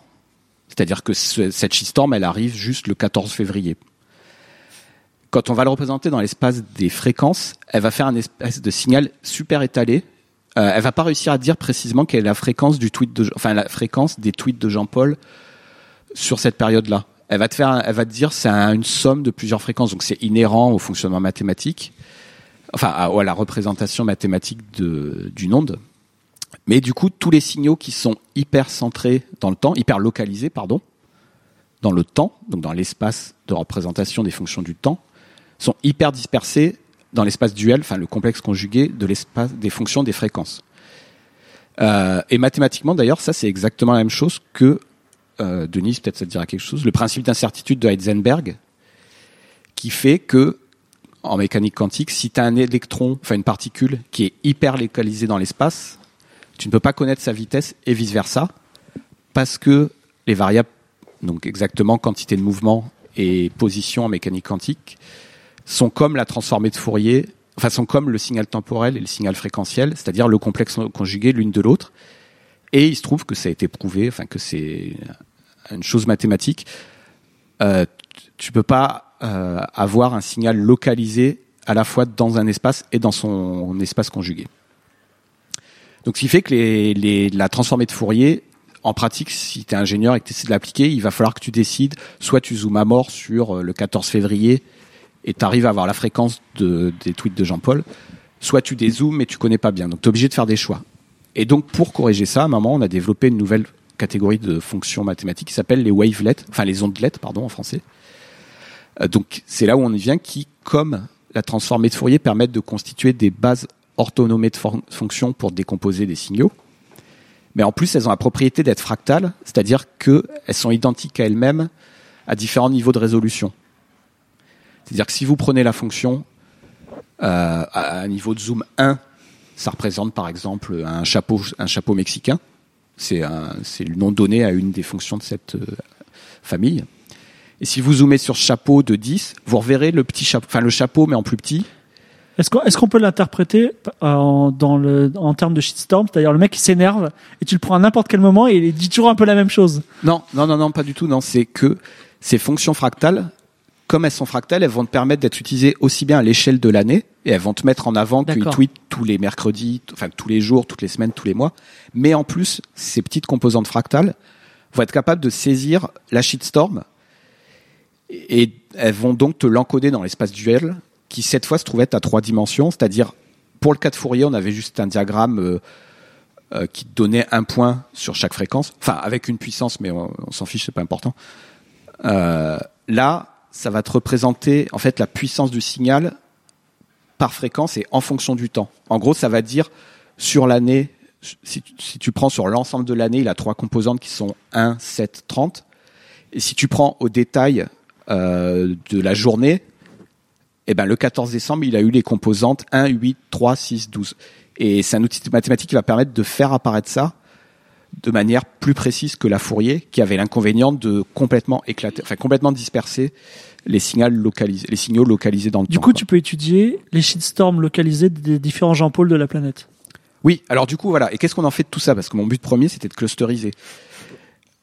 c'est-à-dire que ce- cette shitstorm, elle arrive juste le 14 février. Quand on va le représenter dans l'espace des fréquences, elle va faire un espèce de signal super étalé. Euh, elle va pas réussir à dire précisément quelle est la fréquence du tweet de, enfin la fréquence des tweets de Jean-Paul sur cette période-là. Elle va te faire, elle va te dire c'est un- une somme de plusieurs fréquences, donc c'est inhérent au fonctionnement mathématique, enfin à, à la représentation mathématique d'une onde. Mais du coup, tous les signaux qui sont hyper centrés dans le temps, hyper localisés, pardon, dans le temps, donc dans l'espace de représentation des fonctions du temps, sont hyper dispersés dans l'espace duel, enfin le complexe conjugué de l'espace des fonctions des fréquences. Euh, et mathématiquement, d'ailleurs, ça c'est exactement la même chose que euh, Denise, peut-être ça te dira quelque chose, le principe d'incertitude de Heisenberg, qui fait que en mécanique quantique, si tu as un électron, enfin une particule qui est hyper localisée dans l'espace, tu ne peux pas connaître sa vitesse et vice versa, parce que les variables, donc exactement quantité de mouvement et position en mécanique quantique, sont comme la transformée de Fourier, enfin sont comme le signal temporel et le signal fréquentiel, c'est-à-dire le complexe conjugué l'une de l'autre. Et il se trouve que ça a été prouvé, enfin que c'est une chose mathématique. Euh, tu peux pas euh, avoir un signal localisé à la fois dans un espace et dans son espace conjugué. Donc, ce qui fait que les, la transformée de Fourier, en pratique, si tu es ingénieur et que tu essaies de l'appliquer, il va falloir que tu décides, soit tu zoomes à mort sur euh, le 14 février et tu arrives à avoir la fréquence de, des tweets de Jean-Paul, soit tu dézoomes mais tu connais pas bien. Donc, tu es obligé de faire des choix. Et donc, pour corriger ça, à un moment, on a développé une nouvelle catégorie de fonctions mathématiques qui s'appelle les wavelets, enfin les ondelettes, pardon, en français. Euh, donc, c'est là où on y vient, qui, comme la transformée de Fourier, permettent de constituer des bases orthonomées de fon- fonctions pour décomposer des signaux. Mais en plus, elles ont la propriété d'être fractales, c'est-à-dire qu'elles sont identiques à elles-mêmes à différents niveaux de résolution. C'est-à-dire que si vous prenez la fonction euh, à un niveau de zoom 1, ça représente par exemple un chapeau, un chapeau mexicain. C'est le nom donné à une des fonctions de cette euh, famille. Et si vous zoomez sur chapeau de 10, vous reverrez le petit chapeau, enfin le chapeau mais en plus petit. Est-ce qu'on est-ce qu'on peut l'interpréter euh, en, dans le, en termes de shitstorm? C'est-à-dire le mec qui s'énerve et tu le prends à n'importe quel moment et il dit toujours un peu la même chose. Non, non, non, non, pas du tout. Non, c'est que ces fonctions fractales, comme elles sont fractales, elles vont te permettre d'être utilisées aussi bien à l'échelle de l'année et elles vont te mettre en avant qu'ils tweetent tous les mercredis, enfin tous les jours, toutes les semaines, tous les mois. Mais en plus, ces petites composantes fractales vont être capables de saisir la shitstorm et elles vont donc te l'encoder dans l'espace duel qui cette fois se trouvait à trois dimensions, c'est-à-dire pour le cas de Fourier, on avait juste un diagramme euh, euh, qui donnait un point sur chaque fréquence, enfin avec une puissance, mais on, on s'en fiche, c'est pas important. Euh, là, ça va te représenter la puissance du signal par fréquence et en fonction du temps. En gros, ça va dire sur l'année, si tu prends sur l'ensemble de l'année, il a trois composantes qui sont 1, 7, 30. Et si tu prends au détail euh, de la journée, eh ben, le 14 décembre, il a eu les composantes 1, 8, 3, 6, 12. Et c'est un outil mathématique qui va permettre de faire apparaître ça de manière plus précise que la Fourier, qui avait l'inconvénient de complètement éclater, enfin complètement disperser les signaux localisés, les signaux localisés dans le Du temps. coup, quoi. tu peux étudier les shitstorms localisés des différents Jean-Paul de la planète. Oui, alors du coup, voilà. Et qu'est-ce qu'on en fait de tout ça? Parce que mon but premier, c'était de clusteriser.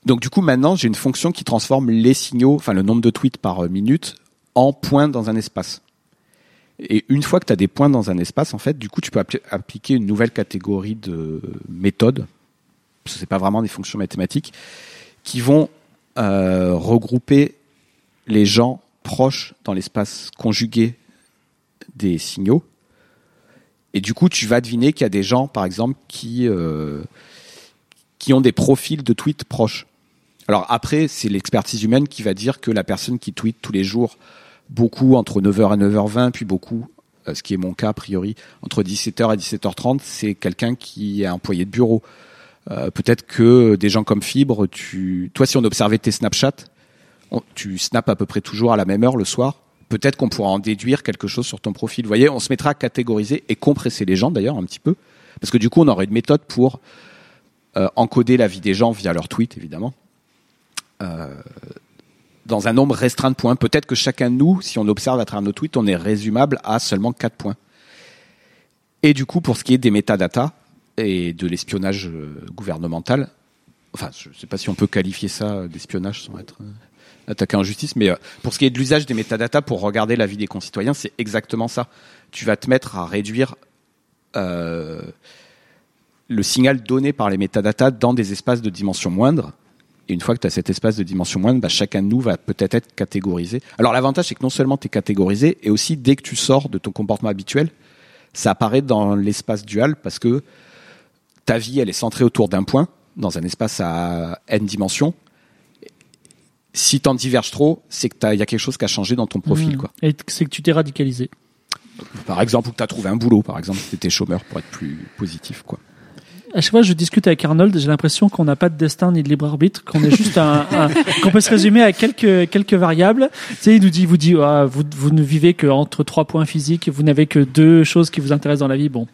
Donc du coup, maintenant, j'ai une fonction qui transforme les signaux, enfin le nombre de tweets par euh, minute, en points dans un espace. Et une fois que tu as des points dans un espace, en fait, du coup, tu peux appli- appliquer une nouvelle catégorie de méthodes. Ce n'est pas vraiment des fonctions mathématiques qui vont euh, regrouper les gens proches dans l'espace conjugué des signaux. Et du coup, tu vas deviner qu'il y a des gens, par exemple, qui euh, qui ont des profils de tweets proches. Alors après, c'est l'expertise humaine qui va dire que la personne qui tweet tous les jours beaucoup entre 9h et 9h20, puis beaucoup, euh, ce qui est mon cas a priori, entre 17h et 17h30, c'est quelqu'un qui est employé de bureau. Euh, Peut-être que des gens comme Fibre, tu, toi, si on observait tes Snapchat, tu snaps à peu près toujours à la même heure le soir. Peut-être qu'on pourra en déduire quelque chose sur ton profil. Vous voyez, on se mettra à catégoriser et compresser les gens d'ailleurs un petit peu, parce que du coup, on aurait une méthode pour euh, encoder la vie des gens via leurs tweets, évidemment. Euh, dans un nombre restreint de points. Peut-être que chacun de nous, si on observe à travers nos tweets, on est résumable à seulement 4 points. Et du coup, pour ce qui est des métadatas et de l'espionnage euh, gouvernemental, enfin, je ne sais pas si on peut qualifier ça d'espionnage sans être euh, attaqué en justice, mais euh, pour ce qui est de l'usage des métadatas pour regarder la vie des concitoyens, c'est exactement ça. Tu vas te mettre à réduire le signal donné par les métadatas dans des espaces de dimension moindre. Et une fois que tu as cet espace de dimension moindre, bah, chacun de nous va peut-être être catégorisé. Alors l'avantage, c'est que non seulement tu es catégorisé, et aussi dès que tu sors de ton comportement habituel, ça apparaît dans l'espace dual parce que ta vie, elle est centrée autour d'un point, dans un espace à n dimensions. Si t'en diverges trop, c'est que il y a quelque chose qui a changé dans ton profil. Mmh. Quoi. Et c'est que tu t'es radicalisé. Par exemple, ou que tu as trouvé un boulot, par exemple, si tu étais chômeur, pour être plus positif. quoi. À chaque fois que je discute avec Arnold, j'ai l'impression qu'on n'a pas de destin ni de libre arbitre, qu'on est juste un, [laughs] un- qu'on peut se résumer à quelques quelques variables. Tu sais, il nous dit, vous dit, ah, vous vous ne vivez que entre trois points physiques, vous n'avez que deux choses qui vous intéressent dans la vie. Bon,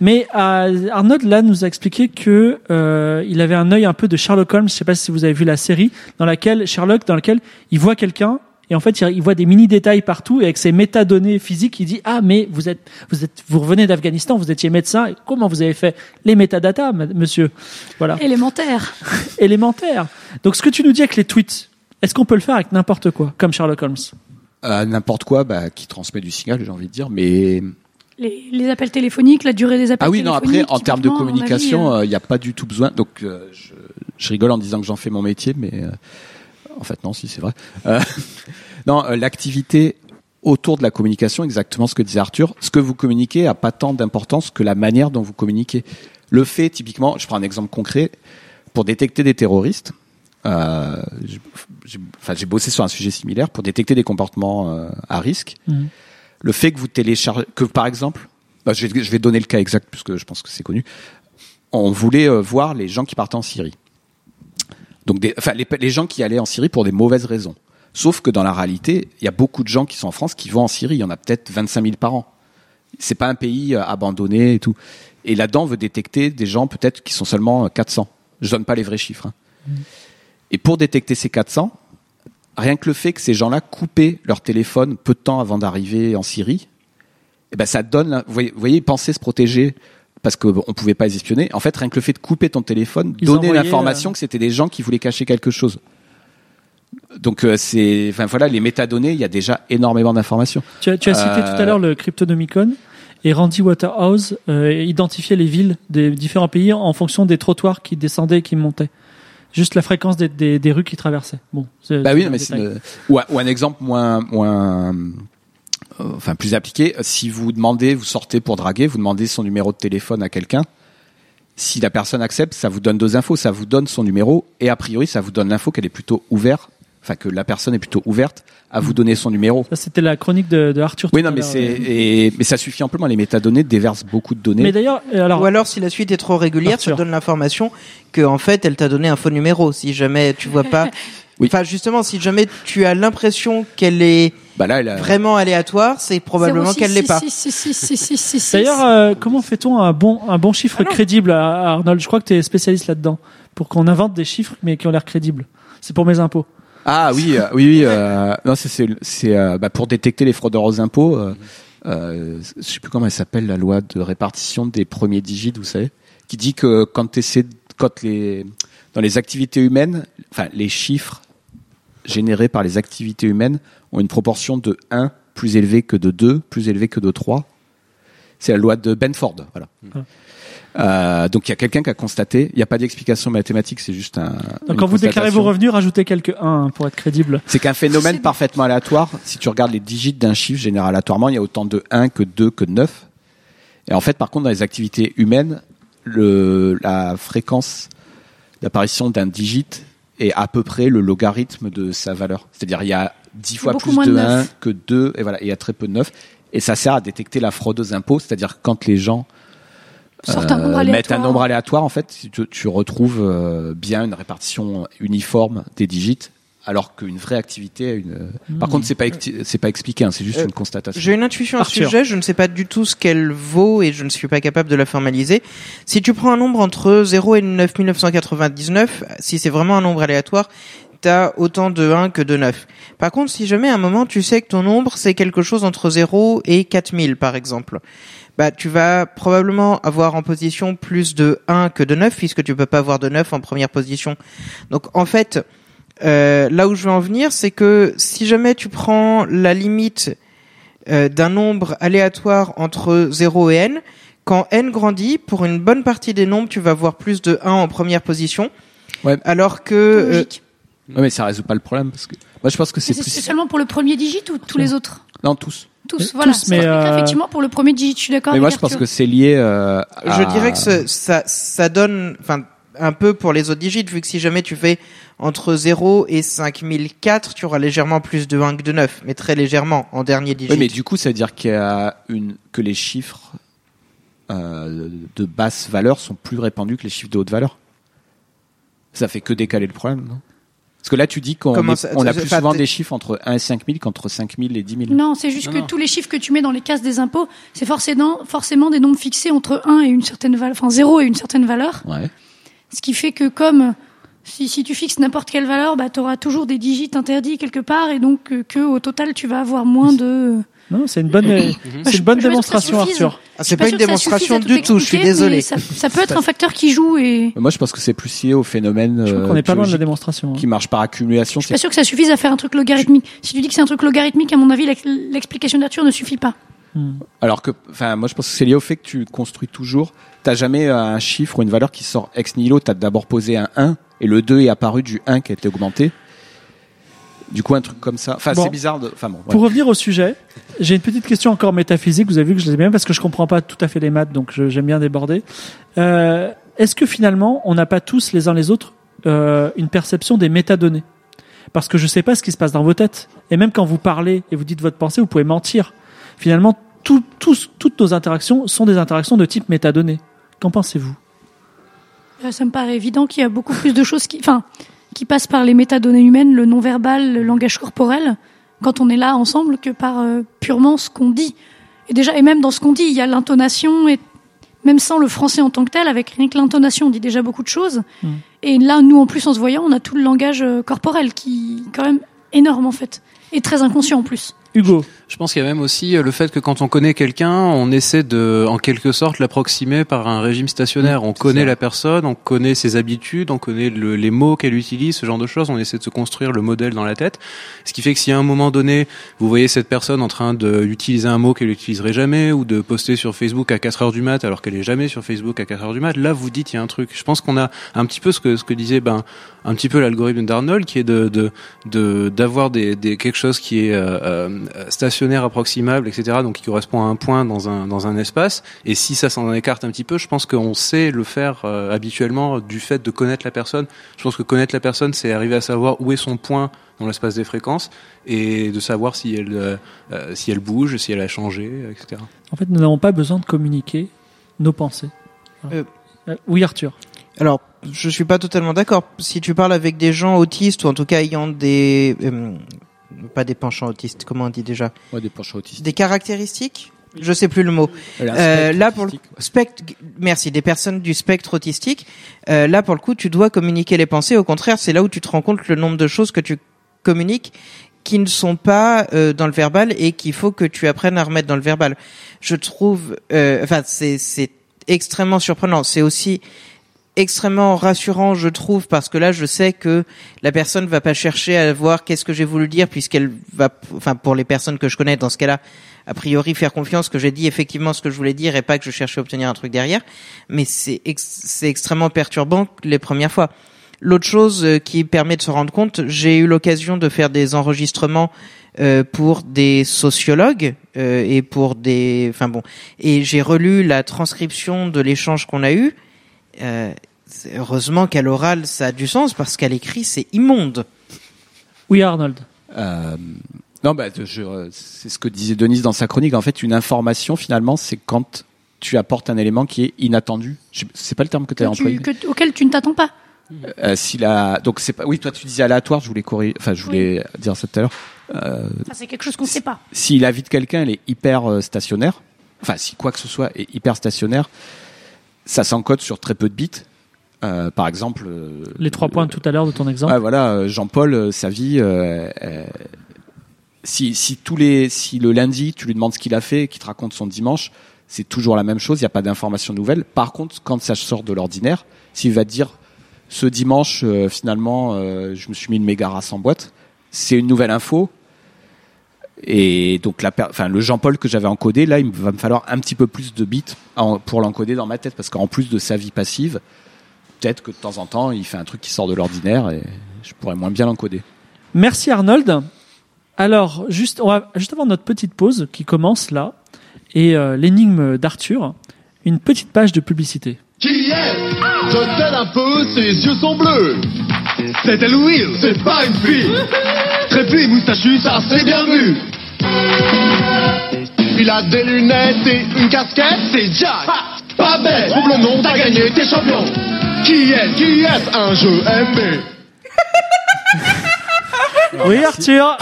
mais euh, Arnold là nous a expliqué que euh, il avait un œil un peu de Sherlock Holmes. Je sais pas si vous avez vu la série dans laquelle Sherlock, dans laquelle il voit quelqu'un. Et en fait, il il voit des mini détails partout et avec ses métadonnées physiques, il dit ah mais vous êtes vous êtes vous revenez d'Afghanistan, vous étiez médecin, comment vous avez fait les métadatas, monsieur? Voilà Élémentaire. [laughs] élémentaire. Donc ce que tu nous dis avec les tweets, est-ce qu'on peut le faire avec n'importe quoi, comme Sherlock Holmes? Euh, N'importe quoi bah, qui transmet du signal, j'ai envie de dire, mais Les, les appels téléphoniques, la durée des appels Ah oui, non, après, téléphoniques. en termes de communication, il euh, n'y a pas du tout besoin. Donc, euh, je, je rigole en disant que j'en fais mon métier, mais euh, en fait, non, si, c'est vrai. Euh, [laughs] non, euh, l'activité autour de la communication, exactement ce que disait Arthur, ce que vous communiquez a pas tant d'importance que la manière dont vous communiquez. Le fait, typiquement, je prends un exemple concret, pour détecter des terroristes, euh, j'ai- enfin, bossé sur un sujet similaire, pour détecter des comportements à risque, Mhm. le fait que vous téléchargez, que par exemple, bah, je, vais, je vais donner le cas exact puisque je pense que c'est connu. On voulait voir les gens qui partaient en Syrie. Donc, des, enfin, les, les gens qui allaient en Syrie pour des mauvaises raisons. Sauf que dans la réalité, il y a beaucoup de gens qui sont en France qui vont en Syrie. Il y en a peut-être 25 000 par an. C'est pas un pays euh, abandonné et tout. Et là-dedans, on veut détecter des gens peut-être qui sont seulement euh, 400. Je donne pas les vrais chiffres. hein. Et pour détecter ces 400, rien que le fait que ces gens-là coupaient leur téléphone peu de temps avant d'arriver en Syrie, eh ben ça donne, vous voyez, vous voyez, ils pensaient se protéger parce qu'on ne pouvait pas les espionner. En fait, rien que le fait de couper ton téléphone Ils donnait l'information euh, que c'était des gens qui voulaient cacher quelque chose. Donc euh, c'est, enfin voilà, les métadonnées, il y a déjà énormément d'informations. Tu as, tu as cité Euh, tout à l'heure le Cryptonomicon et Randy Waterhouse euh, identifiait les villes des différents pays en fonction des trottoirs qui descendaient et qui montaient. Juste la fréquence des, des, des rues qui traversaient. Bon, Bah oui, mais une- ou, un, ou un exemple moins, moins, euh, enfin plus appliqué. Si vous demandez, vous sortez pour draguer, vous demandez son numéro de téléphone à quelqu'un. Si la personne accepte, ça vous donne deux infos. Ça vous donne son numéro et a priori, ça vous donne l'info qu'elle est plutôt ouverte, enfin que la personne est plutôt ouverte à vous donner son numéro. Ça, c'était la chronique de, de Arthur. Oui, non, mais c'est euh. et mais ça suffit amplement. Les métadonnées déversent beaucoup de données. Mais d'ailleurs, euh, alors, Ou alors, si la suite est trop régulière, ça Arthur. te donne l'information que en fait, elle t'a donné un faux numéro. Si jamais tu vois pas, [laughs] Oui. enfin justement, si jamais tu as l'impression qu'elle est bah là, elle a- vraiment aléatoire, c'est probablement qu'elle l'est pas. D'ailleurs, euh, comment fait-on un bon, un bon chiffre crédible, à- Arnold? Je crois que tu es spécialiste là-dedans, pour qu'on invente des chiffres mais qui ont l'air crédibles. C'est pour mes impôts. Ah oui, euh, oui, oui. euh, non, c'est euh, bah, pour détecter les fraudeurs aux impôts. Euh, euh, je sais plus comment elle s'appelle la loi de répartition des premiers digits, vous savez, qui dit que quand t'essaies- quand les dans les activités humaines, enfin les chiffres générés par les activités humaines ont une proportion de 1 plus élevée que de 2, plus élevée que de 3. C'est la loi de Benford, voilà. Ah. Euh, donc il y a quelqu'un qui a constaté, il n'y a pas d'explication mathématique, c'est juste un. Donc quand vous déclarez vos revenus, rajoutez quelques 1 pour être crédible. C'est qu'un phénomène parfaitement aléatoire, si tu regardes les digits d'un chiffre généré aléatoirement, il y a autant de 1 que 2 que de 9. Et en fait, par contre, dans les activités humaines, le, la fréquence d'apparition d'un digit est à peu près le logarithme de sa valeur. C'est-à-dire, il y a 10 fois plus de de 1 neuf. que 2, et voilà, et il y a très peu de 9. Et ça sert à détecter la fraude aux impôts, c'est-à-dire quand les gens Sorte un nombre euh, mettre un aléatoire. nombre aléatoire, en fait, tu, tu retrouves euh, bien une répartition uniforme des digits, alors qu'une vraie activité a une. Par contre, c'est pas exti- c'est pas expliqué, hein, c'est juste Euh, une constatation. J'ai une intuition à ce sujet, je ne sais pas du tout ce qu'elle vaut et je ne suis pas capable de la formaliser. Si tu prends un nombre entre 0 et 9999, si c'est vraiment un nombre aléatoire, t'as autant de 1 que de 9. Par contre, si jamais à un moment tu sais que ton nombre c'est quelque chose entre 0 et 4000 par exemple, bah tu vas probablement avoir en position plus de 1 que de 9 puisque tu peux pas avoir de 9 en première position. Donc en fait, euh, là où je veux en venir, c'est que si jamais tu prends la limite euh, d'un nombre aléatoire entre 0 et n, quand n grandit, pour une bonne partie des nombres, tu vas avoir plus de 1 en première position. Ouais. Alors que euh, Logique. Ouais, mais ça résout pas le problème parce que moi je pense que c'est C'est plus seulement pour le premier digit ou tous les autres non tous. Tous, voilà. mais, euh, effectivement pour le premier digit, je suis d'accord Mais moi je pense que c'est lié. euh, à- je dirais que ça, ça donne, enfin, un peu pour les autres digits, vu que si jamais tu fais entre 0 et 5004, tu auras légèrement plus de 1 que de 9, mais très légèrement en dernier digit. Oui, mais du coup, ça veut dire qu'il y a une que les chiffres euh, de basse valeur sont plus répandus que les chiffres de haute valeur. Ça fait que décaler le problème, non? Parce que là, tu dis qu'on Comment est- ça- on a plus souvent des chiffres entre 1 et 5000 qu'entre 5000 et 10 000. Non, c'est juste Non, que non. tous les chiffres que tu mets dans les cases des impôts, c'est forcément, forcément des nombres fixés entre 1 et une certaine valeur, enfin 0 et une certaine valeur. Ouais. Ce qui fait que comme si, si tu fixes n'importe quelle valeur, bah, tu auras toujours des digits interdits quelque part et donc euh, que au total tu vas avoir moins de... Non, c'est une bonne, euh, [coughs] c'est une bonne je que ça démonstration. Arthur. Ah, c'est pas une démonstration du tout, je suis désolé. Ça, ça peut être un facteur qui joue et Moi, je pense que c'est plus lié au phénomène Je crois euh, qu'on est pas loin de la démonstration. hein. qui marche par accumulation. je suis pas sûr que ça suffise à faire un truc logarithmique. Si tu dis que c'est un truc logarithmique, à mon avis, l'ex- l'explication d'Arthur ne suffit pas. Alors que, enfin, moi, je pense que c'est lié au fait que tu construis toujours. T'as jamais euh, un chiffre ou une valeur qui sort ex nihilo. T'as d'abord posé un 1 et le 2 est apparu du 1 qui a été augmenté. Du coup, un truc comme ça. Enfin, Bon. c'est bizarre de. Enfin bon. ouais. Pour revenir au sujet, j'ai une petite question encore métaphysique. Vous avez vu que je les ai bien parce que je comprends pas tout à fait les maths, donc j'aime bien déborder. Euh, Est-ce que finalement, on n'a pas tous les uns les autres euh, une perception des métadonnées? Parce que je sais pas ce qui se passe dans vos têtes. Et même quand vous parlez et vous dites votre pensée, vous pouvez mentir. Finalement, tout- toutes nos interactions sont des interactions de type métadonnées. Qu'en pensez-vous? Euh, Ça me paraît évident qu'il y a beaucoup plus de choses qui, enfin, qui passe par les métadonnées humaines, le non-verbal, le langage corporel, quand on est là ensemble, que par euh, purement ce qu'on dit. Et déjà, et même dans ce qu'on dit, il y a l'intonation, et même sans le français en tant que tel, avec rien que l'intonation, on dit déjà beaucoup de choses. Mm. Et là, nous, en plus, en se voyant, on a tout le langage euh, corporel qui est quand même énorme, en fait. Et très inconscient, en plus. Hugo, Je pense qu'il y a même aussi euh, le fait que quand on connaît quelqu'un, on essaie de, en quelque sorte, l'approximer par un régime stationnaire. On connaît ça. la personne, on connaît ses habitudes, on connaît le- les mots qu'elle utilise, ce genre de choses. On essaie de se construire le modèle dans la tête. Ce qui fait que si à un moment donné, vous voyez cette personne en train d'utiliser un mot qu'elle n'utiliserait jamais ou de poster sur Facebook à 4 heures du mat alors qu'elle est jamais sur Facebook à 4 heures du mat, là vous dites il y a un truc. Je pense qu'on a un petit peu ce que ce que disait ben un petit peu l'algorithme d'Arnold qui est de de de d'avoir des, des quelque chose qui est euh, euh, stationnaire approximable etc donc qui correspond à un point dans un dans un espace et si ça s'en écarte un petit peu je pense qu'on sait le faire euh, habituellement du fait de connaître la personne je pense que connaître la personne c'est arriver à savoir où est son point dans l'espace des fréquences et de savoir si elle euh, euh, si elle bouge si elle a changé etc en fait, nous n'avons pas besoin de communiquer nos pensées. Voilà. Euh. Euh, oui, Arthur. Alors, je suis pas totalement d'accord. Si tu parles avec des gens autistes ou en tout cas ayant des euh, pas des penchants autistes, comment on dit déjà, Ouais, des penchants autistes. des caractéristiques, je sais plus le mot. Euh, spectre là pour le spectre, merci, des personnes du spectre autistique. Euh, là pour le coup, tu dois communiquer les pensées. Au contraire, c'est là où tu te rends compte le nombre de choses que tu communiques qui ne sont pas euh, dans le verbal et qu'il faut que tu apprennes à remettre dans le verbal. Je trouve, euh, enfin, c'est c'est extrêmement surprenant. C'est aussi extrêmement rassurant, je trouve, parce que là, je sais que la personne va pas chercher à voir qu'est-ce que j'ai voulu dire, puisqu'elle va, enfin, pour les personnes que je connais, dans ce cas-là, a priori, faire confiance que j'ai dit effectivement ce que je voulais dire et pas que je cherchais à obtenir un truc derrière. Mais c'est ex- extrêmement perturbant les premières fois. L'autre chose euh, qui permet de se rendre compte, j'ai eu l'occasion de faire des enregistrements euh, pour des sociologues euh, et pour des, enfin bon, et j'ai relu la transcription de l'échange qu'on a eu. Euh, heureusement qu'à l'oral ça a du sens parce qu'à l'écrit c'est immonde. Oui, Arnold. Euh, non, bah, je- c'est ce que disait Denise dans sa chronique. En fait, une information, finalement, c'est quand tu apportes un élément qui est inattendu. C'est pas le terme que tu as Que tu- employé. que- auquel tu ne t'attends pas. Euh, si la... Donc, c'est pas. Oui, toi, tu disais aléatoire. Je voulais corriger. Enfin, je voulais dire ça tout à l'heure. Euh, Enfin, c'est quelque chose qu'on ne sait pas. si la vie de quelqu'un elle est hyper euh, stationnaire, enfin si quoi que ce soit est hyper stationnaire, ça s'encode sur très peu de bits. Euh, par exemple, euh, Les trois points tout à l'heure de ton exemple. Voilà, euh, Jean-Paul, sa vie. si, si tous les, si le lundi tu lui demandes ce qu'il a fait, qu'il te raconte son dimanche, c'est toujours la même chose. Il n'y a pas d'informations nouvelles. Par contre, quand ça sort de l'ordinaire, s'il va te dire ce dimanche, euh, finalement, euh, je me suis mis une méga race en boîte, c'est une nouvelle info. Et donc, la, per- enfin, le Jean-Paul que j'avais encodé, là, il va me falloir un petit peu plus de bits en- pour l'encoder dans ma tête, parce qu'en plus de sa vie passive, peut-être que de temps en temps, il fait un truc qui sort de l'ordinaire et je pourrais moins bien l'encoder. Merci Arnold. Alors, juste, on va, juste avant notre petite pause qui commence là, et euh, l'énigme d'Arthur, une petite page de publicité. Qui est? Je t'aide un peu, ses yeux sont bleus. C'est Louise, c'est pas une fille. Très et moustachu, ça c'est bien vu. Il a des lunettes et une casquette, c'est Jack. Pas bête, trouve le nom, t'as gagné, t'es champion. Qui est Qui est Un jeu aimé. oui Arthur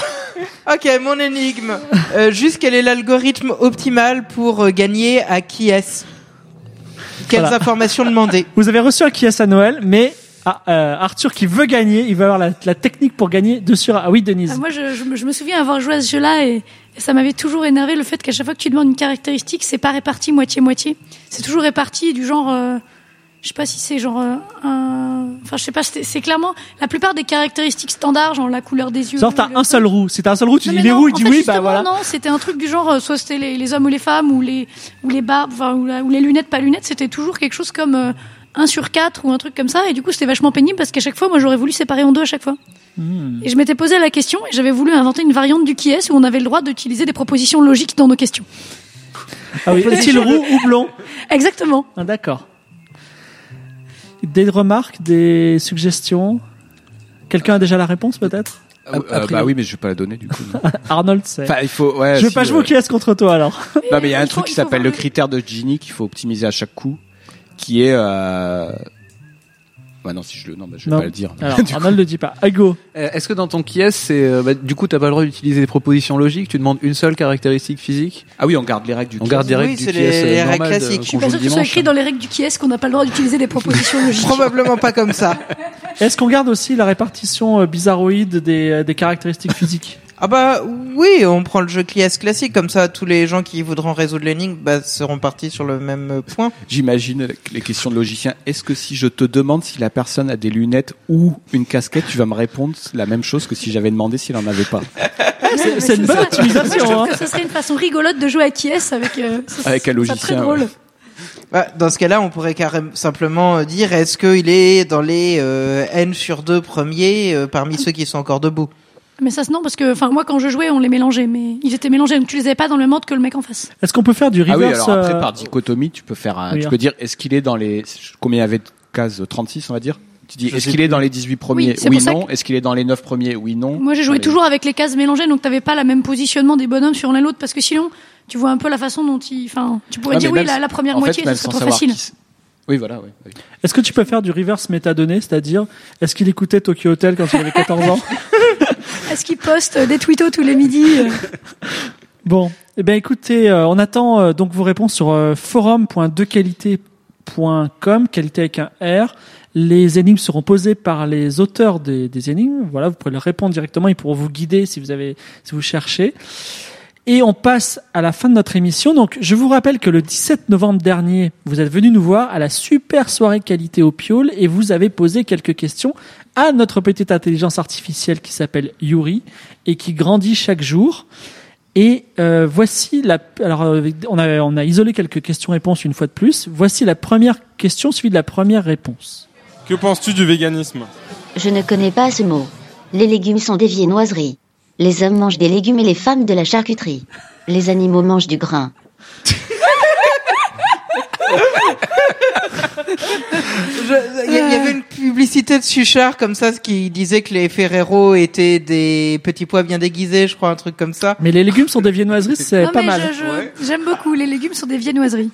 Ok, mon énigme. Euh, juste quel est l'algorithme optimal pour euh, gagner à qui est-ce? Quelles Voilà. informations demander? Vous avez reçu un qui est à Noël, mais ah, euh, Arthur qui veut gagner, il va avoir la, la technique pour gagner de sur... Ah oui Denise. Ah, moi, je, je me- je me souviens avoir joué à ce jeu-là et, et ça m'avait toujours énervé le fait qu'à chaque fois que tu demandes une caractéristique, c'est pas réparti moitié-moitié. C'est toujours réparti du genre, euh, je sais pas si c'est genre euh, un, enfin je sais pas, c'est clairement la plupart des caractéristiques standards, genre la couleur des yeux. Genre t'as un seul roux, si t'as un seul roux, tu Non, dis non, roux, il dit oui, bah voilà. Non, c'était un truc du genre, euh, soit c'était les, les hommes ou les femmes, ou les, ou les barbes, enfin, ou, la- ou les lunettes, pas lunettes, c'était toujours quelque chose comme 1 sur 4 ou un truc comme ça, et du coup c'était vachement pénible parce qu'à chaque fois, moi j'aurais voulu séparer en deux à chaque fois. Hmm. Et je m'étais posé la question, et j'avais voulu inventer une variante du qui est où on avait le droit d'utiliser des propositions logiques dans nos questions. Ah oui, est-il roux ou blond Exactement. Ah, D'accord. Des remarques, des suggestions? Quelqu'un a déjà la réponse peut-être? Euh, euh, bah oui, mais je vais pas la donner du coup. [laughs] Arnold sait. enfin, il faut. Ouais, je si, pas jouer au euh, qui est contre toi alors. Non, mais il y a un Il faut- truc qui s'appelle le le- critère de Gini qu'il faut optimiser à chaque coup, qui est euh, Bah non, si je le, non, bah, je vais Non. pas le dire. Alors, [laughs] Arnold ne le dit pas. Hugo, Euh, Est-ce que dans ton qui est, c'est euh, bah, du coup t'as pas le droit d'utiliser des propositions logiques? Tu demandes une seule caractéristique physique? Ah oui, on garde les règles du On garde Oui, règles du c'est qui les- est les règles classiques. Je suis pas sûr que ce soit écrit dans les règles du qui est qu'on n'a pas le droit d'utiliser des propositions [laughs] logiques. Probablement pas comme ça. est-ce qu'on garde aussi la répartition bizarroïde des, des caractéristiques physiques? Ah bah oui, on prend le jeu Clias classique, comme ça tous les gens qui voudront résoudre l'énigme bah, seront partis sur le même point. J'imagine les questions de logicien. Est-ce que si je te demande si la personne a des lunettes ou une casquette, tu vas me répondre la même chose que si j'avais demandé s'il en avait pas? C'est c'est une bonne Je optimisation. Hein. que ce serait une façon rigolote de jouer à qui est avec, euh, ça- Avec un logicien, très drôle. ouais. Bah, dans ce cas-là, on pourrait carrément simplement euh, dire est-ce qu'il est dans les euh, n sur 2 premiers euh, parmi ceux qui sont encore debout? Mais ça, non, parce que, enfin, moi, quand je jouais, on les mélangeait, mais ils étaient mélangés, donc tu les avais pas dans le même ordre que le mec en face. Est-ce qu'on peut faire du Ah oui, alors après euh, par dichotomie, tu peux faire un, oui, tu hein. peux dire est-ce qu'il est dans les combien il y avait de cases 36 on va dire? Tu dis Je est-ce sais qu'il est plus. dans les 18 premiers? Oui, c'est Oui pour ça non, est-ce qu'il est dans les 9 premiers? Oui non. Moi, j'ai joué Allez. toujours avec les cases mélangées, donc t'avais pas la même positionnement des bonhommes sur l'un et l'autre, parce que sinon, tu vois un peu la façon dont ils, enfin, tu pourrais Ah, dire mais oui, même la, la première en fait, moitié, même ça serait sans trop savoir facile. qui Oui, voilà, oui. oui. Est-ce que tu peux faire du reverse métadonnées, c'est-à-dire est-ce qu'il écoutait Tokyo Hotel quand il avait 14 ans [laughs] Est-ce qu'ils postent des tweetos tous les midis euh [laughs] Bon, eh ben écoutez, euh, on attend euh, donc vos réponses sur euh, forum.dequalité.com, qualité avec un R. Les énigmes seront posées par les auteurs des, des énigmes. Voilà, vous pourrez leur répondre directement. Ils pourront vous guider si vous avez, si vous cherchez. Et on passe à la fin de notre émission. Donc, je vous rappelle que le 17 novembre dernier, vous êtes venu nous voir à la super soirée qualité au Piole et vous avez posé quelques questions à notre petite intelligence artificielle qui s'appelle Yuri et qui grandit chaque jour. Et euh, voici la. Alors, euh, on a on a isolé quelques questions-réponses une fois de plus. Voici la première question suivie de la première réponse. Que penses-tu du véganisme? Je ne connais pas ce mot. Les légumes sont des viennoiseries. Les hommes mangent des légumes et les femmes de la charcuterie. Les animaux mangent du grain. Il y, avait une publicité de Suchard comme ça qui disait que les Ferrero étaient des petits pois bien déguisés, je crois, un truc comme ça. Mais les légumes sont des viennoiseries, c'est pas mal. J'aime beaucoup. Les légumes sont des viennoiseries.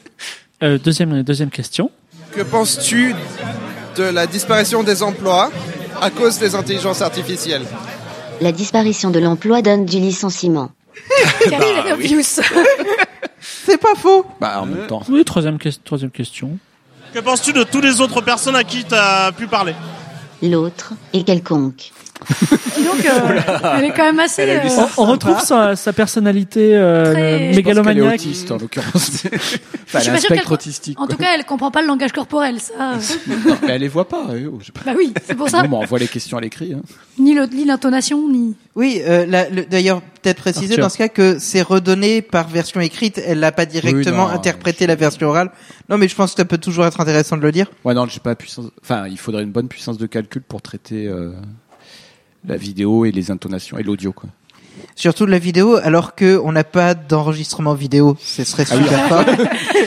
Euh, deuxième deuxième question. Que penses-tu de la disparition des emplois à cause des intelligences artificielles? La disparition de l'emploi donne du licenciement. [laughs] Obvious. [laughs] C'est pas faux. Bah en même temps. Oui, troisième question. Que penses-tu de toutes les autres personnes à qui tu as pu parler? L'autre est quelconque. Dis donc, euh, elle est quand même assez. Elle euh. On, on retrouve sa, sa personnalité euh, Très- le Je pense qu'elle est mégalomaniaque. autiste en l'occurrence. [laughs] enfin, elle suis a pas un spectre autistique. En tout cas, elle comprend pas le langage corporel, ça. euh. [laughs] Non, mais elle les voit pas. Bah oui, c'est pour ça. Bon, bah, on voit les questions à l'écrit. Hein. Ni l'intonation, ni. Oui, euh, d'ailleurs, peut-être préciser Arthur. dans ce cas que c'est redonné par version écrite, elle l'a pas directement non, interprété la version orale. Non, mais je pense que ça peut toujours être intéressant de le dire. Ouais, non, j'ai pas puissance. Enfin, il faudrait une bonne puissance de calcul pour traiter euh, la vidéo et les intonations et l'audio, quoi. Surtout de la vidéo, alors que on n'a pas d'enregistrement vidéo. Ce serait Ah oui. super [laughs] fort.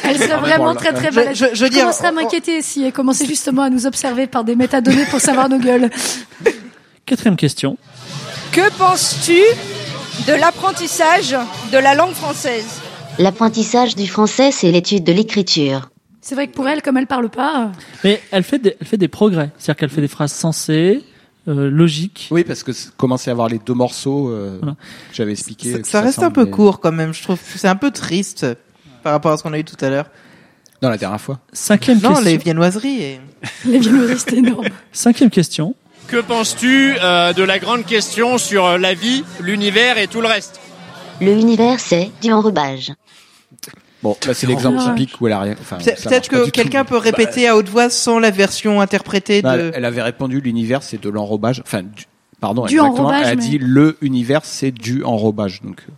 Elle serait vraiment très très Je- balèze. je- je dire, commencerais à m'inquiéter si elle commençait justement à nous observer par des métadonnées pour savoir nos gueules. [laughs] Quatrième question. Que penses-tu de l'apprentissage de la langue française? L'apprentissage du français, c'est l'étude de l'écriture. C'est vrai que pour elle, comme elle parle pas, euh, Mais elle fait des, elle fait des progrès. C'est-à-dire qu'elle fait des phrases sensées, euh, logiques. Oui, parce que commencer à avoir les deux morceaux euh, Voilà. que j'avais expliqué. Ça, reste un peu court quand même, je trouve. C'est un peu triste par rapport à ce qu'on a eu tout à l'heure. Non, la dernière fois. Cinquième Non, question. les viennoiseries. Et... [laughs] les viennoiseries, c'est énorme. Cinquième question. Que penses-tu euh, de la grande question sur euh, la vie, l'univers et tout le reste? Le univers, c'est du enrobage. Bon, là c'est l'exemple Ah. typique où elle a rien. Enfin, Peut-être que quelqu'un peut répéter à haute voix sans la version interprétée Bah, de. elle avait répondu l'univers c'est de l'enrobage. Enfin, du- pardon, Du exactement. enrobage, Elle a mais- dit le univers c'est du enrobage. Donc, euh,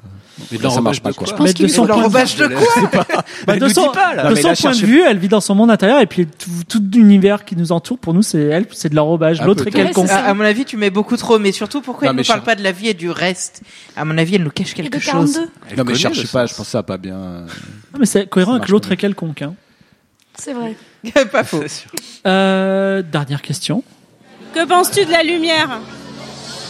Mais marche pas de quoi. Je pense qu'il de de L'enrobage de quoi Bah, de son, dis pas, là. de Non, mais son là, point de vue, elle vit dans son monde intérieur et puis tout, tout l'univers qui nous entoure, pour nous, c'est elle, c'est de l'enrobage. Ah, L'autre est quelconque. Ouais, à, à mon avis, tu mets beaucoup trop, mais surtout pourquoi Non, elle ne parle pas de la vie et du reste? À mon avis, elle nous cache quelque de chose. 42. non mais le pas. Je pense que ça pas bien. Ah, mais c'est cohérent avec l'autre est quelconque. Hein. C'est vrai. [laughs] pas faux. Euh, dernière question. Que penses-tu de la lumière?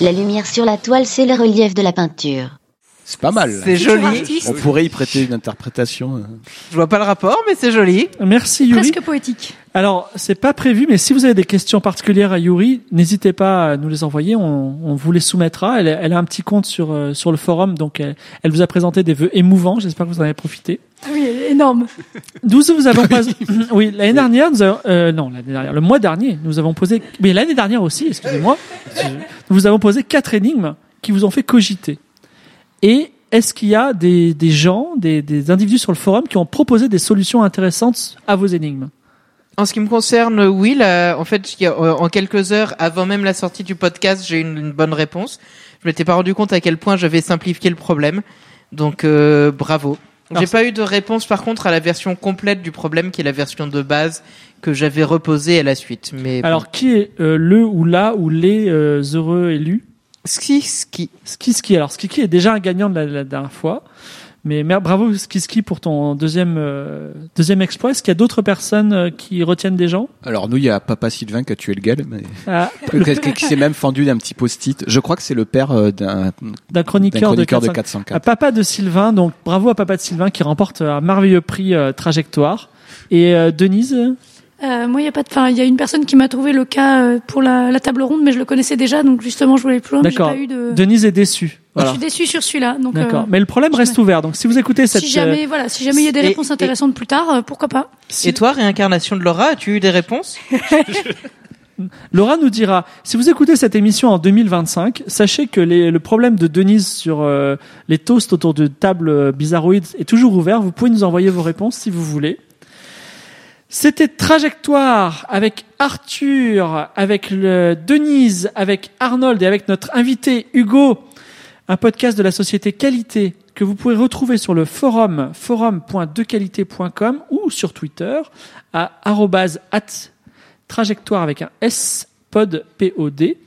La lumière sur la toile, c'est le relief de la peinture. C'est pas mal. C'est joli. On pourrait y prêter une interprétation. Je vois pas le rapport, mais c'est joli. Merci Yuri. Presque poétique. Alors, c'est pas prévu, mais si vous avez des questions particulières à Yuri, n'hésitez pas à nous les envoyer. On, on vous les soumettra. Elle, elle a un petit compte sur euh, sur le forum, donc elle, elle vous a présenté des vœux émouvants. J'espère que vous en avez profité. Oui, énorme. Nous vous avons pas... [laughs] oui l'année dernière, nous avons... euh, non l'année dernière, le mois dernier, nous avons posé, mais l'année dernière aussi, excusez-moi, [laughs] nous vous avons posé quatre énigmes qui vous ont fait cogiter. Et est-ce qu'il y a des, des gens, des, des individus sur le forum qui ont proposé des solutions intéressantes à vos énigmes? En ce qui me concerne, oui, là, en fait, euh, en quelques heures avant même la sortie du podcast, j'ai eu une, une bonne réponse. Je m'étais pas rendu compte à quel point j'avais simplifié le problème. Donc, euh, bravo. J'ai pas eu de réponse par contre à la version complète du problème qui est la version de base que j'avais reposée à la suite. Mais bon. Alors qui est euh, le ou la ou les euh, heureux élus? Ski Ski. Ski Ski. Alors Ski Ski est déjà un gagnant de la, la dernière fois. Mais bravo Ski Ski pour ton deuxième euh, deuxième exploit. Est-ce qu'il y a d'autres personnes euh, qui retiennent des gens? Alors nous, il y a Papa Sylvain qui a tué le gars, mais Ah, [laughs] qui, s'est même fendu d'un petit post-it. Je crois que c'est le père euh, d'un d'un chroniqueur, d'un chroniqueur de, de 404. À Papa de Sylvain, donc bravo à Papa de Sylvain qui remporte un merveilleux prix euh, trajectoire. Et euh, Denise, Euh, moi, il y a pas de, enfin, il y a une personne qui m'a trouvé le cas euh, pour la, la table ronde, mais je le connaissais déjà, donc justement, je voulais plus loin. mais j'ai d'accord. pas eu de. Denise est déçue. Je Voilà. suis déçue sur celui-là. Donc, D'accord. euh, Mais le problème reste ouvert. Donc si vous écoutez cette si jamais, voilà, si jamais il y a des Et- réponses et- intéressantes plus tard, euh, pourquoi pas. si- Et toi, réincarnation de Laura, as-tu eu des réponses? [laughs] Laura nous dira, si vous écoutez cette émission en 2025, sachez que les- le problème de Denise sur euh, les toasts autour de table euh, bizarroïdes est toujours ouvert. Vous pouvez nous envoyer vos réponses si vous voulez. C'était Trajectoire avec Arthur, avec le Denise, avec Arnold et avec notre invité Hugo, un podcast de la société Qualité que vous pouvez retrouver sur le forum forum.dequalité.com ou sur Twitter à trajectoire avec un S, pod, P-O-D.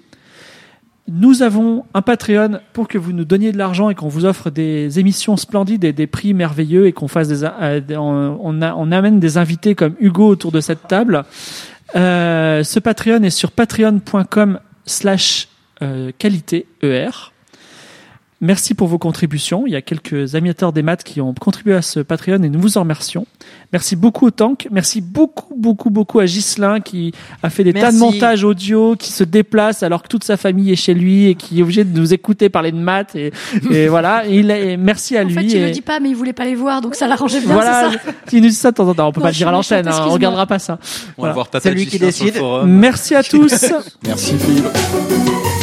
Nous avons un Patreon pour que vous nous donniez de l'argent et qu'on vous offre des émissions splendides et des prix merveilleux et qu'on fasse des, euh, on, amène des invités comme Hugo autour de cette table. Euh, ce Patreon est sur patreon.com slash euh, qualité ER. Merci pour vos contributions. Il y a quelques amateurs des maths qui ont contribué à ce Patreon et nous vous en remercions. Merci beaucoup au Tank. Merci beaucoup, beaucoup, beaucoup à Ghislain qui a fait des tas de montages audio, qui se déplace alors que toute sa famille est chez lui et qui est obligé de nous écouter parler de maths. Et, et [laughs] voilà. Et il est, et merci à En lui. fait, il et- le dit pas, mais il voulait pas les voir, donc ça l'arrangeait bien, voilà, ça. il nous dit ça de temps en temps. On peut Non, pas le dire à l'antenne, hein, on regardera pas ça. On va voir C'est lui qui décide. Merci à [laughs] tous. Merci Philippe. [laughs]